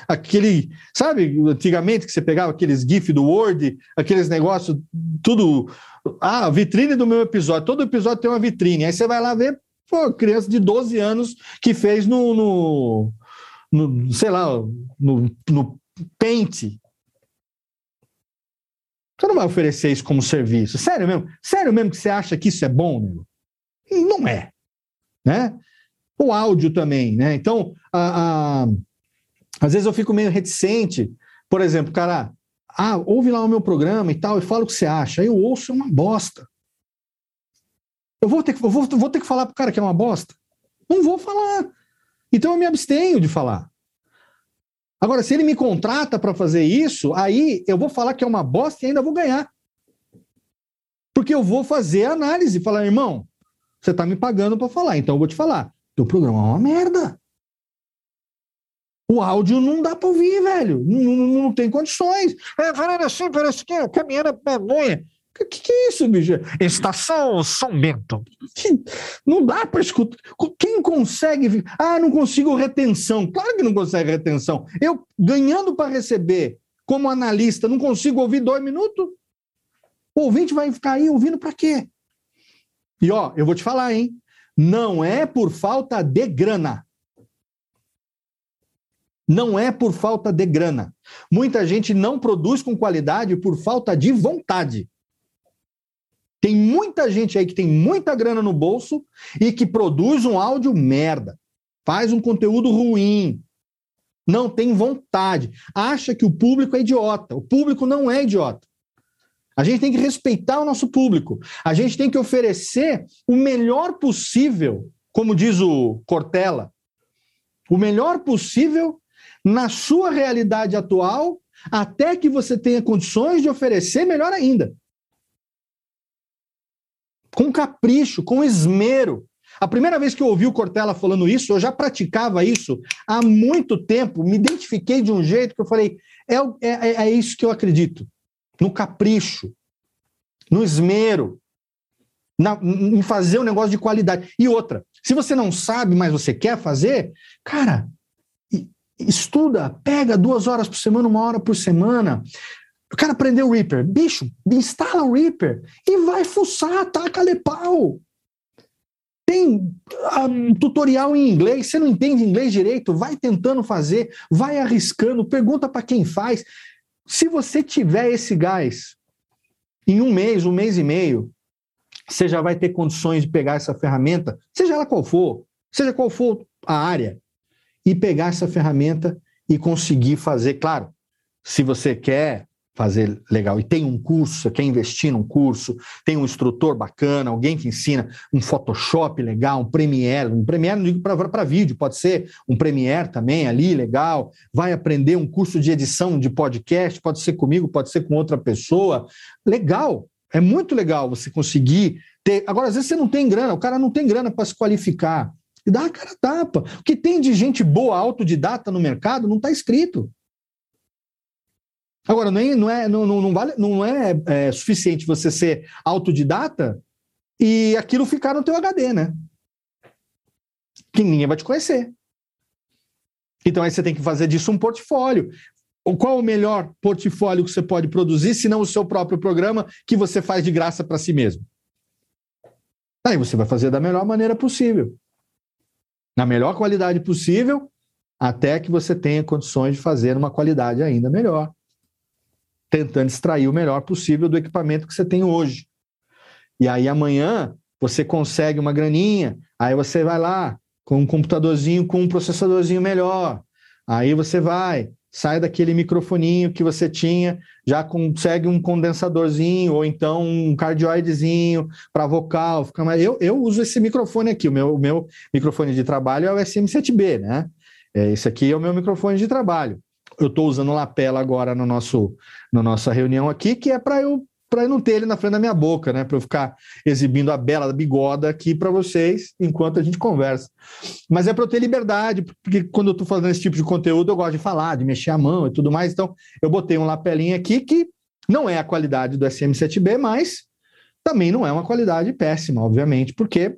Aquele, sabe, antigamente que você pegava aqueles GIF do Word, aqueles negócios, tudo. Ah, vitrine do meu episódio. Todo episódio tem uma vitrine. Aí você vai lá ver, pô, criança de 12 anos que fez no, no, no sei lá, no, no Paint. Você não vai oferecer isso como serviço. Sério mesmo? Sério mesmo que você acha que isso é bom? Não é. Né? O áudio também, né? Então, a, a, às vezes eu fico meio reticente. Por exemplo, cara, ah, ouve lá o meu programa e tal, e fala o que você acha. Aí eu ouço é uma bosta. Eu vou ter que, eu vou, vou ter que falar pro cara que é uma bosta? Não vou falar. Então eu me abstenho de falar. Agora, se ele me contrata para fazer isso, aí eu vou falar que é uma bosta e ainda vou ganhar. Porque eu vou fazer a análise falar, irmão, você está me pagando para falar, então eu vou te falar. Teu programa é uma merda. O áudio não dá para ouvir, velho. Não, não, não tem condições. É, falando assim, parece que a pamonha. O que, que é isso, bicho? Estação São Bento. Não dá para escutar. Quem consegue. Ah, não consigo retenção. Claro que não consegue retenção. Eu, ganhando para receber como analista, não consigo ouvir dois minutos? O ouvinte vai ficar aí ouvindo para quê? E ó, eu vou te falar, hein? Não é por falta de grana. Não é por falta de grana. Muita gente não produz com qualidade por falta de vontade. Tem muita gente aí que tem muita grana no bolso e que produz um áudio merda, faz um conteúdo ruim, não tem vontade, acha que o público é idiota. O público não é idiota. A gente tem que respeitar o nosso público. A gente tem que oferecer o melhor possível, como diz o Cortella, o melhor possível na sua realidade atual, até que você tenha condições de oferecer melhor ainda com capricho, com esmero. A primeira vez que eu ouvi o Cortella falando isso, eu já praticava isso há muito tempo, me identifiquei de um jeito que eu falei: é, é, é isso que eu acredito. No capricho, no esmero, na, em fazer um negócio de qualidade. E outra, se você não sabe, mas você quer fazer, cara, estuda, pega duas horas por semana, uma hora por semana, o cara aprendeu o Reaper. Bicho, instala o Reaper e vai fuçar, taca-lhe pau. Tem um ah, tutorial em inglês, você não entende inglês direito, vai tentando fazer, vai arriscando, pergunta para quem faz. Se você tiver esse gás, em um mês, um mês e meio, você já vai ter condições de pegar essa ferramenta, seja ela qual for, seja qual for a área, e pegar essa ferramenta e conseguir fazer, claro, se você quer fazer legal. E tem um curso, você quer investir num curso, tem um instrutor bacana, alguém que ensina um Photoshop legal, um Premiere, um Premiere não digo para vídeo, pode ser um Premiere também ali, legal. Vai aprender um curso de edição de podcast, pode ser comigo, pode ser com outra pessoa. Legal, é muito legal você conseguir ter. Agora, às vezes você não tem grana, o cara não tem grana para se qualificar. E dá a cara tapa. O que tem de gente boa, autodidata no mercado, não está escrito. Agora, nem, não, é, não, não, vale, não é, é suficiente você ser autodidata e aquilo ficar no teu HD, né? Que ninguém vai te conhecer. Então aí você tem que fazer disso um portfólio. Qual o melhor portfólio que você pode produzir, se não o seu próprio programa que você faz de graça para si mesmo? Aí você vai fazer da melhor maneira possível. Na melhor qualidade possível, até que você tenha condições de fazer uma qualidade ainda melhor tentando extrair o melhor possível do equipamento que você tem hoje. E aí amanhã você consegue uma graninha, aí você vai lá com um computadorzinho com um processadorzinho melhor. Aí você vai, sai daquele microfoninho que você tinha, já consegue um condensadorzinho ou então um cardioidezinho para vocal, fica mais... eu, eu uso esse microfone aqui, o meu, o meu microfone de trabalho é o SM7B, né? É, esse aqui é o meu microfone de trabalho eu estou usando lapela agora no nosso, na nossa reunião aqui, que é para eu para não ter ele na frente da minha boca, né? Para eu ficar exibindo a bela bigoda aqui para vocês enquanto a gente conversa. Mas é para eu ter liberdade, porque quando eu estou fazendo esse tipo de conteúdo, eu gosto de falar, de mexer a mão e tudo mais. Então, eu botei um lapelinho aqui que não é a qualidade do SM7B, mas também não é uma qualidade péssima, obviamente, porque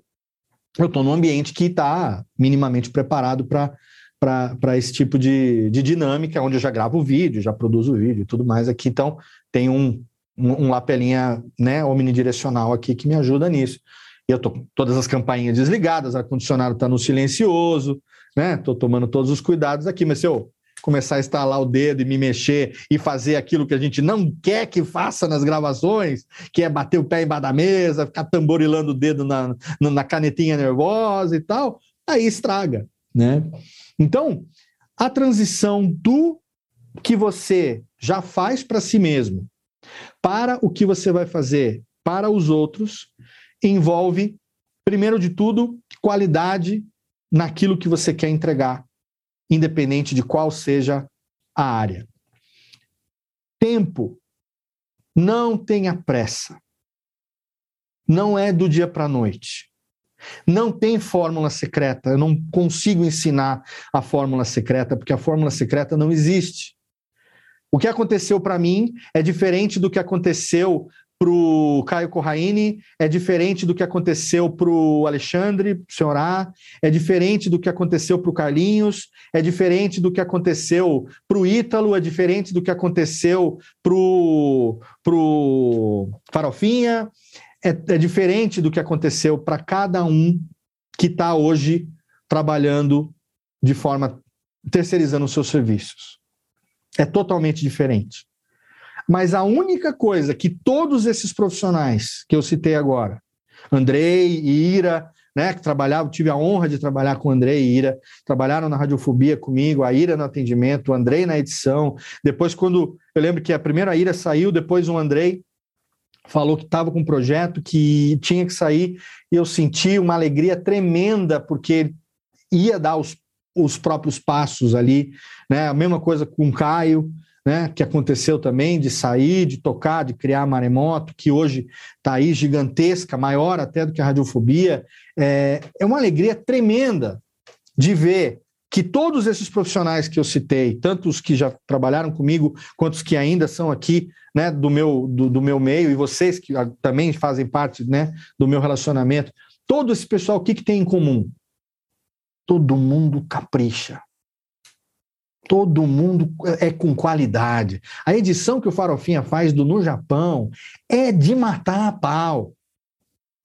eu estou num ambiente que está minimamente preparado para para esse tipo de, de dinâmica, onde eu já gravo o vídeo, já produzo vídeo e tudo mais aqui. Então, tem um, um, um lapelinha né, omnidirecional aqui que me ajuda nisso. E eu tô com todas as campainhas desligadas, ar-condicionado está no silencioso, né? Tô tomando todos os cuidados aqui, mas se eu começar a instalar o dedo e me mexer e fazer aquilo que a gente não quer que faça nas gravações, que é bater o pé embaixo da mesa, ficar tamborilando o dedo na, na canetinha nervosa e tal, aí estraga, né? Então, a transição do que você já faz para si mesmo para o que você vai fazer para os outros envolve, primeiro de tudo, qualidade naquilo que você quer entregar, independente de qual seja a área. Tempo. Não tenha pressa. Não é do dia para a noite. Não tem fórmula secreta. Eu não consigo ensinar a fórmula secreta, porque a fórmula secreta não existe. O que aconteceu para mim é diferente do que aconteceu para o Caio Corraine, é diferente do que aconteceu para o Alexandre, para o senhor A, é diferente do que aconteceu para o Carlinhos, é diferente do que aconteceu para o Ítalo, é diferente do que aconteceu para o Farofinha, é, é diferente do que aconteceu para cada um que está hoje trabalhando de forma terceirizando os seus serviços. É totalmente diferente. Mas a única coisa que todos esses profissionais que eu citei agora, Andrei e Ira, né, que trabalhavam, tive a honra de trabalhar com Andrei e Ira, trabalharam na radiofobia comigo, a Ira no atendimento, o Andrei na edição. Depois, quando eu lembro que a primeira Ira saiu, depois o Andrei falou que estava com um projeto que tinha que sair, e eu senti uma alegria tremenda, porque ia dar os, os próprios passos ali, né? A mesma coisa com o Caio, né, que aconteceu também, de sair, de tocar, de criar maremoto, que hoje está aí gigantesca, maior até do que a radiofobia. É, é uma alegria tremenda de ver que todos esses profissionais que eu citei, tanto os que já trabalharam comigo, quanto os que ainda são aqui né, do, meu, do, do meu meio, e vocês que também fazem parte né, do meu relacionamento, todo esse pessoal, o que, que tem em comum? Todo mundo capricha. Todo mundo é com qualidade. A edição que o Farofinha faz do No Japão é de matar a pau.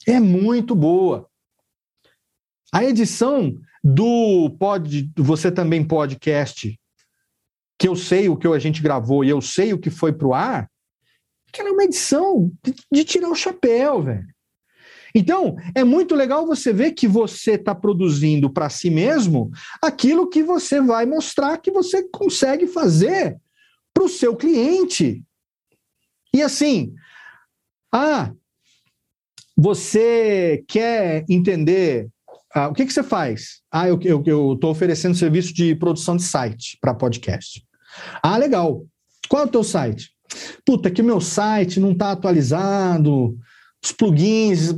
É muito boa. A edição do pod, Você Também Podcast, que eu sei o que a gente gravou e eu sei o que foi pro ar, que é uma edição de, tirar o chapéu, velho. Então, é muito legal você ver que você está produzindo para si mesmo aquilo que você vai mostrar que você consegue fazer para o seu cliente. E assim, ah, você quer entender ah, o que, que você faz? Ah, eu estou oferecendo serviço de produção de site para podcast. Ah, legal. Qual é o teu site? Puta, que meu site não está atualizado, os plugins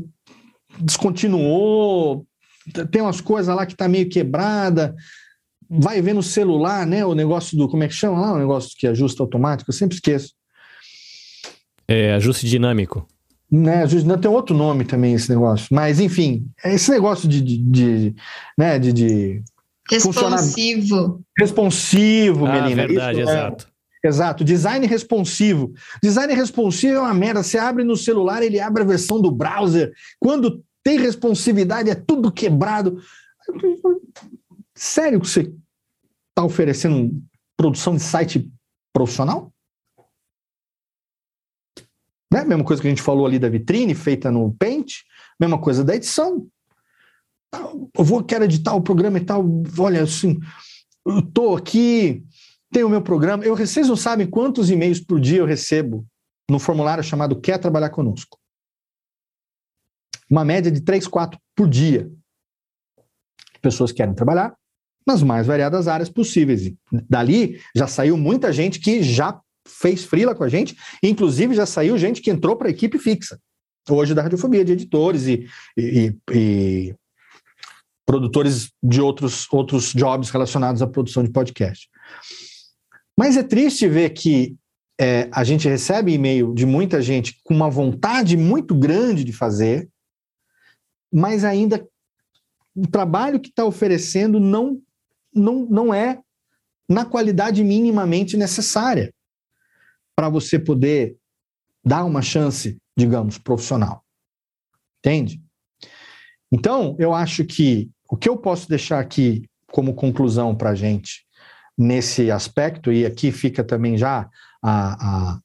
descontinuou, tem umas coisas lá que tá meio quebrada. Vai ver no celular, né? O negócio do. Como é que chama lá? O negócio que ajusta automático, eu sempre esqueço. É, ajuste dinâmico. Né, ajuste, não, tem outro nome também esse negócio. Mas, enfim, esse negócio de. de, de né, de, de Responsivo. Responsivo, ah, menina. Verdade, Isso, exato. É, exato. Design responsivo. Design responsivo é uma merda. Você abre no celular, ele abre a versão do browser. Quando tem responsividade, é tudo quebrado. Sério que você está oferecendo produção de site profissional? Né? Mesma coisa que a gente falou ali da vitrine, feita no Paint, mesma coisa da edição. Eu vou, quero editar o programa e tal. Olha, assim, eu tô aqui, tenho o meu programa. Eu, vocês não sabem quantos e-mails por dia eu recebo no formulário chamado Quer Trabalhar Conosco. Uma média de três, quatro por dia. Pessoas querem trabalhar nas mais variadas áreas possíveis. E dali já saiu muita gente que já fez frila com a gente, inclusive já saiu gente que entrou para a equipe fixa, hoje da Radiofobia, de editores e, e, e produtores de outros, outros jobs relacionados à produção de podcast. Mas é triste ver que é, a gente recebe e-mail de muita gente com uma vontade muito grande de fazer, mas ainda o trabalho que está oferecendo não, não, não é na qualidade minimamente necessária para você poder dar uma chance, digamos, profissional. Entende? Então, eu acho que o que eu posso deixar aqui como conclusão para a gente nesse aspecto, e aqui fica também já a, a,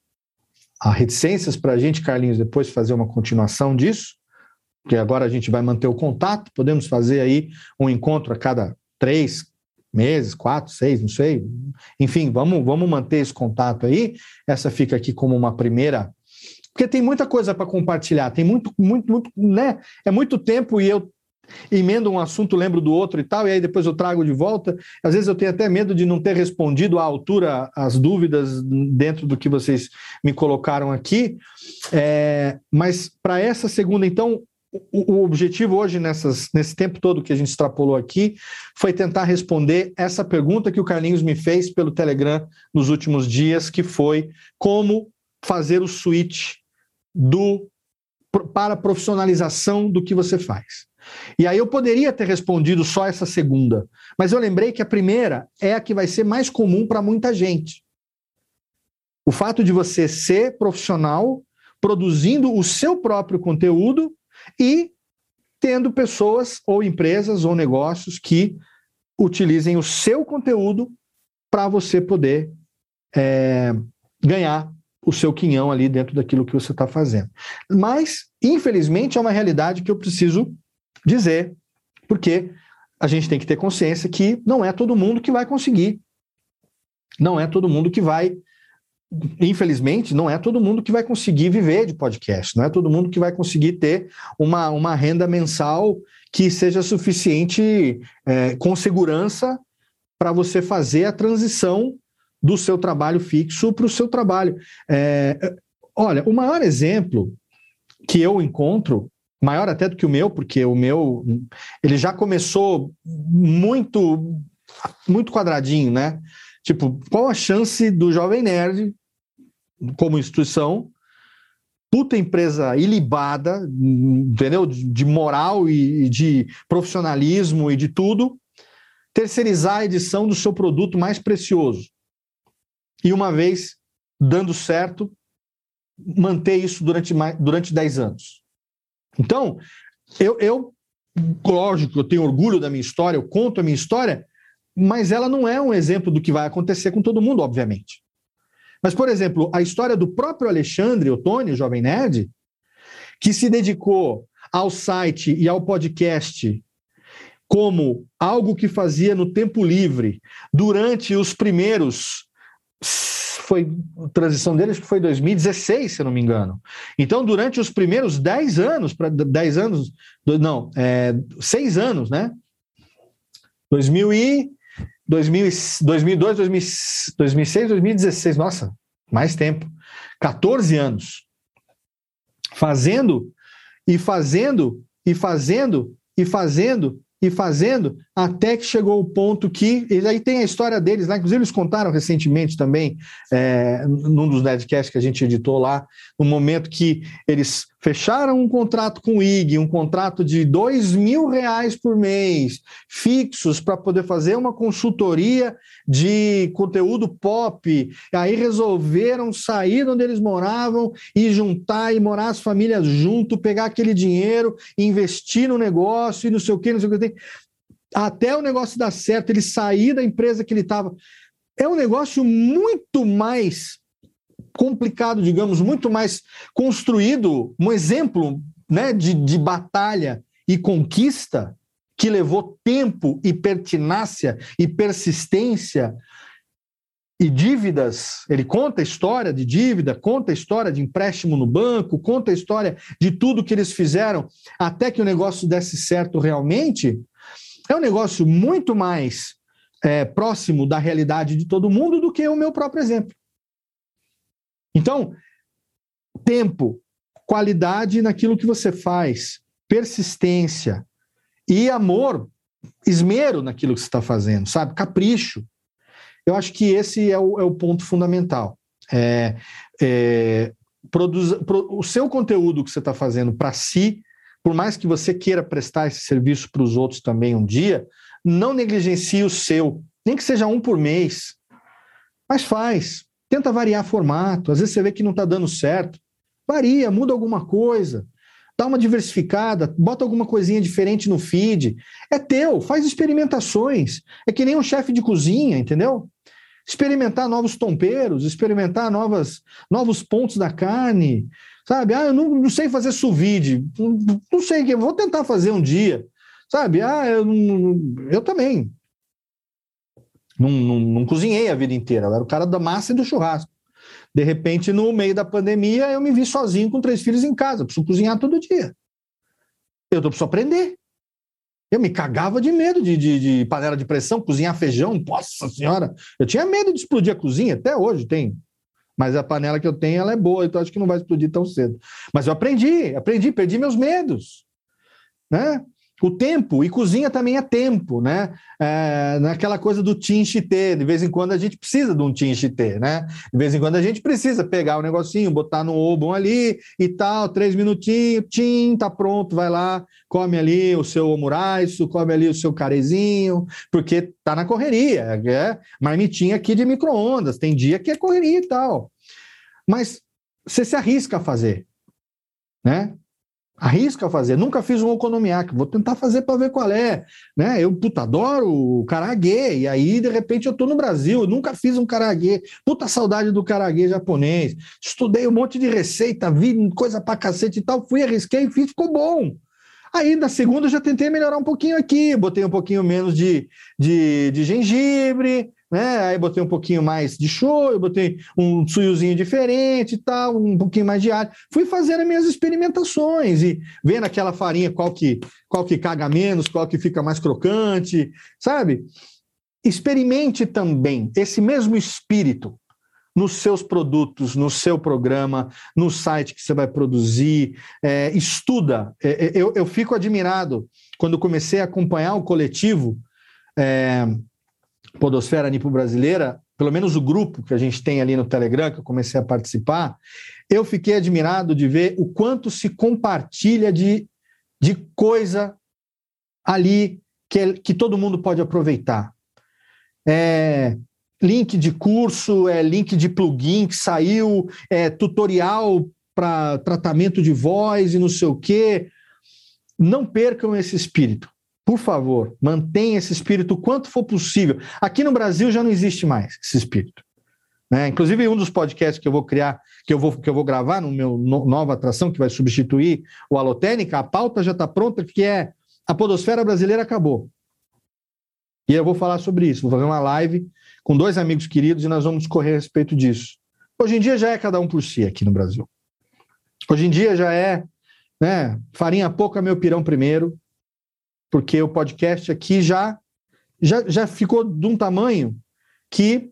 a reticências para a gente, Carlinhos, depois fazer uma continuação disso, que agora a gente vai manter o contato, podemos fazer aí um encontro a cada três meses, quatro, seis, não sei. Enfim, vamos, vamos manter esse contato aí. Essa fica aqui como uma primeira. Porque tem muita coisa para compartilhar, tem muito, muito, muito, né? É muito tempo e eu emendo um assunto, lembro do outro e tal, e aí depois eu trago de volta. Às vezes eu tenho até medo de não ter respondido à altura as dúvidas dentro do que vocês me colocaram aqui. É, mas para essa segunda, então, o, o objetivo hoje, nessas, nesse tempo todo que a gente extrapolou aqui, foi tentar responder essa pergunta que o Carlinhos me fez pelo Telegram nos últimos dias, que foi como fazer o switch do para profissionalização do que você faz. E aí eu poderia ter respondido só essa segunda, mas eu lembrei que a primeira é a que vai ser mais comum para muita gente. O fato de você ser profissional, produzindo o seu próprio conteúdo e tendo pessoas ou empresas ou negócios que utilizem o seu conteúdo para você poder é, ganhar o seu quinhão ali dentro daquilo que você está fazendo. Mas, infelizmente, é uma realidade que eu preciso dizer, porque a gente tem que ter consciência que não é todo mundo que vai conseguir. Não é todo mundo que vai. Infelizmente, não é todo mundo que vai conseguir viver de podcast, não é todo mundo que vai conseguir ter uma, uma renda mensal que seja suficiente é, com segurança para você fazer a transição do seu trabalho fixo para o seu trabalho. É, olha, o maior exemplo que eu encontro, maior até do que o meu, porque o meu ele já começou muito muito quadradinho, né? Tipo, qual a chance do Jovem Nerd, como instituição, puta empresa ilibada, entendeu? De moral e de profissionalismo e de tudo, terceirizar a edição do seu produto mais precioso e uma vez dando certo, manter isso durante, durante 10 anos. Então, eu, eu, lógico, eu tenho orgulho da minha história, eu conto a minha história, mas ela não é um exemplo do que vai acontecer com todo mundo, obviamente. Mas, por exemplo, a história do próprio Alexandre Ottoni, Jovem Nerd, que se dedicou ao site e ao podcast como algo que fazia no tempo livre durante os primeiros foi a transição deles que foi 2016, se eu não me engano. Então, durante os primeiros 10 anos, para 10 anos, não, é, 6 anos, né? 2000 e 2000, 2002, 2006, 2016, nossa, mais tempo. 14 anos. Fazendo e fazendo e fazendo e fazendo e fazendo, até que chegou o ponto que. E aí tem a história deles inclusive eles contaram recentemente também, é, num dos Nedcasts que a gente editou lá, no momento que eles fecharam um contrato com o IG, um contrato de dois mil reais por mês, fixos, para poder fazer uma consultoria de conteúdo pop. Aí resolveram sair de onde eles moravam e juntar e morar as famílias junto, pegar aquele dinheiro, investir no negócio e não sei o que, não sei o que tem. Até o negócio dar certo, ele sair da empresa que ele estava. É um negócio muito mais complicado, digamos, muito mais construído, um exemplo né, de, de batalha e conquista que levou tempo e pertinácia e persistência e dívidas. Ele conta a história de dívida, conta a história de empréstimo no banco, conta a história de tudo que eles fizeram até que o negócio desse certo realmente. É um negócio muito mais é, próximo da realidade de todo mundo do que o meu próprio exemplo. Então, tempo, qualidade naquilo que você faz, persistência e amor, esmero naquilo que você está fazendo, sabe? Capricho. Eu acho que esse é o, é o ponto fundamental. É, é, pro, o seu conteúdo que você está fazendo para si, por mais que você queira prestar esse serviço para os outros também um dia, não negligencie o seu, nem que seja um por mês. Mas faz, Tenta variar formato. Às vezes você vê que não está dando certo. Varia, muda alguma coisa. Dá uma diversificada, bota alguma coisinha diferente no feed. É teu, faz experimentações. É que nem um chefe de cozinha, entendeu? Experimentar novos tomperos, experimentar novas, novos pontos da carne. Sabe? Ah, eu não, não sei fazer sous vide. Não, não sei, vou tentar fazer um dia. Sabe? Ah, eu, eu também. Não, não, não, cozinhei a vida inteira, eu era o cara da massa e do churrasco. De repente, no meio da pandemia, eu me vi sozinho com três filhos em casa. preciso cozinhar todo dia. Eu preciso aprender. Eu me cagava de medo de, de, de, panela de pressão, cozinhar feijão. Nossa senhora! Eu tinha medo de explodir a cozinha, até hoje tem. Mas a panela que eu tenho, ela é boa, então acho que não vai explodir tão cedo. Mas eu aprendi, aprendi, perdi meus medos. né? O tempo, e cozinha também é tempo, né? É, naquela coisa do tinchité, de vez em quando a gente precisa de um tinchité, né? De vez em quando a gente precisa pegar o negocinho, botar no obon ali e tal, três minutinhos, tim, tá pronto, vai lá, come ali o seu omuraiço, come ali o seu carezinho, porque tá na correria, é marmitinha aqui de micro-ondas, tem dia que é correria e tal. Mas você se arrisca a fazer, né? Arrisca fazer. Nunca fiz um okonomiyaki, vou tentar fazer para ver qual é. Né? Eu, puta, adoro o karaguê, e aí, de repente, eu tô no Brasil, nunca fiz um karaguê. Puta saudade do karaguê japonês. Estudei um monte de receita, vi coisa pra cacete e tal, fui, arrisquei fiz, ficou bom. Aí, na segunda, eu já tentei melhorar um pouquinho aqui, botei um pouquinho menos de, de, de gengibre, né? Aí botei um pouquinho mais de show, botei um suiozinho diferente e tal, um pouquinho mais de alho. Fui fazendo as minhas experimentações e vendo aquela farinha qual que, qual que caga menos, qual que fica mais crocante, sabe? Experimente também esse mesmo espírito nos seus produtos, no seu programa, no site que você vai produzir, é, estuda. É, eu, eu fico admirado quando comecei a acompanhar o coletivo. É, Podosfera Nipo Brasileira, pelo menos o grupo que a gente tem ali no Telegram, que eu comecei a participar, eu fiquei admirado de ver o quanto se compartilha de, de coisa ali que, que todo mundo pode aproveitar. É, link de curso, é link de plugin que saiu, é tutorial para tratamento de voz e não sei o quê. Não percam esse espírito por favor, mantenha esse espírito o quanto for possível. Aqui no Brasil já não existe mais esse espírito. Né? Inclusive, um dos podcasts que eu vou criar, que eu vou, que eu vou gravar no meu no, nova atração, que vai substituir o Alotênica, a pauta já está pronta, que é a podosfera brasileira acabou. E eu vou falar sobre isso. Vou fazer uma live com dois amigos queridos e nós vamos discorrer a respeito disso. Hoje em dia já é cada um por si aqui no Brasil. Hoje em dia já é né, farinha pouca, meu pirão primeiro porque o podcast aqui já, já, já ficou de um tamanho que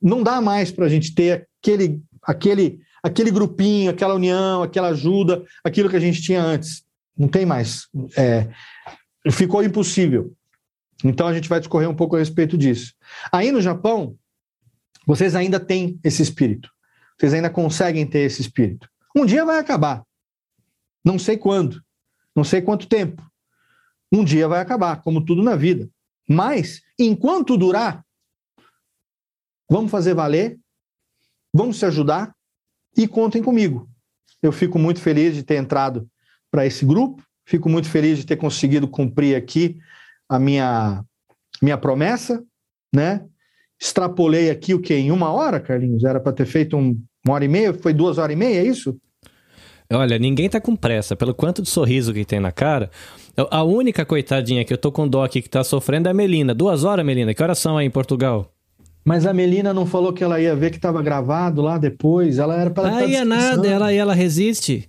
não dá mais para a gente ter aquele, aquele, aquele grupinho, aquela união, aquela ajuda, aquilo que a gente tinha antes. Não tem mais. É, ficou impossível. Então a gente vai discorrer um pouco a respeito disso. Aí no Japão, vocês ainda têm esse espírito. Vocês ainda conseguem ter esse espírito. Um dia vai acabar. Não sei quando. Não sei quanto tempo. Um dia vai acabar, como tudo na vida. Mas, enquanto durar, vamos fazer valer, vamos se ajudar e contem comigo. Eu fico muito feliz de ter entrado para esse grupo, fico muito feliz de ter conseguido cumprir aqui a minha, minha promessa, né? Extrapolei aqui o que? Em uma hora, Carlinhos? Era para ter feito um, uma hora e meia? Foi duas horas e meia, é isso? Olha, ninguém tá com pressa. Pelo quanto de sorriso que tem na cara, a única coitadinha que eu tô com dó aqui que tá sofrendo é a Melina. Duas horas, Melina. Que horas são aí em Portugal? Mas a Melina não falou que ela ia ver que estava gravado lá depois. Ela era para. Ah, ia nada. Ela, ela resiste.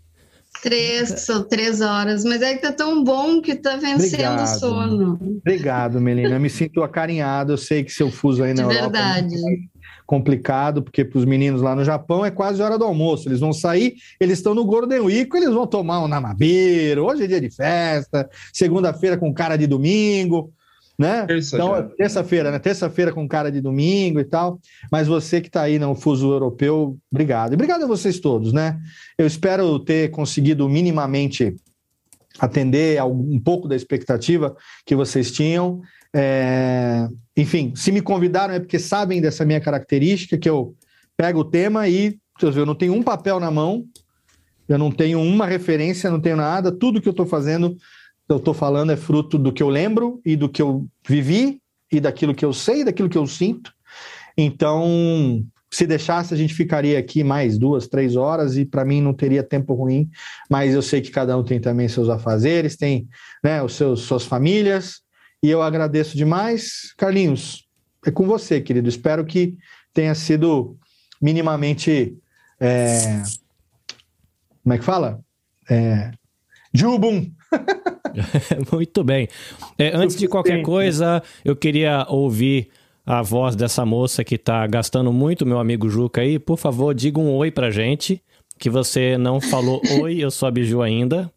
Três, são três horas, mas é que tá tão bom que tá vencendo Obrigado. o sono. Obrigado, Melina. Eu me sinto acarinhado. Eu sei que seu fuso aí na De Europa. Verdade complicado, porque para os meninos lá no Japão é quase hora do almoço. Eles vão sair, eles estão no Golden Week, eles vão tomar um namabeiro. Hoje é dia de festa, segunda-feira com cara de domingo, né? Terça então, terça-feira, né? Terça-feira com cara de domingo e tal. Mas você que está aí no fuso europeu, obrigado. E obrigado a vocês todos, né? Eu espero ter conseguido minimamente atender um pouco da expectativa que vocês tinham. É, enfim, se me convidaram é porque sabem dessa minha característica, que eu pego o tema e eu não tenho um papel na mão, eu não tenho uma referência, não tenho nada, tudo que eu estou fazendo, eu estou falando é fruto do que eu lembro e do que eu vivi e daquilo que eu sei, daquilo que eu sinto. Então, se deixasse, a gente ficaria aqui mais duas, três horas e para mim não teria tempo ruim, mas eu sei que cada um tem também seus afazeres, tem né, os seus, suas famílias, e eu agradeço demais. Carlinhos, é com você, querido. Espero que tenha sido minimamente. É... Como é que fala? É... Jubum! Muito bem. É, antes de qualquer coisa, eu queria ouvir a voz dessa moça que está gastando muito, meu amigo Juca aí. Por favor, diga um oi pra gente, que você não falou oi, eu sou a Biju ainda.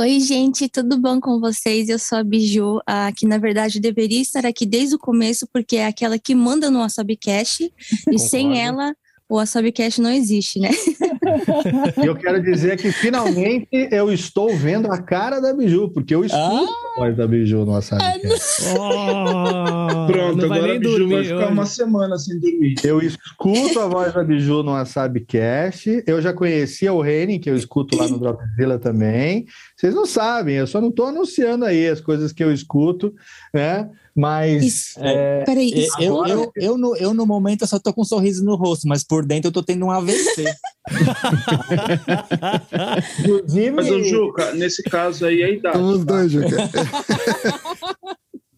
Oi, gente, tudo bom com vocês? Eu sou a Biju, ah, que na verdade deveria estar aqui desde o começo, porque é aquela que manda no Wasabi-Cast, e sem ela, o Wasabi-Cast não existe, né? Eu quero dizer que finalmente eu estou vendo a cara da Biju, porque eu escuto Ah. a voz da Biju no WhatsApp. Pronto, agora a Biju vai ficar uma semana sem dormir. Eu escuto a voz da Biju no WhatsAppcast. Eu já conhecia o Reni, que eu escuto lá no Dropzilla também. Vocês não sabem, eu só não estou anunciando aí as coisas que eu escuto, né? Mas. é, eu, eu, agora- eu, eu no, eu, no momento, eu só tô com um sorriso no rosto, mas por dentro eu tô tendo um AVC. Inclusive. Mas, ô, Juca, nesse caso aí é a idade. Somos dois, Juca.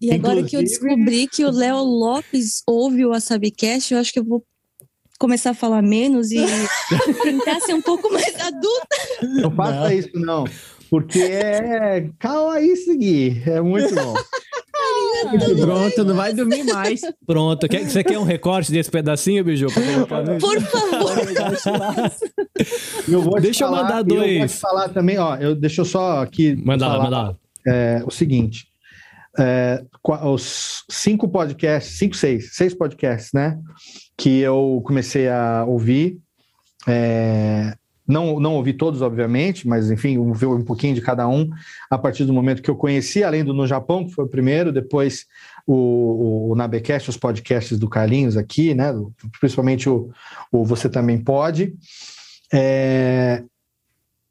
E agora que eu descobri que o Léo Lopes ouve o WasabiCast, eu acho que eu vou começar a falar menos e tentar ser um pouco mais adulta. Não faça isso, não. Porque é. Calma aí, seguir. É muito bom. Pronto, não vai dormir mais. Pronto, quer, você quer um recorte desse pedacinho, Biju? Por favor. Eu vou Deixa eu falar- mandar Eu vou dois. te falar também, ó. Eu, deixa eu só aqui. Manda lá, falar, manda lá. é, o seguinte. é, os cinco podcasts, cinco, seis, seis podcasts, né? Que eu comecei a ouvir. é, não, não ouvi todos, obviamente, mas enfim, ouvi um pouquinho de cada um a partir do momento que eu conheci, além do No Japão, que foi o primeiro, depois o, o, o Nabecast, os podcasts do Carlinhos aqui, né? Principalmente o, o Você Também Pode. É,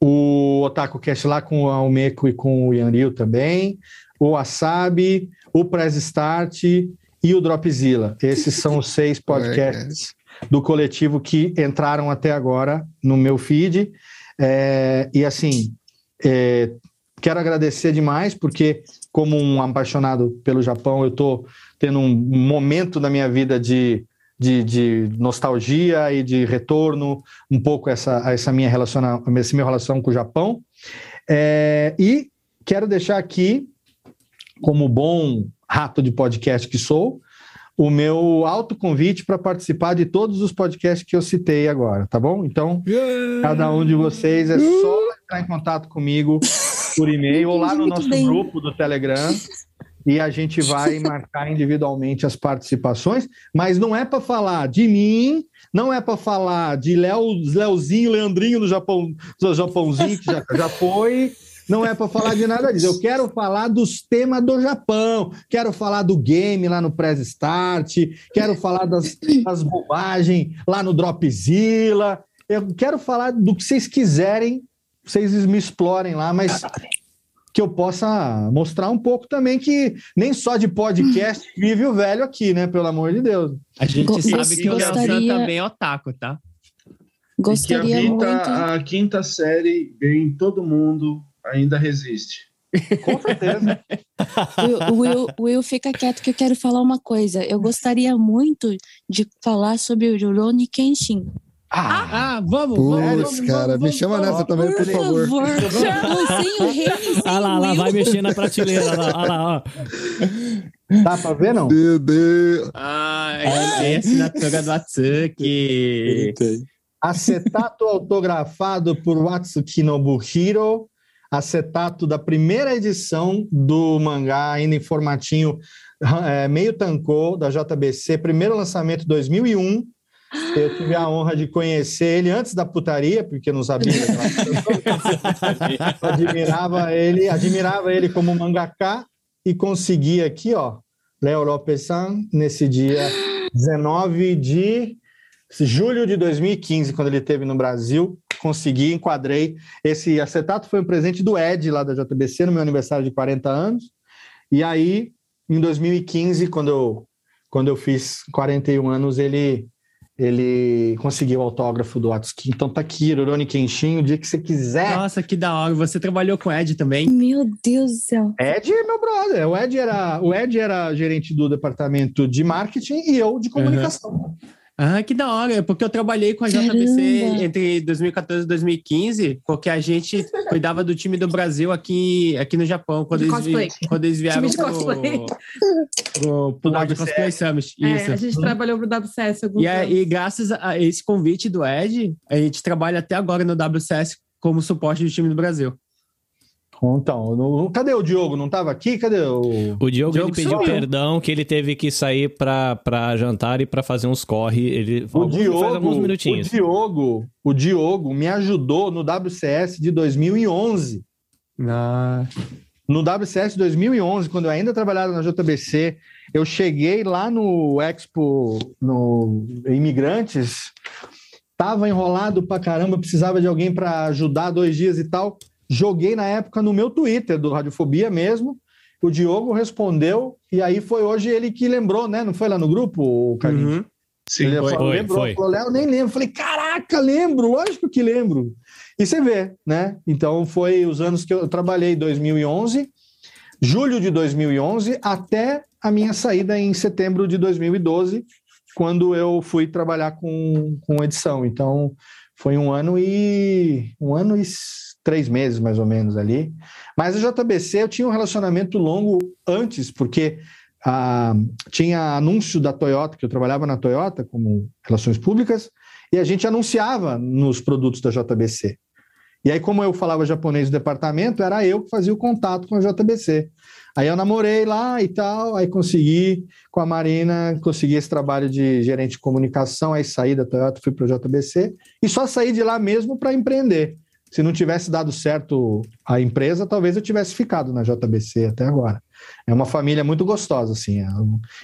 o Otaku Cast lá com o Almeco e com o Yanryu também, o Wasabi, o Press Start e o Dropzilla. Esses são os seis podcasts do coletivo que entraram até agora no meu feed. É, e assim, é, quero agradecer demais, porque, como um apaixonado pelo Japão, eu estou tendo um momento na minha vida de, de, de nostalgia e de retorno um pouco essa, essa minha relaciona, esse meu relação com o Japão. É, e quero deixar aqui, como bom rato de podcast que sou, o meu autoconvite para participar de todos os podcasts que eu citei agora, tá bom? Então, cada um de vocês é só entrar em contato comigo por e-mail ou lá no Muito nosso bem. grupo do Telegram e a gente vai marcar individualmente as participações, mas não é para falar de mim, não é para falar de Léo, Léozinho, Leandrinho do Japão, do Japãozinho que já, já foi, não é para falar de nada disso. Eu quero falar dos temas do Japão, quero falar do game lá no Press Start, quero falar das, das bobagens lá no Dropzilla, eu quero falar do que vocês quiserem, vocês me explorem lá, mas que eu possa mostrar um pouco também que nem só de podcast vive o velho aqui, né? Pelo amor de Deus. A gente Go- sabe que o Léo gostaria- Santa é otaku, tá? E que a, Gostaria quinta, muito. a quinta série em todo mundo ainda resiste. Com certeza. Will, Will, Will, fica quieto que eu quero falar uma coisa. Eu gostaria muito de falar sobre o Rurouni Kenshin. Ah, vamos, Putz, cara, me chama nessa também, por favor. favor. Não, sem o sem Ah lá, o lá, vai mexer na prateleira. Olha lá, olha lá, ó. Dá pra ver, não? Meu Deus. Ah, é a assinatura do Atsuki. Acetato autografado por Watsuki Nobuhiro. Acetato da primeira edição do mangá, ainda em formatinho é, meio tancô, da JBC. Primeiro lançamento 2001. Eu tive a honra de conhecer ele antes da putaria, porque não sabia. Admirava ele, admirava ele como mangaká e consegui aqui, ó, Léo Lopes-san, nesse dia 19 de julho de 2015, quando ele esteve no Brasil, consegui, enquadrei. Esse acetato foi um presente do Ed, lá da JBC, no meu aniversário de 40 anos. E aí, em 2015, quando eu, quando eu fiz 41 anos, ele, ele conseguiu o autógrafo do Atsuki. Então tá aqui, Rurouni Kenshin, o dia que você quiser. Nossa, que da hora. Você trabalhou com o Ed também? Meu Deus do céu. Ed é meu brother. O Ed era, o Ed era gerente do departamento de marketing e eu de comunicação. Ah, que da hora, porque eu trabalhei com a Caramba. JBC entre 2014 e 2015, porque a gente cuidava do time do Brasil aqui, aqui no Japão, quando, eles, vi- quando eles vieram Time de pro, cosplay. pro, pro World Cosplay Summit. É, Isso. a gente trabalhou pro WCS alguns E, anos. e graças a esse convite do Ed, a gente trabalha até agora no WCS como suporte do time do Brasil. Então, no- cadê o Diogo? Não estava aqui? Cadê o. O Diogo, Diogo ele pediu perdão que ele teve que sair pra, pra jantar e pra fazer uns corre. Ele O falou, Diogo, faz alguns minutinhos. o Diogo, o Diogo me ajudou no WCS de 2011. No WCS 2011, quando eu ainda trabalhava na JBC, eu cheguei lá no Expo no Imigrantes, tava enrolado pra caramba, precisava de alguém para ajudar dois dias e tal. Joguei na época no meu Twitter do Radiofobia mesmo. O Diogo respondeu e aí foi hoje ele que lembrou, né? Não foi lá no grupo, Carlinhos? Sim, ele foi. falou, Foi, lembrou, foi. falou, Léo, nem lembro. Falei, caraca, lembro, lógico que lembro. E você vê, né? Então foi os anos que eu trabalhei, 2011, julho de 2011, até a minha saída em setembro de 2012, quando eu fui trabalhar com, com edição. Então foi um ano e um ano e três meses mais ou menos ali. Mas a JBC eu tinha um relacionamento longo antes, porque ah, tinha anúncio da Toyota, que eu trabalhava na Toyota como relações públicas, e a gente anunciava nos produtos da JBC. E aí, como eu falava japonês no departamento, era eu que fazia o contato com a JBC. Aí eu namorei lá e tal, aí consegui, com a Marina, consegui esse trabalho de gerente de comunicação, aí saí da Toyota, fui para o JBC, e só saí de lá mesmo para empreender. Se não tivesse dado certo a empresa, talvez eu tivesse ficado na JBC até agora. É uma família muito gostosa, assim. é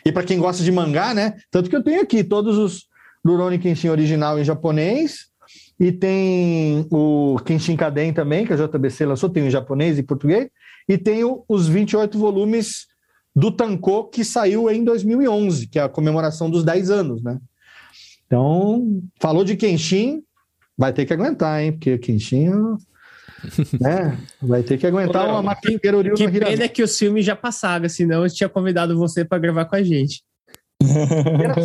E para quem gosta de mangá, né? Tanto que eu tenho aqui todos os Rurouni Kenshin original em japonês, e tem o Kenshin Kaden também, que a JBC lançou, tem em japonês e português, e tem os 28 volumes do Tanko, que saiu em 2011, que é a comemoração dos 10 anos, né? Então, falou de Kenshin, vai ter que aguentar, hein? Porque Kenshin, ó, né? Vai ter que aguentar uma maquinha Que no Hiragana. pena que os filmes já passaram, senão eu tinha convidado você pra gravar com a gente.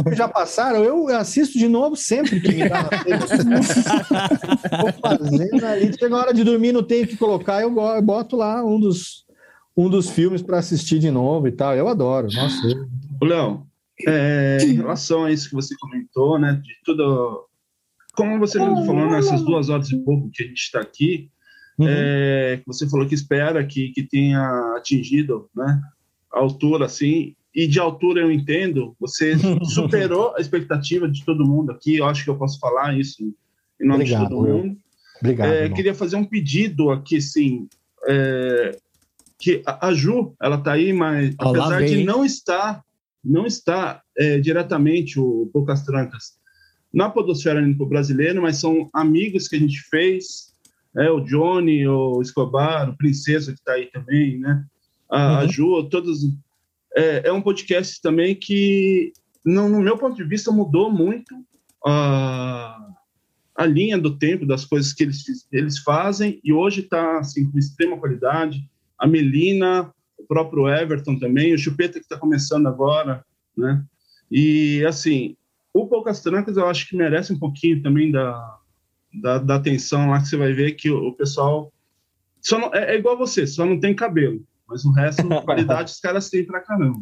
Que já passaram, eu assisto de novo sempre que me dá. Vou fazendo ali. Chega a hora de dormir, não tenho o que colocar, eu boto lá um dos, um dos filmes para assistir de novo e tal. Eu adoro. Nossa, eu- Léo, é, em relação a isso que você comentou, né, de tudo, como você mesmo falou nessas duas horas e pouco que a gente está aqui, é, que você falou que espera que, que tenha atingido, né, a altura, assim, e de altura eu entendo, você superou a expectativa de todo mundo aqui, eu acho que eu posso falar isso em nome Obrigado, de todo mundo. Obrigado. É, queria fazer um pedido aqui, sim, é, que a a Ju, ela tá aí, mas Ó, lá apesar vem, de não estar, não está é, diretamente o Poucas Trancas na podosfera limpo brasileiro, mas são amigos que a gente fez, é, o Johnny, o Escobar, o Princesa que está aí também, né? A, a Ju, todos. É, é um podcast também que, no, no meu ponto de vista, mudou muito a, a linha do tempo das coisas que eles, eles fazem e hoje está assim, com extrema qualidade. A Melina, o próprio Everton também, o Chupeta que está começando agora, né? E assim, o Poucas Trancas eu acho que merece um pouquinho também da, da, da atenção lá que você vai ver que o, o pessoal só não- é, é igual você, só não tem cabelo, mas o resto, qualidade, os caras têm pra caramba.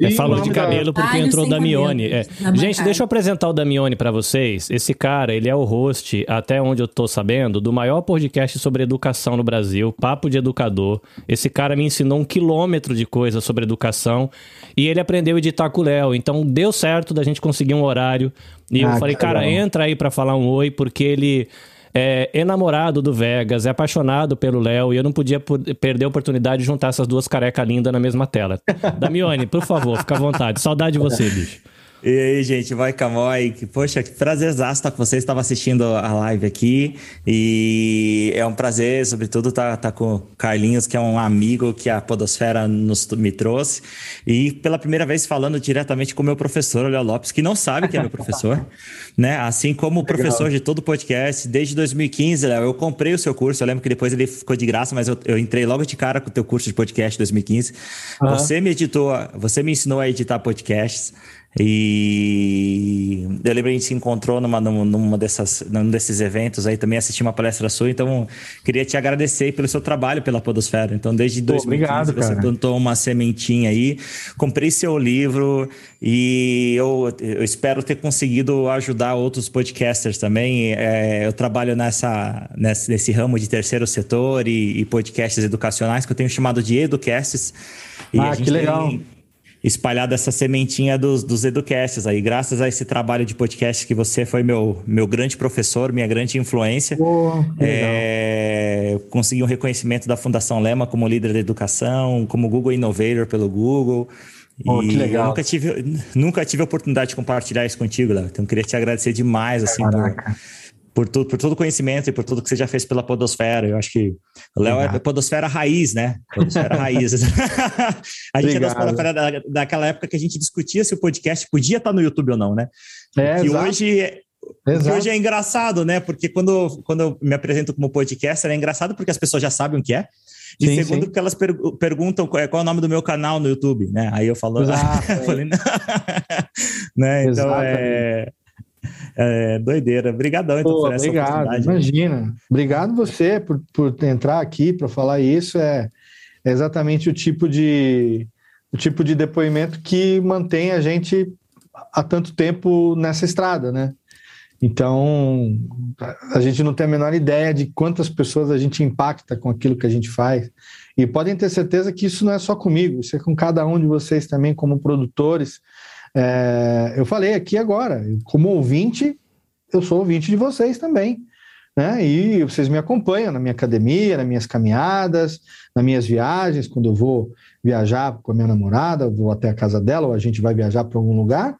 É, falou de nome da- cabelo porque entrou o sem Damione. cabelo, É. na Gente, deixa eu apresentar o Damione pra vocês. Esse cara, ele é o host, até onde eu tô sabendo, do maior podcast sobre educação no Brasil, Papo de Educador. Esse cara me ensinou um quilômetro de coisa sobre educação e ele aprendeu a editar com o Léo. Então deu certo da gente conseguir um horário. E eu Ah, falei, que cara, entra aí pra falar um oi, porque ele é enamorado do Vegas, é apaixonado pelo Léo e eu não podia perder a oportunidade de juntar essas duas carecas lindas na mesma tela. Damione, por favor, fica à vontade. Saudade de você, bicho. E aí, gente, vai Camói. Poxa, que prazerzaço estar com vocês. Estava assistindo a live aqui e é um prazer, sobretudo, estar tá, com o Carlinhos, que é um amigo que a Podosfera nos, me trouxe. E pela primeira vez falando diretamente com o meu professor, o Léo Lopes, que não sabe que é meu professor, né? Assim como o professor de todo o podcast, desde 2015, Léo, eu comprei o seu curso. Eu lembro que depois ele ficou de graça, mas eu, eu entrei logo de cara com o teu curso de podcast 2015. Aham. Você me editou, você me ensinou a editar podcasts. E eu lembro que a gente se encontrou numa, numa dessas, num desses eventos aí também, assisti uma palestra sua, então queria te agradecer pelo seu trabalho pela Podosfera. Então, desde Pô, 2015 obrigado, você plantou uma sementinha aí, comprei seu livro e eu, eu espero ter conseguido ajudar outros podcasters também. É, eu trabalho nessa, nesse, nesse ramo de terceiro setor e, e podcasts educacionais que eu tenho chamado de Educasts. E Ah, que legal. tem espalhado essa sementinha dos, dos educasts aí. Graças a esse trabalho de podcast que você foi meu, meu grande professor, minha grande influência. É, consegui um reconhecimento da Fundação Lema como líder da educação, como Google Innovator pelo Google. Pô, e que legal. eu nunca tive, nunca tive a oportunidade de compartilhar isso contigo, Léo. Então, eu queria te agradecer demais, assim, por, por, tudo, por todo o conhecimento e por tudo que você já fez pela Podosfera. Eu acho que o Léo é Podosfera raiz, né? Podosfera raiz. a gente é Obrigado. Podosfera da, daquela época que a gente discutia se o podcast podia estar no YouTube ou não, né? É, que exato. hoje que Exato. hoje é engraçado, né? Porque quando, quando eu me apresento como podcaster, é engraçado porque as pessoas já sabem o que é. E Sim, segundo, sim. porque elas per- perguntam qual é, qual é o nome do meu canal no YouTube, né? Aí eu falo, Exato, eu falei, né? Então é, é doideira. Obrigadão então, Pô, por essa obrigado, oportunidade. imagina. Obrigado você por, por entrar aqui para falar isso. É, é exatamente o tipo de o tipo de depoimento que mantém a gente há tanto tempo nessa estrada, né? Então, a gente não tem a menor ideia de quantas pessoas a gente impacta com aquilo que a gente faz. E podem ter certeza que isso não é só comigo, isso é com cada um de vocês também, como produtores. É, eu falei aqui agora, como ouvinte, eu sou ouvinte de vocês também. Né? E vocês me acompanham na minha academia, nas minhas caminhadas, nas minhas viagens, quando eu vou viajar com a minha namorada, vou até a casa dela, ou a gente vai viajar para algum lugar,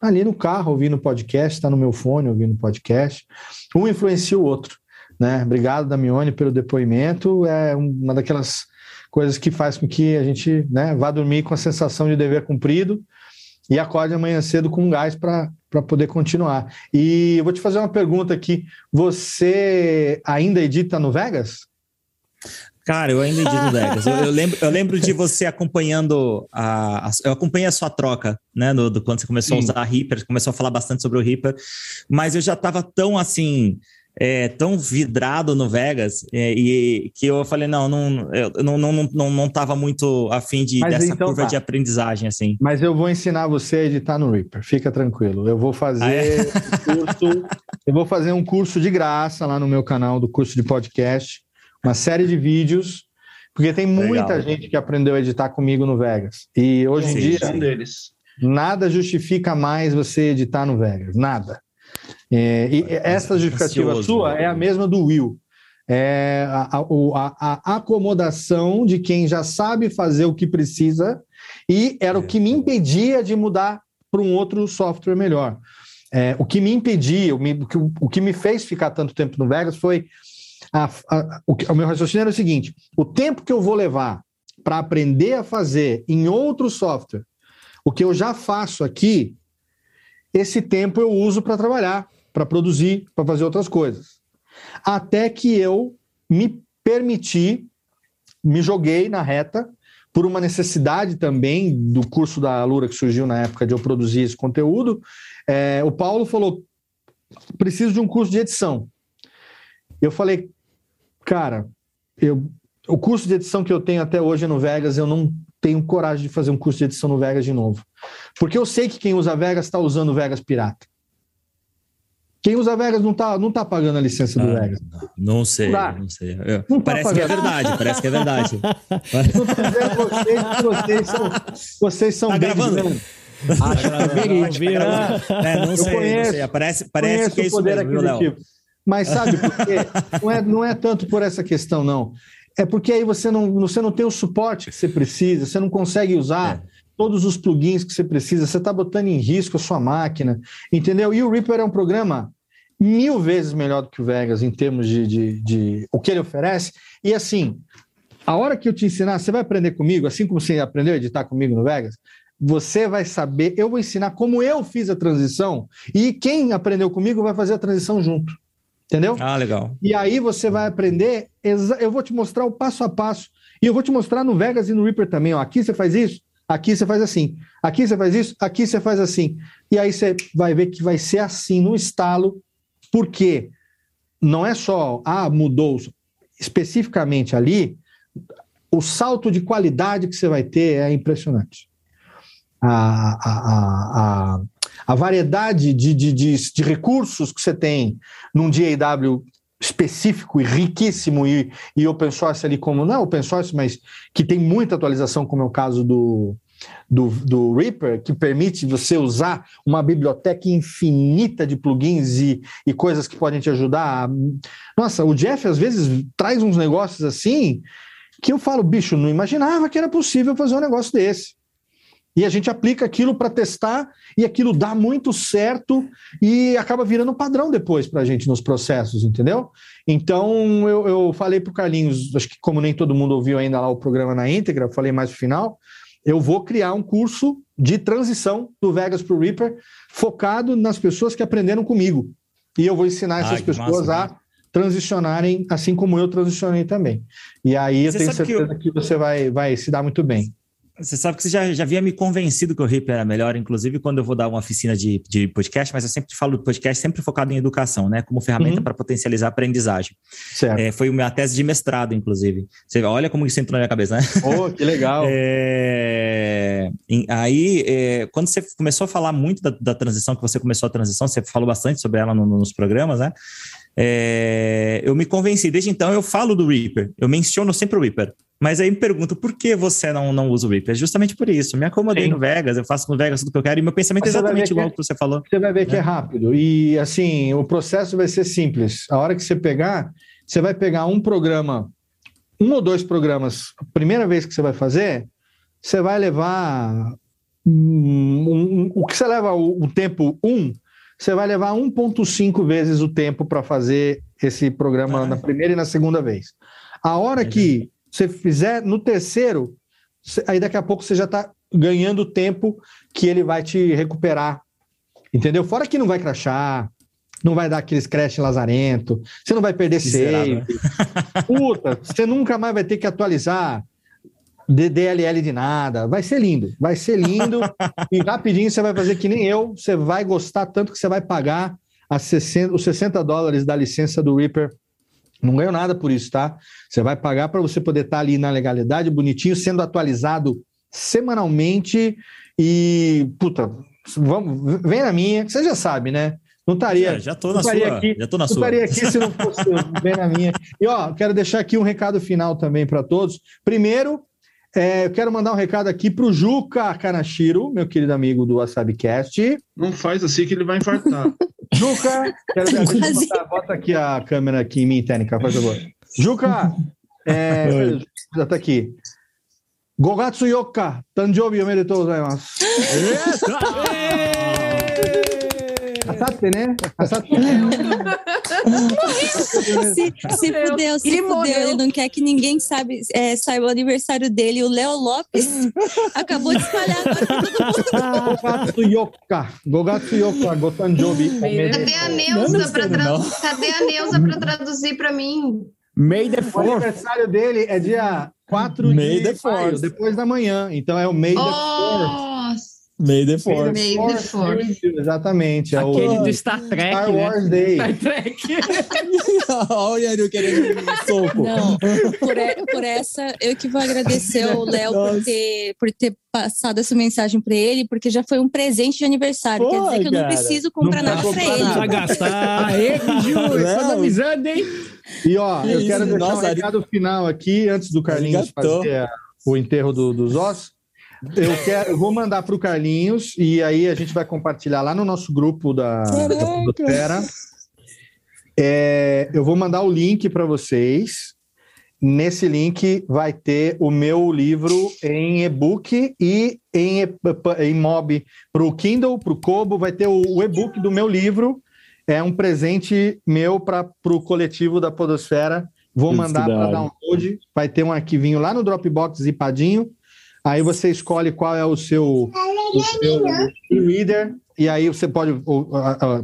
ali no carro, ouvindo podcast, está no meu fone ouvindo podcast. Um influencia o outro. Né? Obrigado, Damione, pelo depoimento. É uma daquelas coisas que faz com que a gente né, vá dormir com a sensação de dever cumprido e acorde amanhã cedo com gás para poder continuar. E eu vou te fazer uma pergunta aqui. Você ainda edita no Vegas? Cara, eu ainda edito Vegas. Eu, eu lembro, eu lembro de você acompanhando a, a- Eu acompanhei a sua troca, né? No, do, quando você começou Sim. a usar Reaper, começou a falar bastante sobre o Reaper, mas eu já estava tão assim. É, tão vidrado no Vegas é, e que eu falei não não eu não não não não, não tava muito afim de Mas dessa então curva tá. de aprendizagem assim Mas eu vou ensinar você a editar no Reaper. Fica tranquilo. Eu vou fazer Ah, é? um curso. Eu vou fazer um curso de graça lá no meu canal do curso de podcast, uma série de vídeos, porque tem muita Legal. gente que aprendeu a editar comigo no Vegas. E hoje em Sim, dia um deles. nada justifica mais você editar no Vegas, nada. É, e essa justificativa ansioso, sua né? é a mesma do Will. É a, a- a- acomodação de quem já sabe fazer o que precisa e era o que me impedia de mudar para um outro software melhor. É, o que me impedia, o, me- o que, o que me fez ficar tanto tempo no Vegas foi o, o meu raciocínio era o seguinte: o tempo que eu vou levar para aprender a fazer em outro software o que eu já faço aqui, esse tempo eu uso para trabalhar, para produzir, para fazer outras coisas. Até que eu me permiti, me joguei na reta, por uma necessidade também do curso da Alura que surgiu na época de eu produzir esse conteúdo. É, o Paulo falou: preciso de um curso de edição. Eu falei, cara, eu, o curso de edição que eu tenho até hoje no Vegas, eu não tenho coragem de fazer um curso de edição no Vegas de novo. Porque eu sei que quem usa Vegas está usando Vegas pirata. Quem usa Vegas não está não tá pagando a licença do Ah, Vegas. não sei Não não sei Eu- Não tá parece que é verdade parece que é verdade vocês vocês são, vocês são Tá gravando? grandes. Acho que Bem, tá. É, não sei, não conheço- sei. Parece, parece que é o isso poder mesmo. Mas sabe por quê? Não é, não é tanto por essa questão, não. É porque aí você não, você não tem o suporte que você precisa, você não consegue usar todos os plugins que você precisa, você está botando em risco a sua máquina, entendeu? E o Reaper é um programa mil vezes melhor do que o Vegas em termos de, de, de o que ele oferece. E assim, a hora que eu te ensinar, você vai aprender comigo, assim como você aprendeu a editar comigo no Vegas, você vai saber, eu vou ensinar como eu fiz a transição e quem aprendeu comigo vai fazer a transição junto. Entendeu? Ah, legal. E aí você vai aprender, eu vou te mostrar o passo a passo. E eu vou te mostrar no Vegas e no Reaper também. Ó. Aqui você faz isso, aqui você faz assim, aqui você faz isso, aqui você faz assim. E aí você vai ver que vai ser assim no estalo, porque não é só, ah, mudou especificamente ali, o salto de qualidade que você vai ter é impressionante. A, a, a, a, variedade de, de, de, de recursos que você tem num DAW específico e riquíssimo e, e open source ali como, não é open source, mas que tem muita atualização, como é o caso do, do, do Reaper, que permite você usar uma biblioteca infinita de plugins e, e coisas que podem te ajudar. Nossa, o Jeff às vezes traz uns negócios assim que eu falo, bicho, não imaginava que era possível fazer um negócio desse. E a gente aplica aquilo para testar e aquilo dá muito certo e acaba virando padrão depois para a gente nos processos, entendeu? Então eu, eu falei para o Carlinhos, acho que como nem todo mundo ouviu ainda lá o programa na íntegra, eu falei mais no final, eu vou criar um curso de transição do Vegas para o Reaper focado nas pessoas que aprenderam comigo. E eu vou ensinar essas pessoas massa, a né? transicionarem assim como eu transicionei também. E aí eu você tenho certeza que, eu... que você vai, vai se dar muito bem. Você sabe que você já, já havia me convencido que o RIP era melhor, inclusive quando eu vou dar uma oficina de, de podcast, mas eu sempre falo do podcast sempre focado em educação, né? Como ferramenta uhum. para potencializar a aprendizagem. É, foi a minha tese de mestrado, inclusive. Você olha como isso entrou na minha cabeça, né? Oh, que legal! é, aí, é, quando você começou a falar muito da, da, transição, que você começou a transição, você falou bastante sobre ela no, nos programas, né? É, eu me convenci. Desde então, eu falo do Reaper. Eu menciono sempre o Reaper. Mas aí me pergunto, por que você não, não usa o Reaper? É justamente por isso. Me acomodei Sim. no Vegas, eu faço no Vegas tudo que eu quero, e meu pensamento é exatamente igual que, que você falou. Você vai ver que é. é rápido. E assim, o processo vai ser simples. A hora que você pegar, você vai pegar um programa, um ou dois programas, a primeira vez que você vai fazer, você vai levar. Um, um, o que você leva o, o tempo 1, um, você vai levar 1,5 vezes o tempo para fazer esse programa ah. na primeira e na segunda vez. A hora que você fizer no terceiro, aí daqui a pouco você já está ganhando tempo que ele vai te recuperar. Entendeu? Fora que não vai crachar, não vai dar aqueles crash lazarento, você não vai perder save. Puta, você nunca mais vai ter que atualizar DLL de nada. Vai ser lindo, vai ser lindo. e rapidinho você vai fazer que nem eu, você vai gostar tanto que você vai pagar 60, os 60 dólares da licença do Reaper não ganhou nada por isso, tá? Você vai pagar para você poder estar tá ali na legalidade, bonitinho, sendo atualizado semanalmente e, puta, vamos, vem na minha, que você já sabe, né? Não estaria. Já, já tô na sua. Aqui, já tô na não sua. estaria aqui se não fosse bem na minha. E ó, quero deixar aqui um recado final também para todos. Primeiro, é, eu quero mandar um recado aqui para o Juca Kanashiro, meu querido amigo do WasabiCast. Não faz assim que ele vai infartar. Juca, quero ver, botar, bota aqui a câmera aqui em mim, técnica, faz favor. Juca, é, já está aqui. Gogatsu Yoka, Tanjobi omedetou gozaimasu. Asatte, né? Asatte. se, se fudeu, se ele fudeu. Morreu. Ele não quer que ninguém sabe, é, saiba o aniversário dele. O Léo Lopes acabou de espalhar agora pra todo mundo. Gogatsu Yoka. Gogatsu Yoka, Gotanjobi. Cadê a Neuza pra, tra... Cadê a Neuza pra traduzir pra mim? May the O aniversário dele é dia 4 May de maio, depois da manhã. Então é o May the oh! May the Force. May the Force. Exatamente. É Aquele o... do Star Trek, Star né? Wars Day. Star Trek. Olha ele querendo um soco. Não, por, por, essa, eu que vou agradecer ao Léo por ter, por ter passado essa mensagem para ele, porque já foi um presente de aniversário. Quer dizer que eu não preciso comprar não nada para ele. Não vai gastar. Aê, Ju, estamos avisando, hein? E ó, eu quero deixar Nossa, um recado final aqui, antes do Carlinhos fazer o enterro do, dos ossos. Eu, quero, eu vou mandar para o Carlinhos e aí a gente vai compartilhar lá no nosso grupo da, da É, eu vou mandar o link para vocês. Nesse link vai ter o meu livro em e-book e em, em mob para o Kindle, para o Kobo. Vai ter o, o e-book do meu livro. É um presente meu para o coletivo da Podosfera. Vou mandar para download. Vai ter um arquivinho lá no Dropbox zipadinho Aí você escolhe qual é o seu, o seu reader, e aí você pode,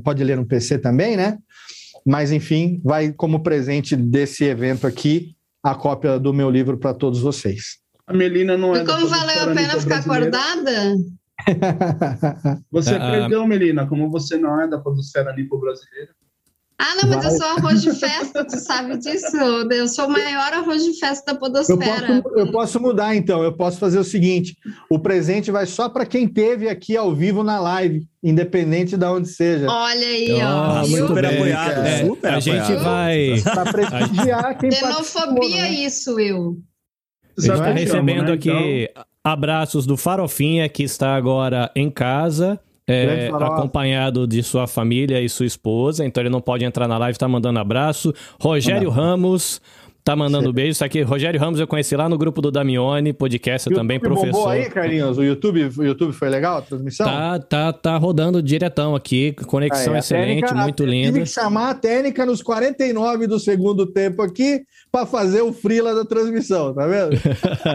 pode ler no PC também, né? Mas, enfim, vai como presente desse evento aqui a cópia do meu livro para todos vocês. A Melina não é. E como valeu a pena ficar acordada? Você perdeu, Melina, como você não é da podosfera nipo-brasileira. Ah, não, mas eu sou arroz de festa, tu sabe disso? Eu sou o maior arroz de festa da Eu podosfera. posso, eu posso mudar, então. Eu posso fazer o seguinte: o presente vai só para quem teve aqui ao vivo na live, independente de onde seja. Olha aí, ó. Ah, muito bem, apoiado, cara. super a gente apoiado. vai. Para prestigiar quem Xenofobia né? isso, Will. A gente está que recebendo né? aqui abraços do Farofinha, que está agora em casa, é, acompanhado de sua família e sua esposa. Então ele não pode entrar na live, tá mandando abraço. Rogério Ramos. Tá mandando beijo. Isso aqui, Rogério Ramos, eu conheci lá no grupo do Damione, podcast O também, YouTube bombou professor. aí, Carlinhos? O YouTube, o YouTube foi legal a transmissão? Tá, tá, tá rodando diretão aqui, conexão Aí, excelente, técnica- muito a- linda. Tive que chamar a técnica nos 49 do segundo tempo aqui para fazer o frila da transmissão, tá vendo?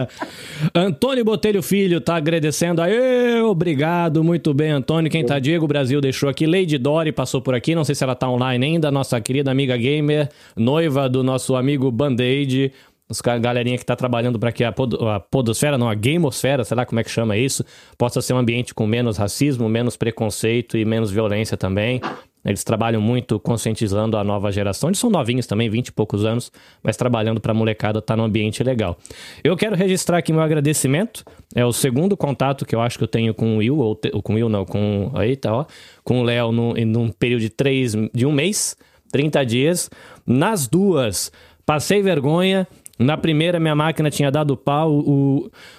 Antônio Botelho Filho tá agradecendo. Aê, obrigado, muito bem, Antônio. Quem tá? Diego Brasil deixou aqui. Lady Dori passou por aqui, não sei se ela tá online ainda. Nossa querida amiga gamer, noiva do nosso amigo Band-Aid. Os galerinha que tá trabalhando para que a, pod- a podosfera, não, a gamosfera, sei lá como é que chama isso, possa ser um ambiente com menos racismo, menos preconceito e menos violência também. Eles trabalham muito conscientizando a nova geração. Eles são novinhos também, 20 e poucos anos, mas trabalhando para a molecada estar num ambiente legal. Eu quero registrar aqui meu agradecimento. É o segundo contato que eu acho que eu tenho com o Will, ou, te- com o Will não, com. Aí tá, ó. Com o Léo num, num período de três, de um mês, 30 dias. Nas duas, passei vergonha. Na primeira, minha máquina tinha dado pau.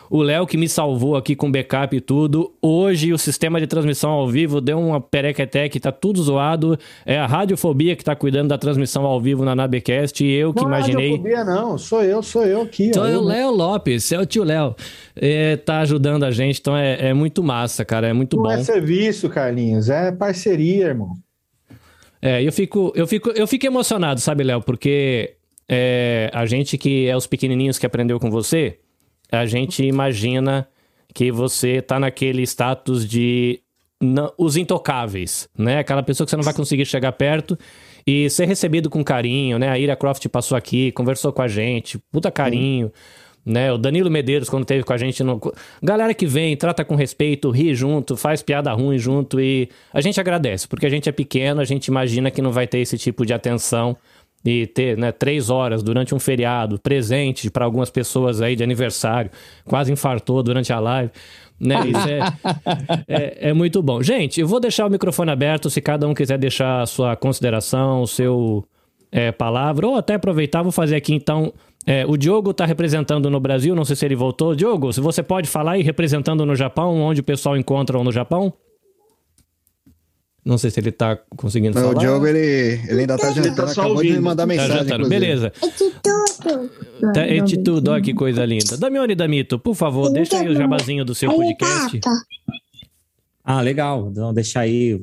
O Léo que me salvou aqui com backup e tudo. Hoje, o sistema de transmissão ao vivo deu uma perequetec, tá tudo zoado. É a radiofobia que tá cuidando da transmissão ao vivo na Nabecast. E eu que não é imaginei. radiofobia, não. Sou eu, sou eu aqui. Então é o Léo Lopes, é o tio Léo. É, tá ajudando a gente, então é, é muito massa, cara. É muito Não bom. é serviço, Carlinhos, é parceria, irmão. É, eu fico, eu fico, eu fico emocionado, sabe, Léo? Porque é, a gente que é os pequenininhos que aprendeu com você, a gente imagina que você tá naquele status de os intocáveis, né? Aquela pessoa que você não vai conseguir chegar perto e ser recebido com carinho, né? A Ira Croft passou aqui, conversou com a gente, puta carinho. Né, o Danilo Medeiros, quando teve com a gente. No... Galera que vem, trata com respeito, ri junto, faz piada ruim junto e a gente agradece, porque a gente é pequeno, a gente imagina que não vai ter esse tipo de atenção e ter né, três horas durante um feriado, presente para algumas pessoas aí de aniversário, quase infartou durante a live. Né? Isso é, é, é muito bom. Gente, eu vou deixar o microfone aberto se cada um quiser deixar a sua consideração, o seu é, palavra, ou até aproveitar, vou fazer aqui então. é, o Diogo está representando no Brasil, não sei se ele voltou. Diogo, se você pode falar aí representando no Japão, onde o pessoal encontra no Japão? Não sei se ele tá conseguindo Não, falar. o Diogo, ele, ele ainda tá jantando, acabou de me mandar Tá mensagem. jantando, inclusive. beleza. Tá, é de tudo, ó que coisa linda. Damione Damito, por favor, deixa aí o jabazinho do seu podcast. Ah, legal. Então, deixar aí,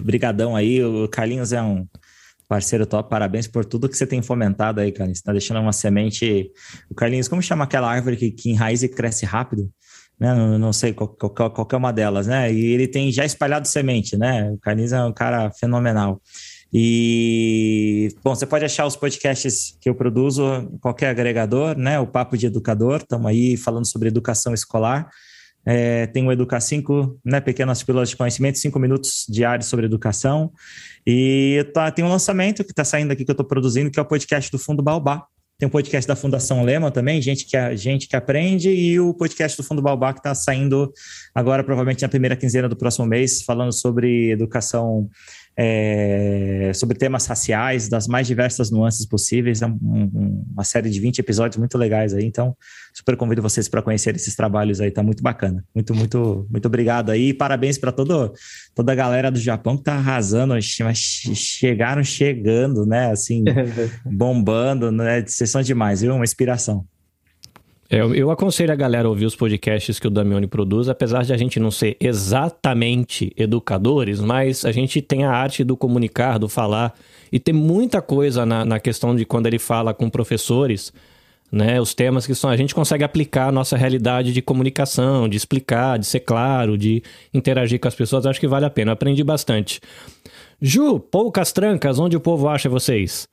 brigadão aí. O Carlinhos é um parceiro top. Parabéns por tudo que você tem fomentado aí, Carlinhos. Você tá deixando uma semente... O Carlinhos, como chama aquela árvore que, que enraiza e cresce rápido? Né? Não, não sei qual, qual, qualquer uma delas, né? E ele tem já espalhado semente, né? O Carlinhos é um cara fenomenal. E, bom, você pode achar os podcasts que eu produzo qualquer agregador, né? O Papo de Educador, estamos aí falando sobre educação escolar. É, tem o Educar 5, né, pequenas pílulas de conhecimento, cinco minutos diários sobre educação. E tá, tem um lançamento que está saindo aqui que eu estou produzindo, que é o podcast do Fundo Baobá. Tem o podcast da Fundação Lema também, gente que, gente que aprende, e o podcast do Fundo Baobá que está saindo agora, provavelmente na primeira quinzena do próximo mês, falando sobre educação, é, sobre temas raciais, das mais diversas nuances possíveis. É um- um- uma série de 20 episódios muito legais aí, então super convido vocês para conhecer esses trabalhos aí, tá muito bacana. Muito, muito, muito obrigado aí, e parabéns para toda a galera do Japão que tá arrasando, chegaram chegando, né, assim, bombando, né, vocês são demais, viu? Uma inspiração. É, Eu, eu aconselho a galera a ouvir os podcasts que o Damione produz, apesar de a gente não ser exatamente educadores, mas a gente tem a arte do comunicar, do falar, e tem muita coisa na, na questão de quando ele fala com professores, né? Os temas que são, a gente consegue aplicar a nossa realidade de comunicação, de explicar, de ser claro, de interagir com as pessoas, acho que vale a pena. Eu aprendi bastante. Ju, poucas trancas, onde o povo acha vocês?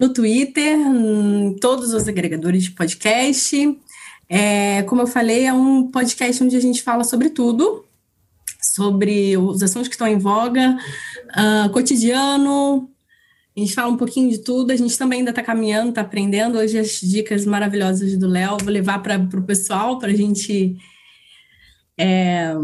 No Twitter, em todos os agregadores de podcast. É, como eu falei, é um podcast onde a gente fala sobre tudo, sobre os assuntos que estão em voga, uh, cotidiano, a gente fala um pouquinho de tudo, a gente também ainda está caminhando, está aprendendo. Hoje as dicas maravilhosas do Léo, vou levar para o pessoal para a gente é,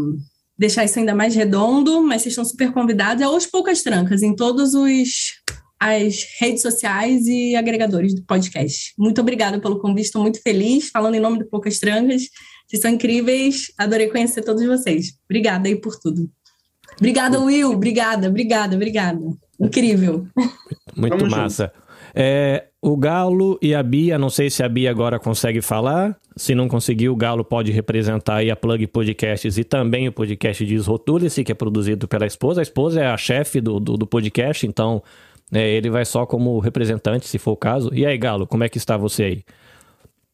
deixar isso ainda mais redondo, mas vocês estão super convidados. É hoje poucas trancas em todos os as redes sociais e agregadores do podcast. Muito obrigada pelo convite, estou muito feliz, falando em nome do Poucas Trancas. Vocês são incríveis, adorei conhecer todos vocês. Obrigada aí por tudo. Obrigada, Will. Obrigada, obrigada, obrigada. Incrível. Muito Tamo massa. É, o Galo e a Bia, não sei se a Bia agora consegue falar. Se não conseguir, o Galo pode representar aí a Plug Podcasts e também o podcast de Rotule-se, que é produzido pela esposa. A esposa é a chefe do, do, do podcast, então é, ele vai só como representante, se for o caso. E aí, Galo, como é que está você aí?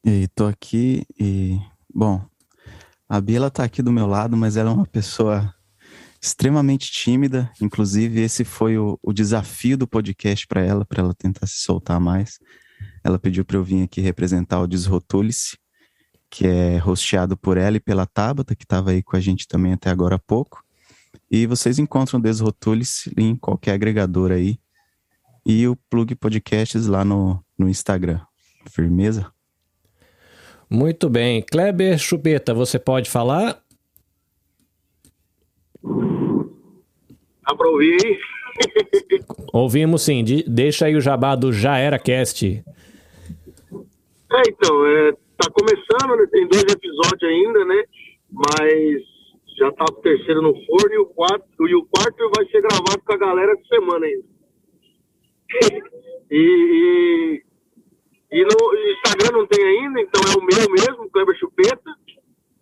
E tô aqui e, bom, a Bia ela tá aqui do meu lado, mas ela é uma pessoa extremamente tímida. Inclusive, esse foi o, o desafio do podcast para ela, para ela tentar se soltar mais. Ela pediu para eu vir aqui representar o Desrotule-se, que é hosteado por ela e pela Tabata, que estava aí com a gente também até agora há pouco. E vocês encontram Desrotule-se em qualquer agregador aí. E o Plug Podcasts lá no, no Instagram. Firmeza? Muito bem. Kleber Chupeta, você pode falar? Dá pra ouvir aí? Ouvimos sim. De- deixa aí o jabá do Já Era Cast. É, então, é, tá começando, né? Tem dois episódios ainda, né? Mas já tá o terceiro no forno e o quarto, e o quarto vai ser gravado com a galera essa semana ainda. E, e, e no Instagram não tem ainda, então é o meu mesmo, Kleber Chupeta.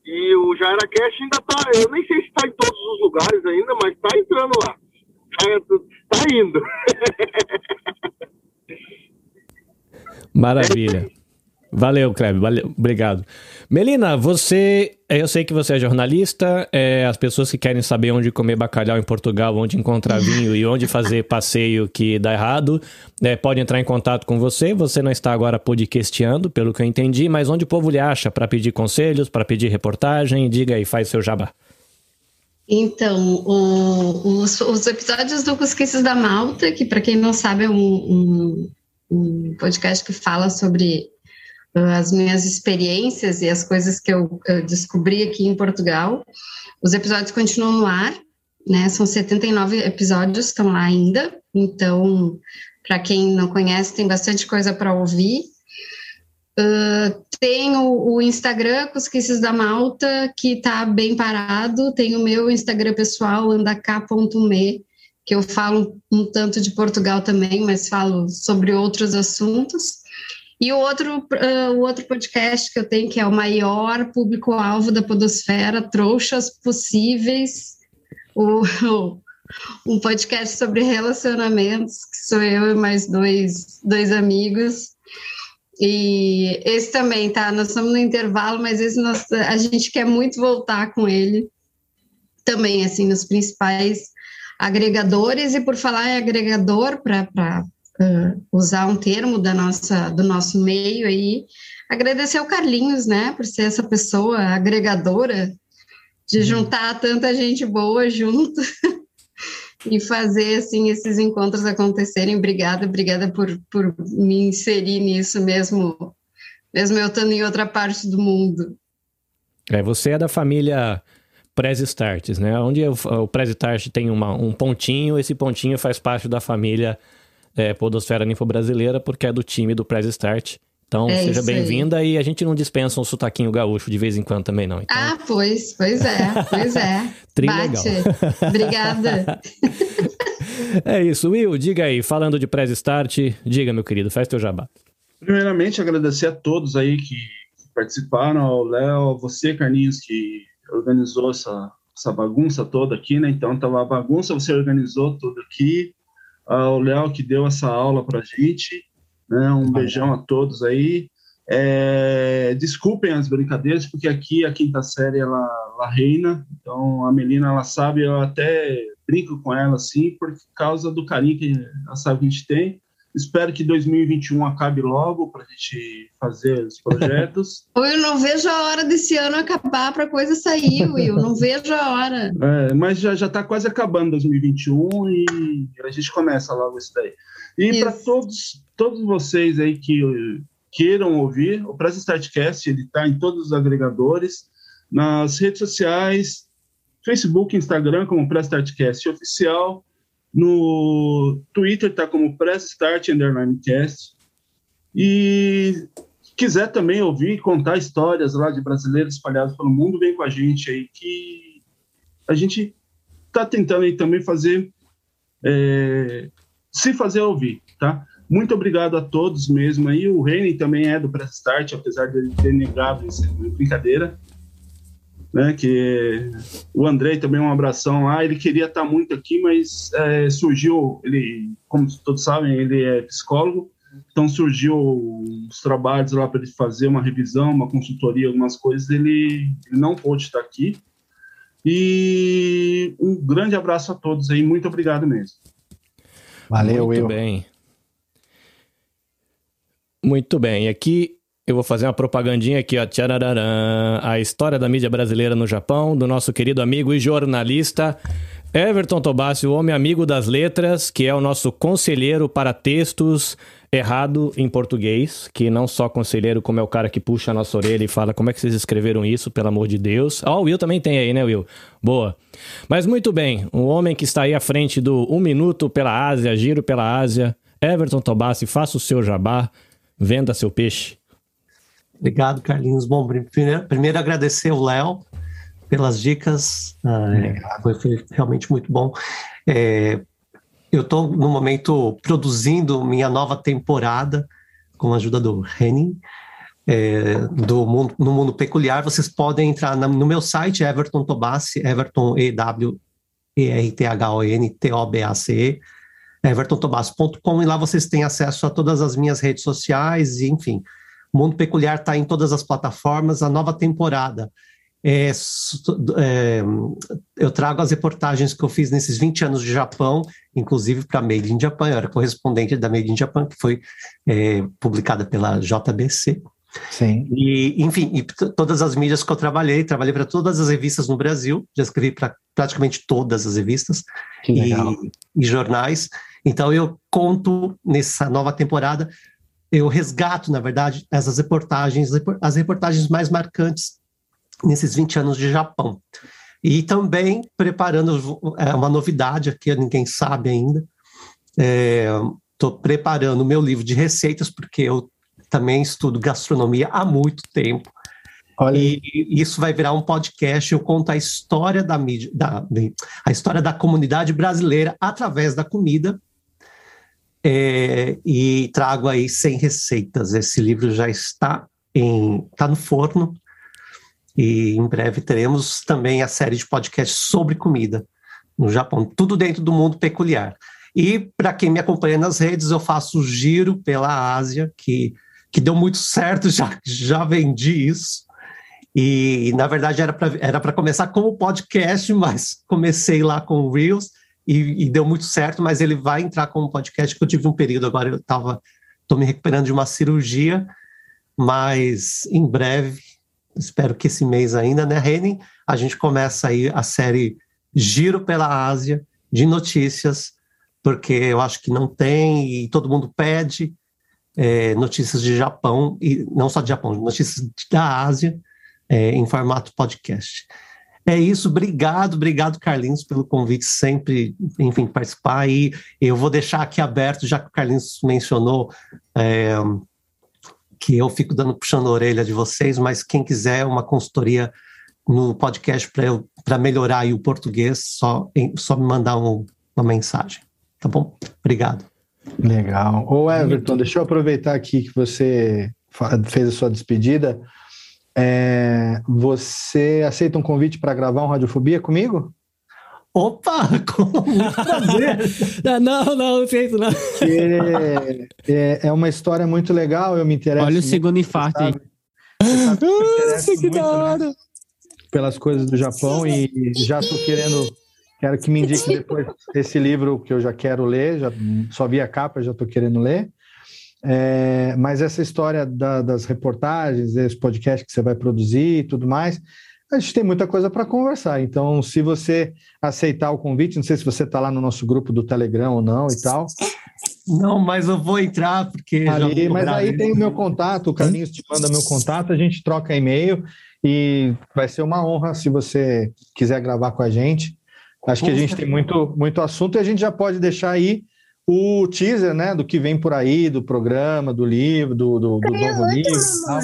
E o Já Era Cash ainda tá, eu nem sei se tá em todos os lugares ainda, mas tá entrando lá. Tá, tá indo. Maravilha. Valeu, Kleber. Valeu. Obrigado. Melina, você. Eu sei que você é jornalista. é, as pessoas que querem saber onde comer bacalhau em Portugal, onde encontrar vinho e onde fazer passeio que dá errado, é, pode entrar em contato com você. Você não está agora podcasteando, pelo que eu entendi, mas onde o povo lhe acha para pedir conselhos, para pedir reportagem? Diga aí, faz seu jabá. Então, o- os, os episódios do Cusquices da Malta, que para quem não sabe é um, um- um podcast que fala sobre as minhas experiências e as coisas que eu, descobri aqui em Portugal. Os episódios continuam no ar, né? São 79 episódios, estão lá ainda. Então, para quem não conhece, tem bastante coisa para ouvir. Uh, tem o, o Instagram Cusquices da Malta, que está bem parado. Tem o meu Instagram pessoal, andacá.me, que eu falo um tanto de Portugal também, mas falo sobre outros assuntos. E o outro, uh, o outro podcast que eu tenho, que é o maior público-alvo da Podosfera, Trouxas Possíveis, o, o- um podcast sobre relacionamentos, que sou eu e mais dois, dois amigos. E esse também, tá? Nós estamos no intervalo, mas esse nós, a gente quer muito voltar com ele também, assim, nos principais agregadores. E por falar em agregador, para usar um termo da nossa, do nosso meio aí, agradecer ao Carlinhos, né, por ser essa pessoa agregadora, de juntar tanta gente boa junto. e fazer assim esses encontros acontecerem. Obrigada, obrigada por, por me inserir nisso mesmo, mesmo eu estando em outra parte do mundo. É, você é da família Prez Starts, né? Onde o, o Prez Start tem uma, um pontinho, esse pontinho faz parte da família é, Podosfera Ninfo Brasileira, porque é do time do Prez Start. Então, É seja bem-vinda e a gente não dispensa um sotaquinho gaúcho de vez em quando também, não. Então, Ah, pois, pois é, pois é. Trilegal. Bate. Obrigada. é isso. Will, diga aí, falando de Prez Start, diga, meu querido, faz teu jabá. Primeiramente, agradecer a todos aí que participaram, ao Léo, a você, Carlinhos, que organizou essa, essa bagunça toda aqui, né? Então, tava a bagunça, você organizou tudo aqui. Ao Léo, que deu essa aula pra gente, né? Um beijão a todos aí. É, desculpem as brincadeiras, porque aqui a quinta série, ela, ela reina. Então, a Melina, ela sabe, eu até brinco com ela, assim, por causa do carinho que ela sabe que a gente tem. Espero que 2021 acabe logo para a gente fazer os projetos. Eu não vejo a hora desse ano acabar para a coisa sair, Will. Não vejo a hora. É, mas já já está quase acabando 2021 e a gente começa logo isso daí. E para todos todos vocês aí que queiram ouvir, o Press Startcast está em todos os agregadores, nas redes sociais, Facebook, Instagram como Press Startcast oficial no Twitter tá como Press Start Underline. E quiser também ouvir, contar histórias lá de brasileiros espalhados pelo mundo, vem com a gente aí que a gente tá tentando aí também fazer é, se fazer ouvir, tá? Muito obrigado a todos mesmo aí. O Reni também é do Press Start, apesar de ele ter negado isso, brincadeira né? Que o Andrei também um abração lá. Ele queria estar muito aqui, mas é, surgiu ele, como todos sabem, ele é psicólogo. Então surgiu os trabalhos lá para ele fazer uma revisão, uma consultoria, algumas coisas. Ele, ele não pôde estar aqui. E um grande abraço a todos aí. Muito obrigado mesmo. Valeu, Muito Will. bem. Muito bem. Aqui eu vou fazer uma propagandinha aqui, ó. A história da mídia brasileira no Japão, do nosso querido amigo e jornalista Everton Tobassi, o homem amigo das letras, que é o nosso conselheiro para textos errado em português, que não só conselheiro, como é o cara que puxa a nossa orelha e fala como é que vocês escreveram isso, pelo amor de Deus. Ó, o Will também tem aí, né, Will? Boa. Mas muito bem, um homem que está aí à frente do Um Minuto pela Ásia, Giro pela Ásia, Everton Tobassi, faça o seu jabá, venda seu peixe. Obrigado, Carlinhos. Bom, primeiro, primeiro agradecer o Léo pelas dicas, ah, foi, foi realmente muito bom. É, eu estou, no momento, produzindo minha nova temporada com a ajuda do Henning, é, do mundo, no Mundo Peculiar. Vocês podem entrar na- no meu site, Everton Tobassi, Everton E-W-E-R-T-H-O-N-T-O-B-A-C-E, evertontobassi.com, e lá vocês têm acesso a todas as minhas redes sociais, e enfim, o Mundo Peculiar está em todas as plataformas, a nova temporada. É, é, eu trago as reportagens que eu fiz nesses 20 anos de Japão, inclusive para Made in Japan, eu era correspondente da Made in Japan, que foi é, publicada pela JBC. Sim. E, enfim, e todas as mídias que eu trabalhei, trabalhei para todas as revistas no Brasil, já escrevi para praticamente todas as revistas e, e jornais. Então eu conto nessa nova temporada, eu resgato, na verdade, essas reportagens, as reportagens mais marcantes nesses 20 anos de Japão. E também preparando é, uma novidade que ninguém sabe ainda. Estou preparando o meu livro de receitas, porque eu também estudo gastronomia há muito tempo. e isso vai virar um podcast. Eu conto a história da mídia, da, a história da comunidade brasileira através da comida. É, e trago aí 100 receitas. Esse livro já está em, está no forno e em breve teremos também a série de podcasts sobre comida no Japão, tudo dentro do mundo peculiar. E para quem me acompanha nas redes, eu faço o giro pela Ásia, que, que deu muito certo, já, já vendi isso. E, na verdade era para era começar como podcast, mas comecei lá com Reels e, e, deu muito certo, mas ele vai entrar como podcast, que eu tive um período agora, eu estava, estou me recuperando de uma cirurgia, mas em breve, espero que esse mês ainda, né, Renin, a gente começa aí a série Giro pela Ásia, de notícias, porque eu acho que não tem, e todo mundo pede é, notícias de Japão, e não só de Japão, notícias da Ásia, é, em formato podcast. É isso, obrigado, obrigado, Carlinhos, pelo convite, sempre, enfim, participar. E eu vou deixar aqui aberto, já que o Carlinhos mencionou é, que eu fico dando puxando a orelha de vocês, mas quem quiser uma consultoria no podcast para melhorar aí o português, só, só me mandar um, uma mensagem. Tá bom? Obrigado. Legal. Ô, Everton, deixa eu aproveitar aqui que você fez a sua despedida. É, você aceita um convite para gravar um Radiofobia comigo? Opa, com muito prazer. não, não, não aceito não. É, é, é, uma história muito legal, eu me interesso. Olha o segundo infarto aí. Nossa, que da hora! Né? Pelas coisas do Japão e já estou querendo Quero que me indique depois esse livro que eu já quero ler, já só vi a capa, já estou querendo ler. É, mas essa história da- das reportagens, esse podcast que você vai produzir e tudo mais, a gente tem muita coisa para conversar. Então, se você aceitar o convite, não sei se você está lá no nosso grupo do Telegram ou não e tal. Não, mas eu vou entrar porque. já Ali, vou mas aí ele. tem o meu contato, o Carlinhos te manda meu contato, a gente troca e-mail e vai ser uma honra se você quiser gravar com a gente. Acho que a gente tem muito, muito assunto e a gente já pode deixar aí o teaser, né, do que vem por aí, do programa, do livro, do, do, do novo livro. tal.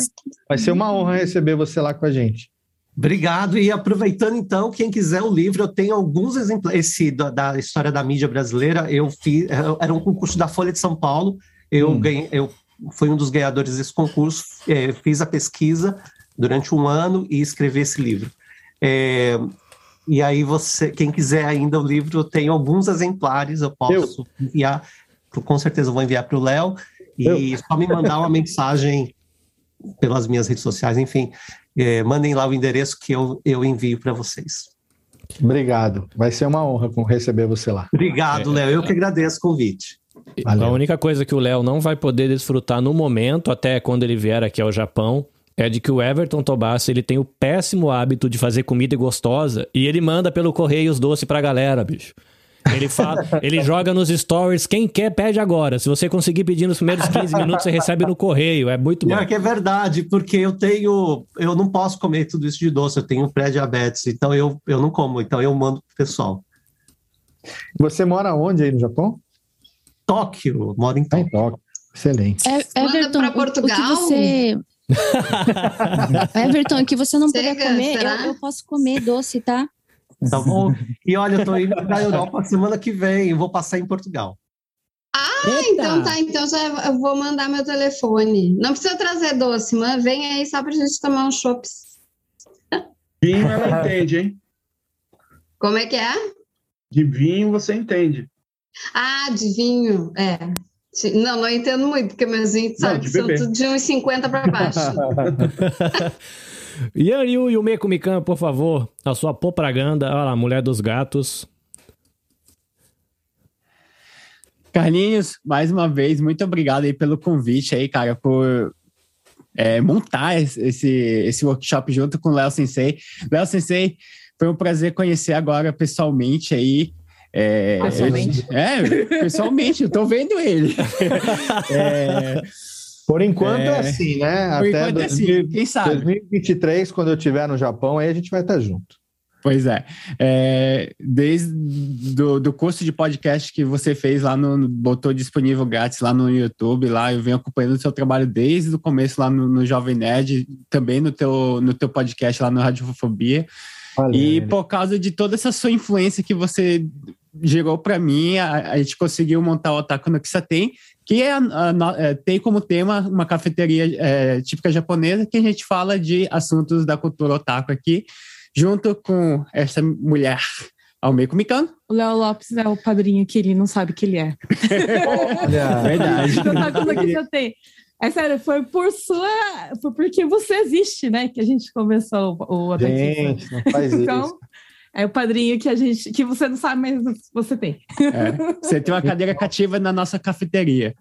Vai ser uma honra receber você lá com a gente. Obrigado. E aproveitando então, quem quiser o livro, eu tenho alguns exemplares. Esse da, da história da mídia brasileira, eu fiz. Era um concurso da Folha de São Paulo. Eu Hum. ganhei, eu fui um dos ganhadores desse concurso. eh, fiz a pesquisa durante um ano e escrevi esse livro. Eh, e aí você, quem quiser ainda o livro, eu tenho alguns exemplares. Eu posso enviar. Com certeza eu vou enviar para o Léo. E só me mandar uma mensagem pelas minhas redes sociais, enfim, eh, mandem lá o endereço que eu, eu envio para vocês. Obrigado. Vai ser uma honra receber você lá. Obrigado, Léo. Eu que agradeço o convite. A única coisa que o Léo não vai poder desfrutar no momento, até quando ele vier aqui ao Japão, é de que o Everton Tobassi ele tem o péssimo hábito de fazer comida gostosa e ele manda pelo correio os doces pra galera, bicho. Ele fala, ele joga nos stories, quem quer pede agora. Se você conseguir pedir nos primeiros 15 minutos, você recebe no correio. É muito bom. É que é verdade, porque eu tenho. Eu não posso comer tudo isso de doce, eu tenho pré-diabetes, então eu, eu não como, então eu mando pro pessoal. Você mora onde aí no Japão? Tóquio, moro em Tóquio. Tóquio. Excelente. É, Everton, pra o- Portugal? O que você... Everton, que você não puder Chega, comer, eu, eu posso comer doce, tá? Tá bom? E olha, eu tô indo pra Europa semana que vem, eu vou passar em Portugal. Ah, então tá. Então já eu vou mandar meu telefone. Não precisa trazer doce, mas vem aí só pra gente tomar um chopps. Vinho ela entende, hein? Como é que é? De vinho você entende. Ah, de vinho. É. Sim, Não, não entendo muito, porque meus vinhos Não, sabe, são tudo de uns 50 para baixo. Yanyu e o Meco Mikan, por favor, a sua propaganda. Olha lá, mulher dos gatos. Carlinhos, mais uma vez, muito obrigado aí pelo convite aí, cara, por é, montar esse, esse esse workshop junto com o Léo Sensei. Léo Sensei, foi um prazer conhecer agora pessoalmente aí. É, Pessoalmente? eu- é, pessoalmente, eu tô vendo ele. É, Por enquanto é, É. assim, né? Por Até enquanto é assim, 2000 quem sabe? 2023, quando eu estiver no Japão, aí a gente vai estar junto. Pois é. É, desde do, do curso de podcast que você fez lá no, no- botou disponível grátis lá no YouTube, lá eu venho acompanhando o seu trabalho desde o começo lá no, no Jovem Nerd, também no teu, no teu podcast lá no Radiofobia. E por causa de toda essa sua influência que você gerou para mim, a, a gente conseguiu montar o Otaku no Kisaten, que é, a- a no- é, tem como tema uma cafeteria é, típica japonesa que a gente fala de assuntos da cultura otaku aqui, junto com essa mulher, Almeiko Mikano. O Léo Lopes é o padrinho que ele não sabe que ele é. Verdade. Tá tudo aqui já tem. É sério, foi por sua. Foi porque você existe, né? Que a gente começou o, o Gente, não faz isso. Então, é o padrinho que a gente. que você não sabe, mas você tem. É, você tem uma cadeira cativa na nossa cafeteria.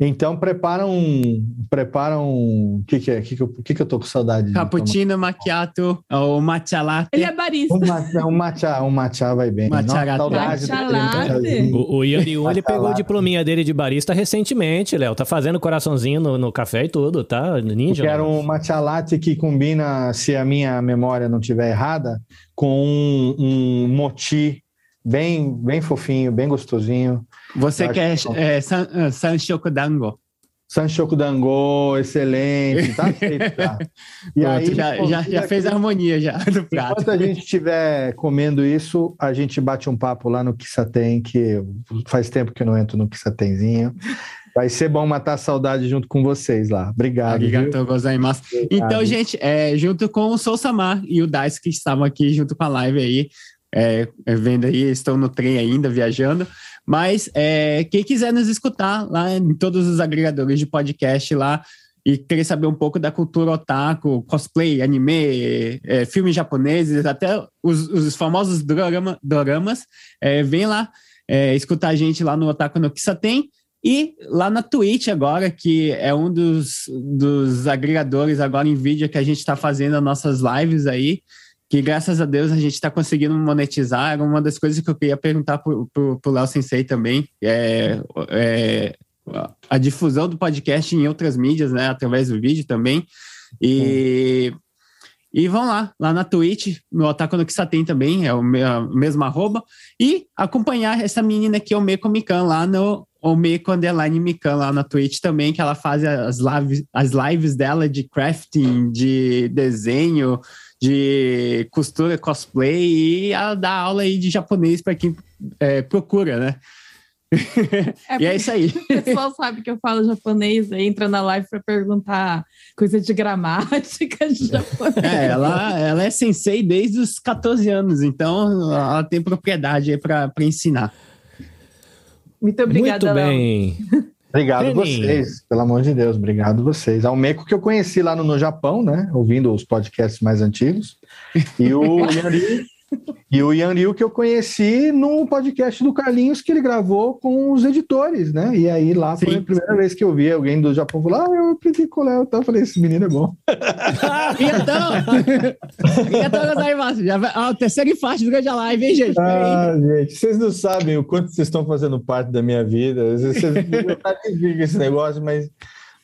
Então prepara um. Prepara um. O que, que é? O que, que, eu, que, que eu tô com saudade de Cappuccino, macchiato, ou matcha latte. Ele é barista. Um matcha, um matcha, um matcha vai bem. Matcha Nossa, latte. saudade Matcha latte. O, o Yanyu, ele pegou o diplominha dele de barista recentemente, Léo. Tá fazendo coraçãozinho no, no café e tudo, tá? Eu Ninja. quero um matcha latte que combina, se a minha memória não estiver errada, com um, um mochi bem, bem fofinho, bem gostosinho. Você quer é, san, ah, Sanchoku Dango. Sanchoku Dango, excelente, tá feito, tá? E Pronto, aí, já, já, já fez a harmonia já do prato. Enquanto a gente estiver comendo isso, a gente bate um papo lá no Kissaten, que faz tempo que eu não entro no Kissatenzinho. Vai ser bom matar a saudade junto com vocês lá. Obrigado. Arigatou gozaimasu. Então, gente, é, junto com o Sou Samar e o Dice que estavam aqui junto com a live aí, é, é, vendo aí, estão no trem ainda, viajando. Mas é, quem quiser nos escutar lá em todos os agregadores de podcast lá, e querer saber um pouco da cultura otaku, cosplay, anime, é, filmes japoneses, até os, os famosos dorama, doramas, é, vem lá é, escutar a gente lá no Otaku no Kisaten e lá na Twitch agora, que é um dos, dos agregadores agora em vídeo que a gente está fazendo as nossas lives aí, que graças a Deus a gente está conseguindo monetizar. Era uma das coisas que eu queria perguntar para o Léo Sensei também. É, é, a difusão do podcast em outras mídias, né? Através do vídeo também. E, e vão lá, lá na Twitch, no Otaku no Kisaten também, é o mesmo arroba. E acompanhar essa menina aqui, o Meiko Mikan, lá no Omeko Underline Mikan, lá na Twitch também, que ela faz as lives, as lives dela de crafting, de desenho, de costura, cosplay, e ela dá aula aí de japonês para quem é, procura, né? É e é isso aí. O pessoal sabe que eu falo japonês, aí entra na live para perguntar coisa de gramática de japonês. É, ela, ela é sensei desde os 14 anos, então ela tem propriedade aí para ensinar. Muito obrigada, Muito bem. Obrigado Renin. vocês, pelo amor de Deus, obrigado vocês. Ao Meco que eu conheci lá no, no Japão, né? Ouvindo os podcasts mais antigos. E o Yanri, e o Yanri que eu conheci no podcast do Carlinhos que ele gravou com os editores, né? E aí lá foi Sim. a primeira vez que eu vi alguém do Japão falar: Ah, eu aprendi com o Léo. Então eu falei: Esse menino é bom. Arigatou gozaimasu. Já vai- Ah, o terceiro faixa durante a live, hein, gente? Ah, gente, vocês não sabem o quanto vocês estão fazendo parte da minha vida. Vocês não esse negócio, mas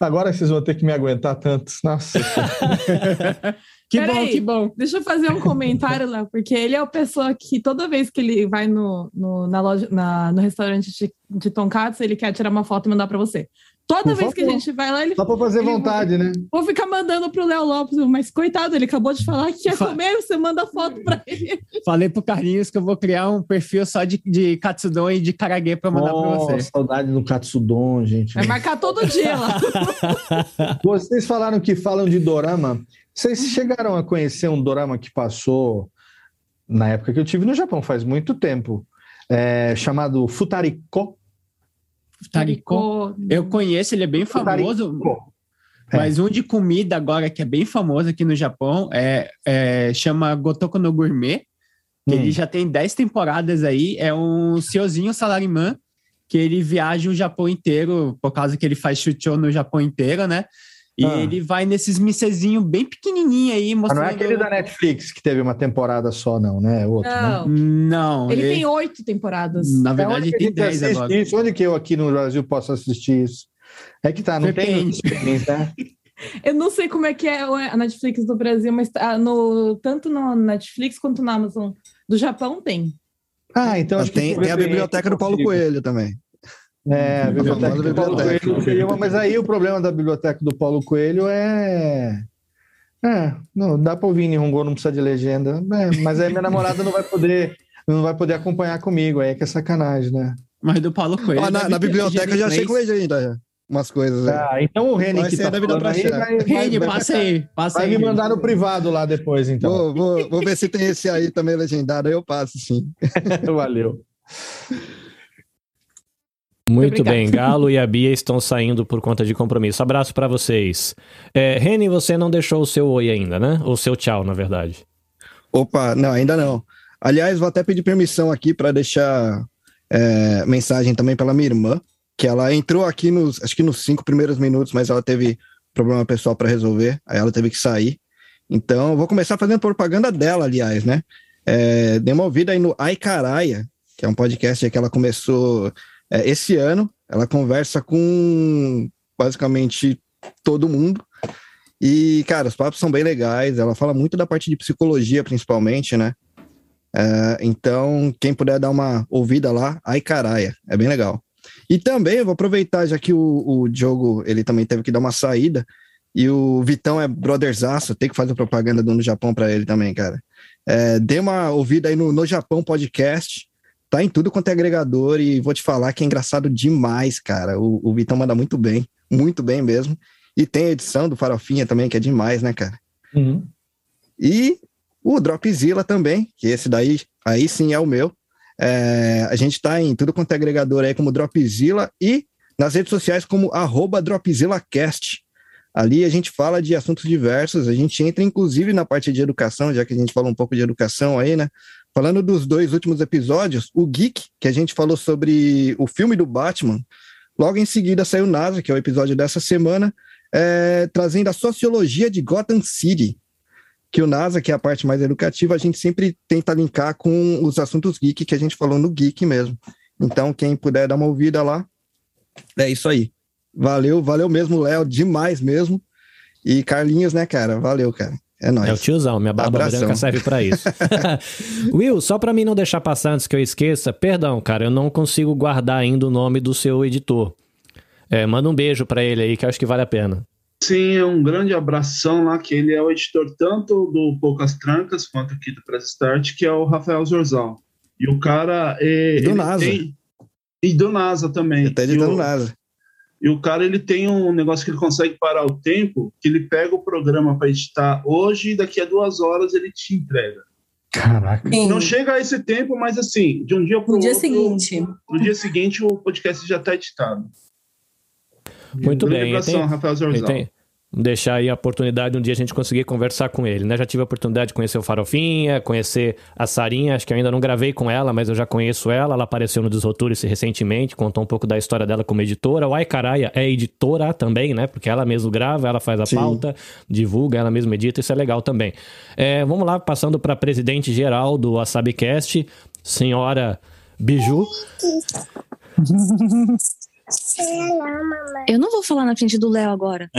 agora vocês vão ter que me aguentar tanto. Nossa. Que Peraí, bom, que bom. Deixa eu fazer um comentário, Léo, porque ele é a pessoa que toda vez que ele vai no, no, na loja, na- no restaurante de, de tonkatsu, ele quer tirar uma foto e mandar para você. Toda Por vez que a favor. gente vai lá, ele Só para fazer ele- vontade, né? Vou ficar mandando pro Léo Lopes, mas coitado, ele acabou de falar que Fa- comer, você manda foto para ele. Falei pro Carlinhos que eu vou criar um perfil só de, de Katsudon e de Karague pra mandar pra Nossa, você. saudade do Katsudon, gente. Vai marcar todo dia lá. Vocês falaram que falam de dorama. Vocês chegaram a conhecer um dorama que passou na época que eu tive no Japão, faz muito tempo, é, chamado Futariko? Tariko. Eu conheço, ele é bem famoso. Mas um de comida agora que é bem famoso aqui no Japão é, é- chama Gotoku no Gourmet. que Ele já tem 10 temporadas aí. É um senhorzinho salarimã que ele viaja o Japão inteiro, por causa que ele faz chuchô no Japão inteiro, né? E Ah. ele vai nesses missezinhos bem pequenininhos aí, Mas mostrando... não é aquele da Netflix que teve uma temporada só, não, né? É outro, Não. né? Não. Ele tem oito temporadas. Na É verdade, que tem gente 10 assiste agora. Isso? Onde que eu aqui no Brasil posso assistir isso? É que tá, não tem nos streamings, né? Eu não sei como é que é a Netflix do Brasil, mas tá no, tanto no Netflix quanto na Amazon do Japão tem. Ah, então Mas acho que tem, por tem a biblioteca do Paulo. Coelho também. É, a A biblioteca do Paulo. Coelho seria uma, mas aí o problema da biblioteca do Paulo Coelho é. É, não, dá para ouvir em Hongo, não precisa de legenda. É, mas aí minha namorada não vai poder, não vai poder acompanhar comigo, aí é que é sacanagem, né? Mas do Paulo Coelho. Ó, na, deve na biblioteca eu já achei com legenda já. Umas coisas aí. Ah, então o Reni que tá da vida pra aí, vai, Reni, vai- passa aí, passa vai aí. me mandar no privado lá depois, então. Vou, vou, vou ver se tem esse aí também legendado, aí eu passo, sim. Valeu. Muito obrigada. bem, Galo e a Bia estão saindo por conta de compromisso. Abraço pra vocês. É, Reni, você não deixou o seu oi ainda, né? Ou seu tchau, na verdade. Opa, não, ainda não. Aliás, vou até pedir permissão aqui para deixar é, mensagem também pela minha irmã, que ela entrou aqui nos, acho que nos cinco primeiros minutos, mas ela teve problema pessoal para resolver, aí ela teve que sair. Então, vou começar fazendo propaganda dela, aliás, né? É, dê uma ouvida aí no Ai Caraia, que é um podcast que ela começou é, esse ano. Ela conversa com basicamente todo mundo. E, cara, os papos são bem legais. Ela fala muito da parte de psicologia, principalmente, né? É, então, quem puder dar uma ouvida lá, ai caraia, é bem legal. E também eu vou aproveitar, já que o, o Diogo ele também teve que dar uma saída, e o Vitão é brotherzaço, tem que fazer propaganda do No Japão para ele também, cara. É, dê uma ouvida aí no No Japão Podcast, tá em tudo quanto é agregador, e vou te falar que é engraçado demais, cara. O, o Vitão manda muito bem, muito bem mesmo. E tem a edição do Farofinha também, que é demais, né, cara? E o Dropzilla também, que esse daí, aí sim é o meu. É, a gente tá em tudo quanto é agregador aí como Dropzilla e nas redes sociais como arroba DropzillaCast. Ali a gente fala de assuntos diversos, a gente entra inclusive na parte de educação, já que a gente falou um pouco de educação aí, né? Falando dos dois últimos episódios, o Geek, que a gente falou sobre o filme do Batman, logo em seguida saiu NASA, que é o episódio dessa semana, é, trazendo a sociologia de Gotham City, que o NASA, que é a parte mais educativa, a gente sempre tenta linkar com os assuntos geek que a gente falou no Geek mesmo. Então, quem puder dar uma ouvida lá, é isso aí. Valeu, valeu mesmo, Léo, demais mesmo. E Carlinhos, né, cara? Valeu, cara. É nóis. É o tiozão, minha barba Abração. branca serve pra isso. Will, só pra mim não deixar passar antes que eu esqueça, perdão, cara, eu não consigo guardar ainda o nome do seu editor. É, manda um beijo pra ele aí, que eu acho que vale a pena. Sim, é um grande abração lá, que ele é o editor tanto do Poucas Trancas quanto aqui do Press Start, que é o Rafael Zorzal. E o cara. É, E do ele NASA. tem- E do NASA também. Tá E editando o- NASA. E o cara ele tem um negócio que ele consegue parar o tempo, que ele pega o programa para editar hoje e daqui a duas horas ele te entrega. Caraca. Não chega a esse tempo, mas assim, de um dia para o No dia outro. seguinte. No dia seguinte o podcast já está editado. Muito bem. tem- Rafael Zorzal. tem- deixar aí a oportunidade um dia a gente conseguir conversar com ele, né? Já tive a oportunidade de conhecer o Farofinha, conhecer a Sarinha, acho que eu ainda não gravei com ela, mas eu já conheço ela, ela apareceu no Desrotures recentemente, contou um pouco da história dela como editora. O Ai Caraia é editora também, né? Porque ela mesmo grava, ela faz a Sim. pauta, divulga, ela mesma edita, isso é legal também. É, vamos lá, passando para presidente geral do WasabiCast, senhora Biju. Eu não vou falar na frente do Léo agora.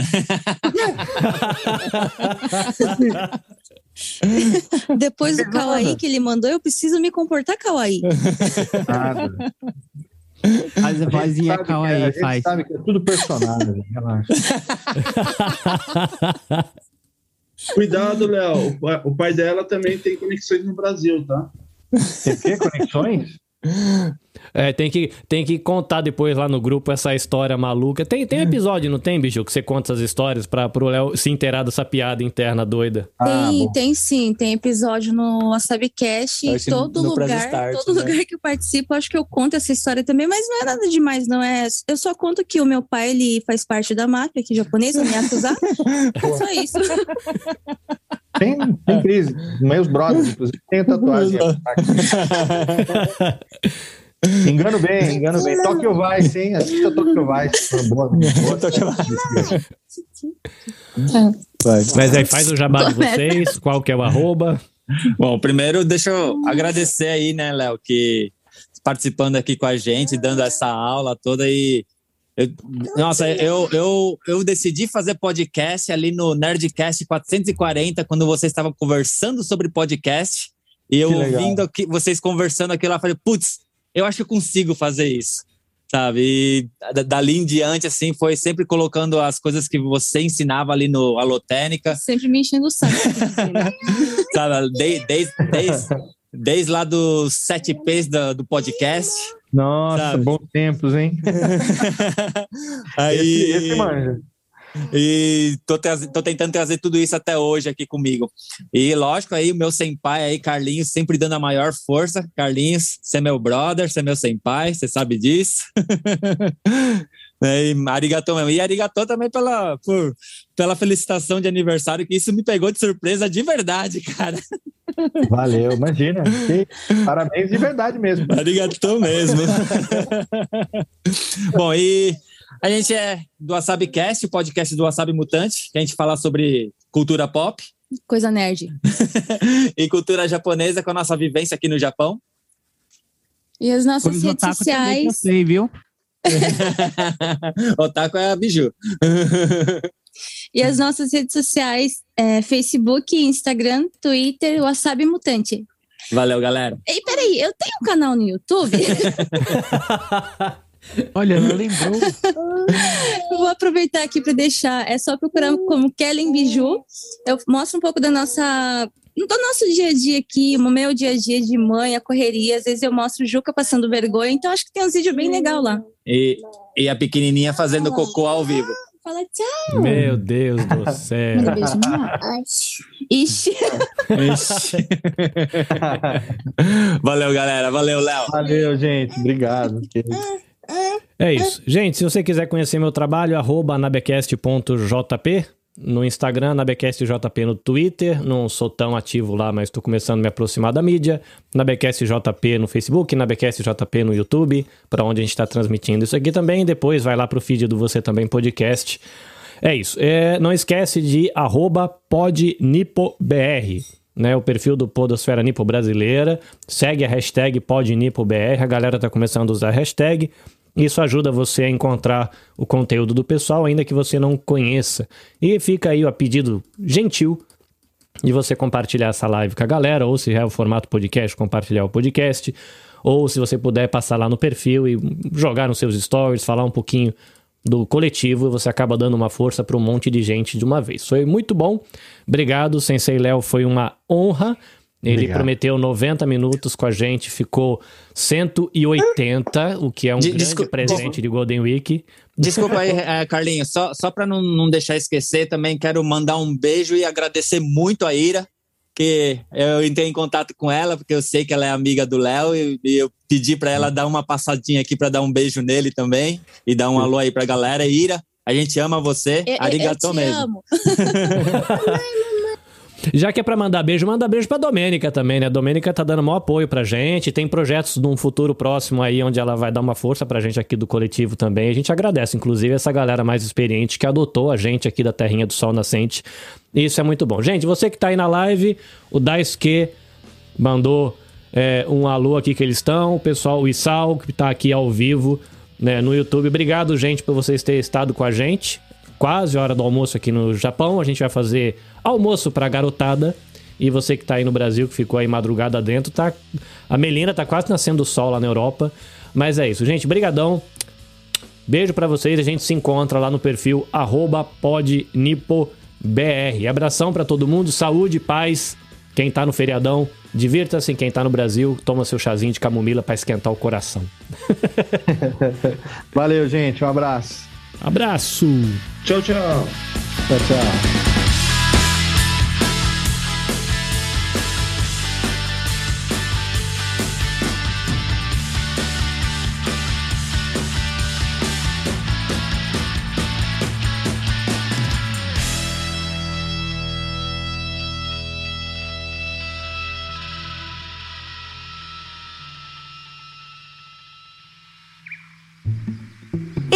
Depois do Kawaii que ele mandou, eu preciso me comportar Kawaii. Nada. Faz a vozinha Sabe que- kawaii, a gente faz. sabe que é tudo personagem, relaxa. Cuidado, Léo. O pai- O pai dela também tem conexões no Brasil, tá? Tem que conexões? É, tem que, tem que contar depois lá no grupo essa história maluca. Tem, tem episódio, não tem, bicho, que você conta essas histórias pra, pro Léo se inteirar dessa piada interna doida. Tem, tem sim, tem episódio no WasabiCast e Acho que todo lugar, Start, todo né? lugar que eu participo, acho que eu conto essa história também, mas não é nada demais, não é. Eu só conto que o meu pai, ele faz parte da máfia aqui japonesa, me acusar. É só isso. Tem, tem crise. Meus brothers, inclusive, tem tatuagem. engano bem, engano bem. Tokyo Vice, hein? Assista Tokyo Vice. Boa, boa. Mas aí faz o jabá de vocês, qual que é o arroba. Bom, primeiro deixa eu agradecer aí, né, Léo, que participando aqui com a gente, dando essa aula toda e eu- nossa, eu, eu, eu decidi fazer podcast ali no Nerdcast 440, quando vocês estavam conversando sobre podcast, e eu ouvindo aqui, vocês conversando aquilo lá, falei, putz, eu acho que eu consigo fazer isso, sabe? E da- dali em diante, assim, foi sempre colocando as coisas que você ensinava ali no Alotênica, Sempre me enchendo o saco. sabe? Desde, desde, desde, desde lá dos sete P's do, do podcast. Nossa, bons tempos, hein? Aí, Esse- esse manja. E tô, tô tentando trazer tudo isso até hoje aqui comigo. E lógico, aí o meu senpai aí, Carlinhos, sempre dando a maior força. Carlinhos, você é meu brother, você é meu senpai, você sabe disso. e arigatô mesmo. E arigatô também pela, por, pela felicitação de aniversário, que isso me pegou de surpresa de verdade, cara. Valeu, imagina. Parabéns de verdade mesmo. Arigatô mesmo. Bom, e a gente é do WasabiCast, o podcast do Wasabi Mutante, que a gente fala sobre cultura pop Coisa nerd. e cultura japonesa com a nossa vivência aqui no Japão. E as nossas redes otaku também eu sociais. sei, viu? Otaku é a Biju. E as nossas redes sociais, é, Facebook, Instagram, Twitter, Wasabi Mutante. Valeu, galera. Ei, peraí, eu tenho um canal no YouTube? Olha, ela lembrou. Eu Vou aproveitar aqui para deixar. É só procurar como Kellen Biju. Eu mostro um pouco da nossa. Do nosso dia a dia aqui, o meu dia a dia de mãe, a correria. Às vezes eu mostro o Juca passando vergonha, então acho que tem uns vídeos bem legais lá. E, e a pequenininha fazendo cocô ao vivo. Fala tchau. Meu Deus do céu. Manda beijo. Ixi. Ixi. Valeu, galera. Valeu, Léo. Valeu, gente. Obrigado. É isso. Gente, se você quiser conhecer meu trabalho, arroba anabecast.jp no Instagram, nabecastjp no Twitter. Não sou tão ativo lá, mas estou começando a me aproximar da mídia. Nabecastjp no Facebook, nabecastjp no YouTube, para onde a gente está transmitindo isso aqui também. Depois vai lá pro feed do Você Também Podcast. É isso. É, não esquece de arroba podnipobr né, o perfil do Podosfera Nipo Brasileira, segue a hashtag PodNipoBR, a galera tá começando a usar a hashtag, isso ajuda você a encontrar o conteúdo do pessoal, ainda que você não conheça. E fica aí o pedido gentil de você compartilhar essa live com a galera, ou se é o formato podcast, compartilhar o podcast, ou se você puder passar lá no perfil e jogar nos seus stories, falar um pouquinho do coletivo, você acaba dando uma força para um monte de gente de uma vez. Foi muito bom. Obrigado, Sensei Léo, foi uma honra. Ele Obrigado. prometeu 90 minutos com a gente, ficou 180, o que é um De- grande desculpa- presente de Golden Week. Desculpa aí, eh, Carlinhos, só, só para não, não deixar esquecer, também quero mandar um beijo e agradecer muito a Ira, que eu entrei em contato com ela, porque eu sei que ela é amiga do Léo, e, e eu pedi para ela dar uma passadinha aqui para dar um beijo nele também, e dar um alô aí pra galera. Ira, a gente ama você, Eu, eu, eu arigato te mesmo. amo. Já que é pra mandar beijo, manda beijo pra Domênica também, né? A Domênica tá dando maior apoio pra gente. Tem projetos num futuro próximo aí, onde ela vai dar uma força pra gente aqui do coletivo também. A gente agradece, inclusive, essa galera mais experiente que adotou a gente aqui da Terrinha do Sol Nascente. Isso é muito bom. Gente, você que tá aí na live, o Daisuke mandou é, um alô aqui que eles estão. O pessoal, o Isal, que tá aqui ao vivo né, no YouTube. Obrigado, gente, por vocês terem estado com a gente. Quase hora do almoço aqui no Japão. A gente vai fazer almoço pra garotada. E você que tá aí no Brasil, que ficou aí madrugada dentro, tá. A Melina tá quase nascendo o sol lá na Europa. Mas é isso, gente. Brigadão. Beijo pra vocês. A gente se encontra lá no perfil podnipobr. Abração pra todo mundo. Saúde, paz. Quem tá no feriadão, divirta-se. Quem tá no Brasil, toma seu chazinho de camomila pra esquentar o coração. Valeu, gente. Um abraço. Abraço. Tchau, tchau. Tchau, tchau.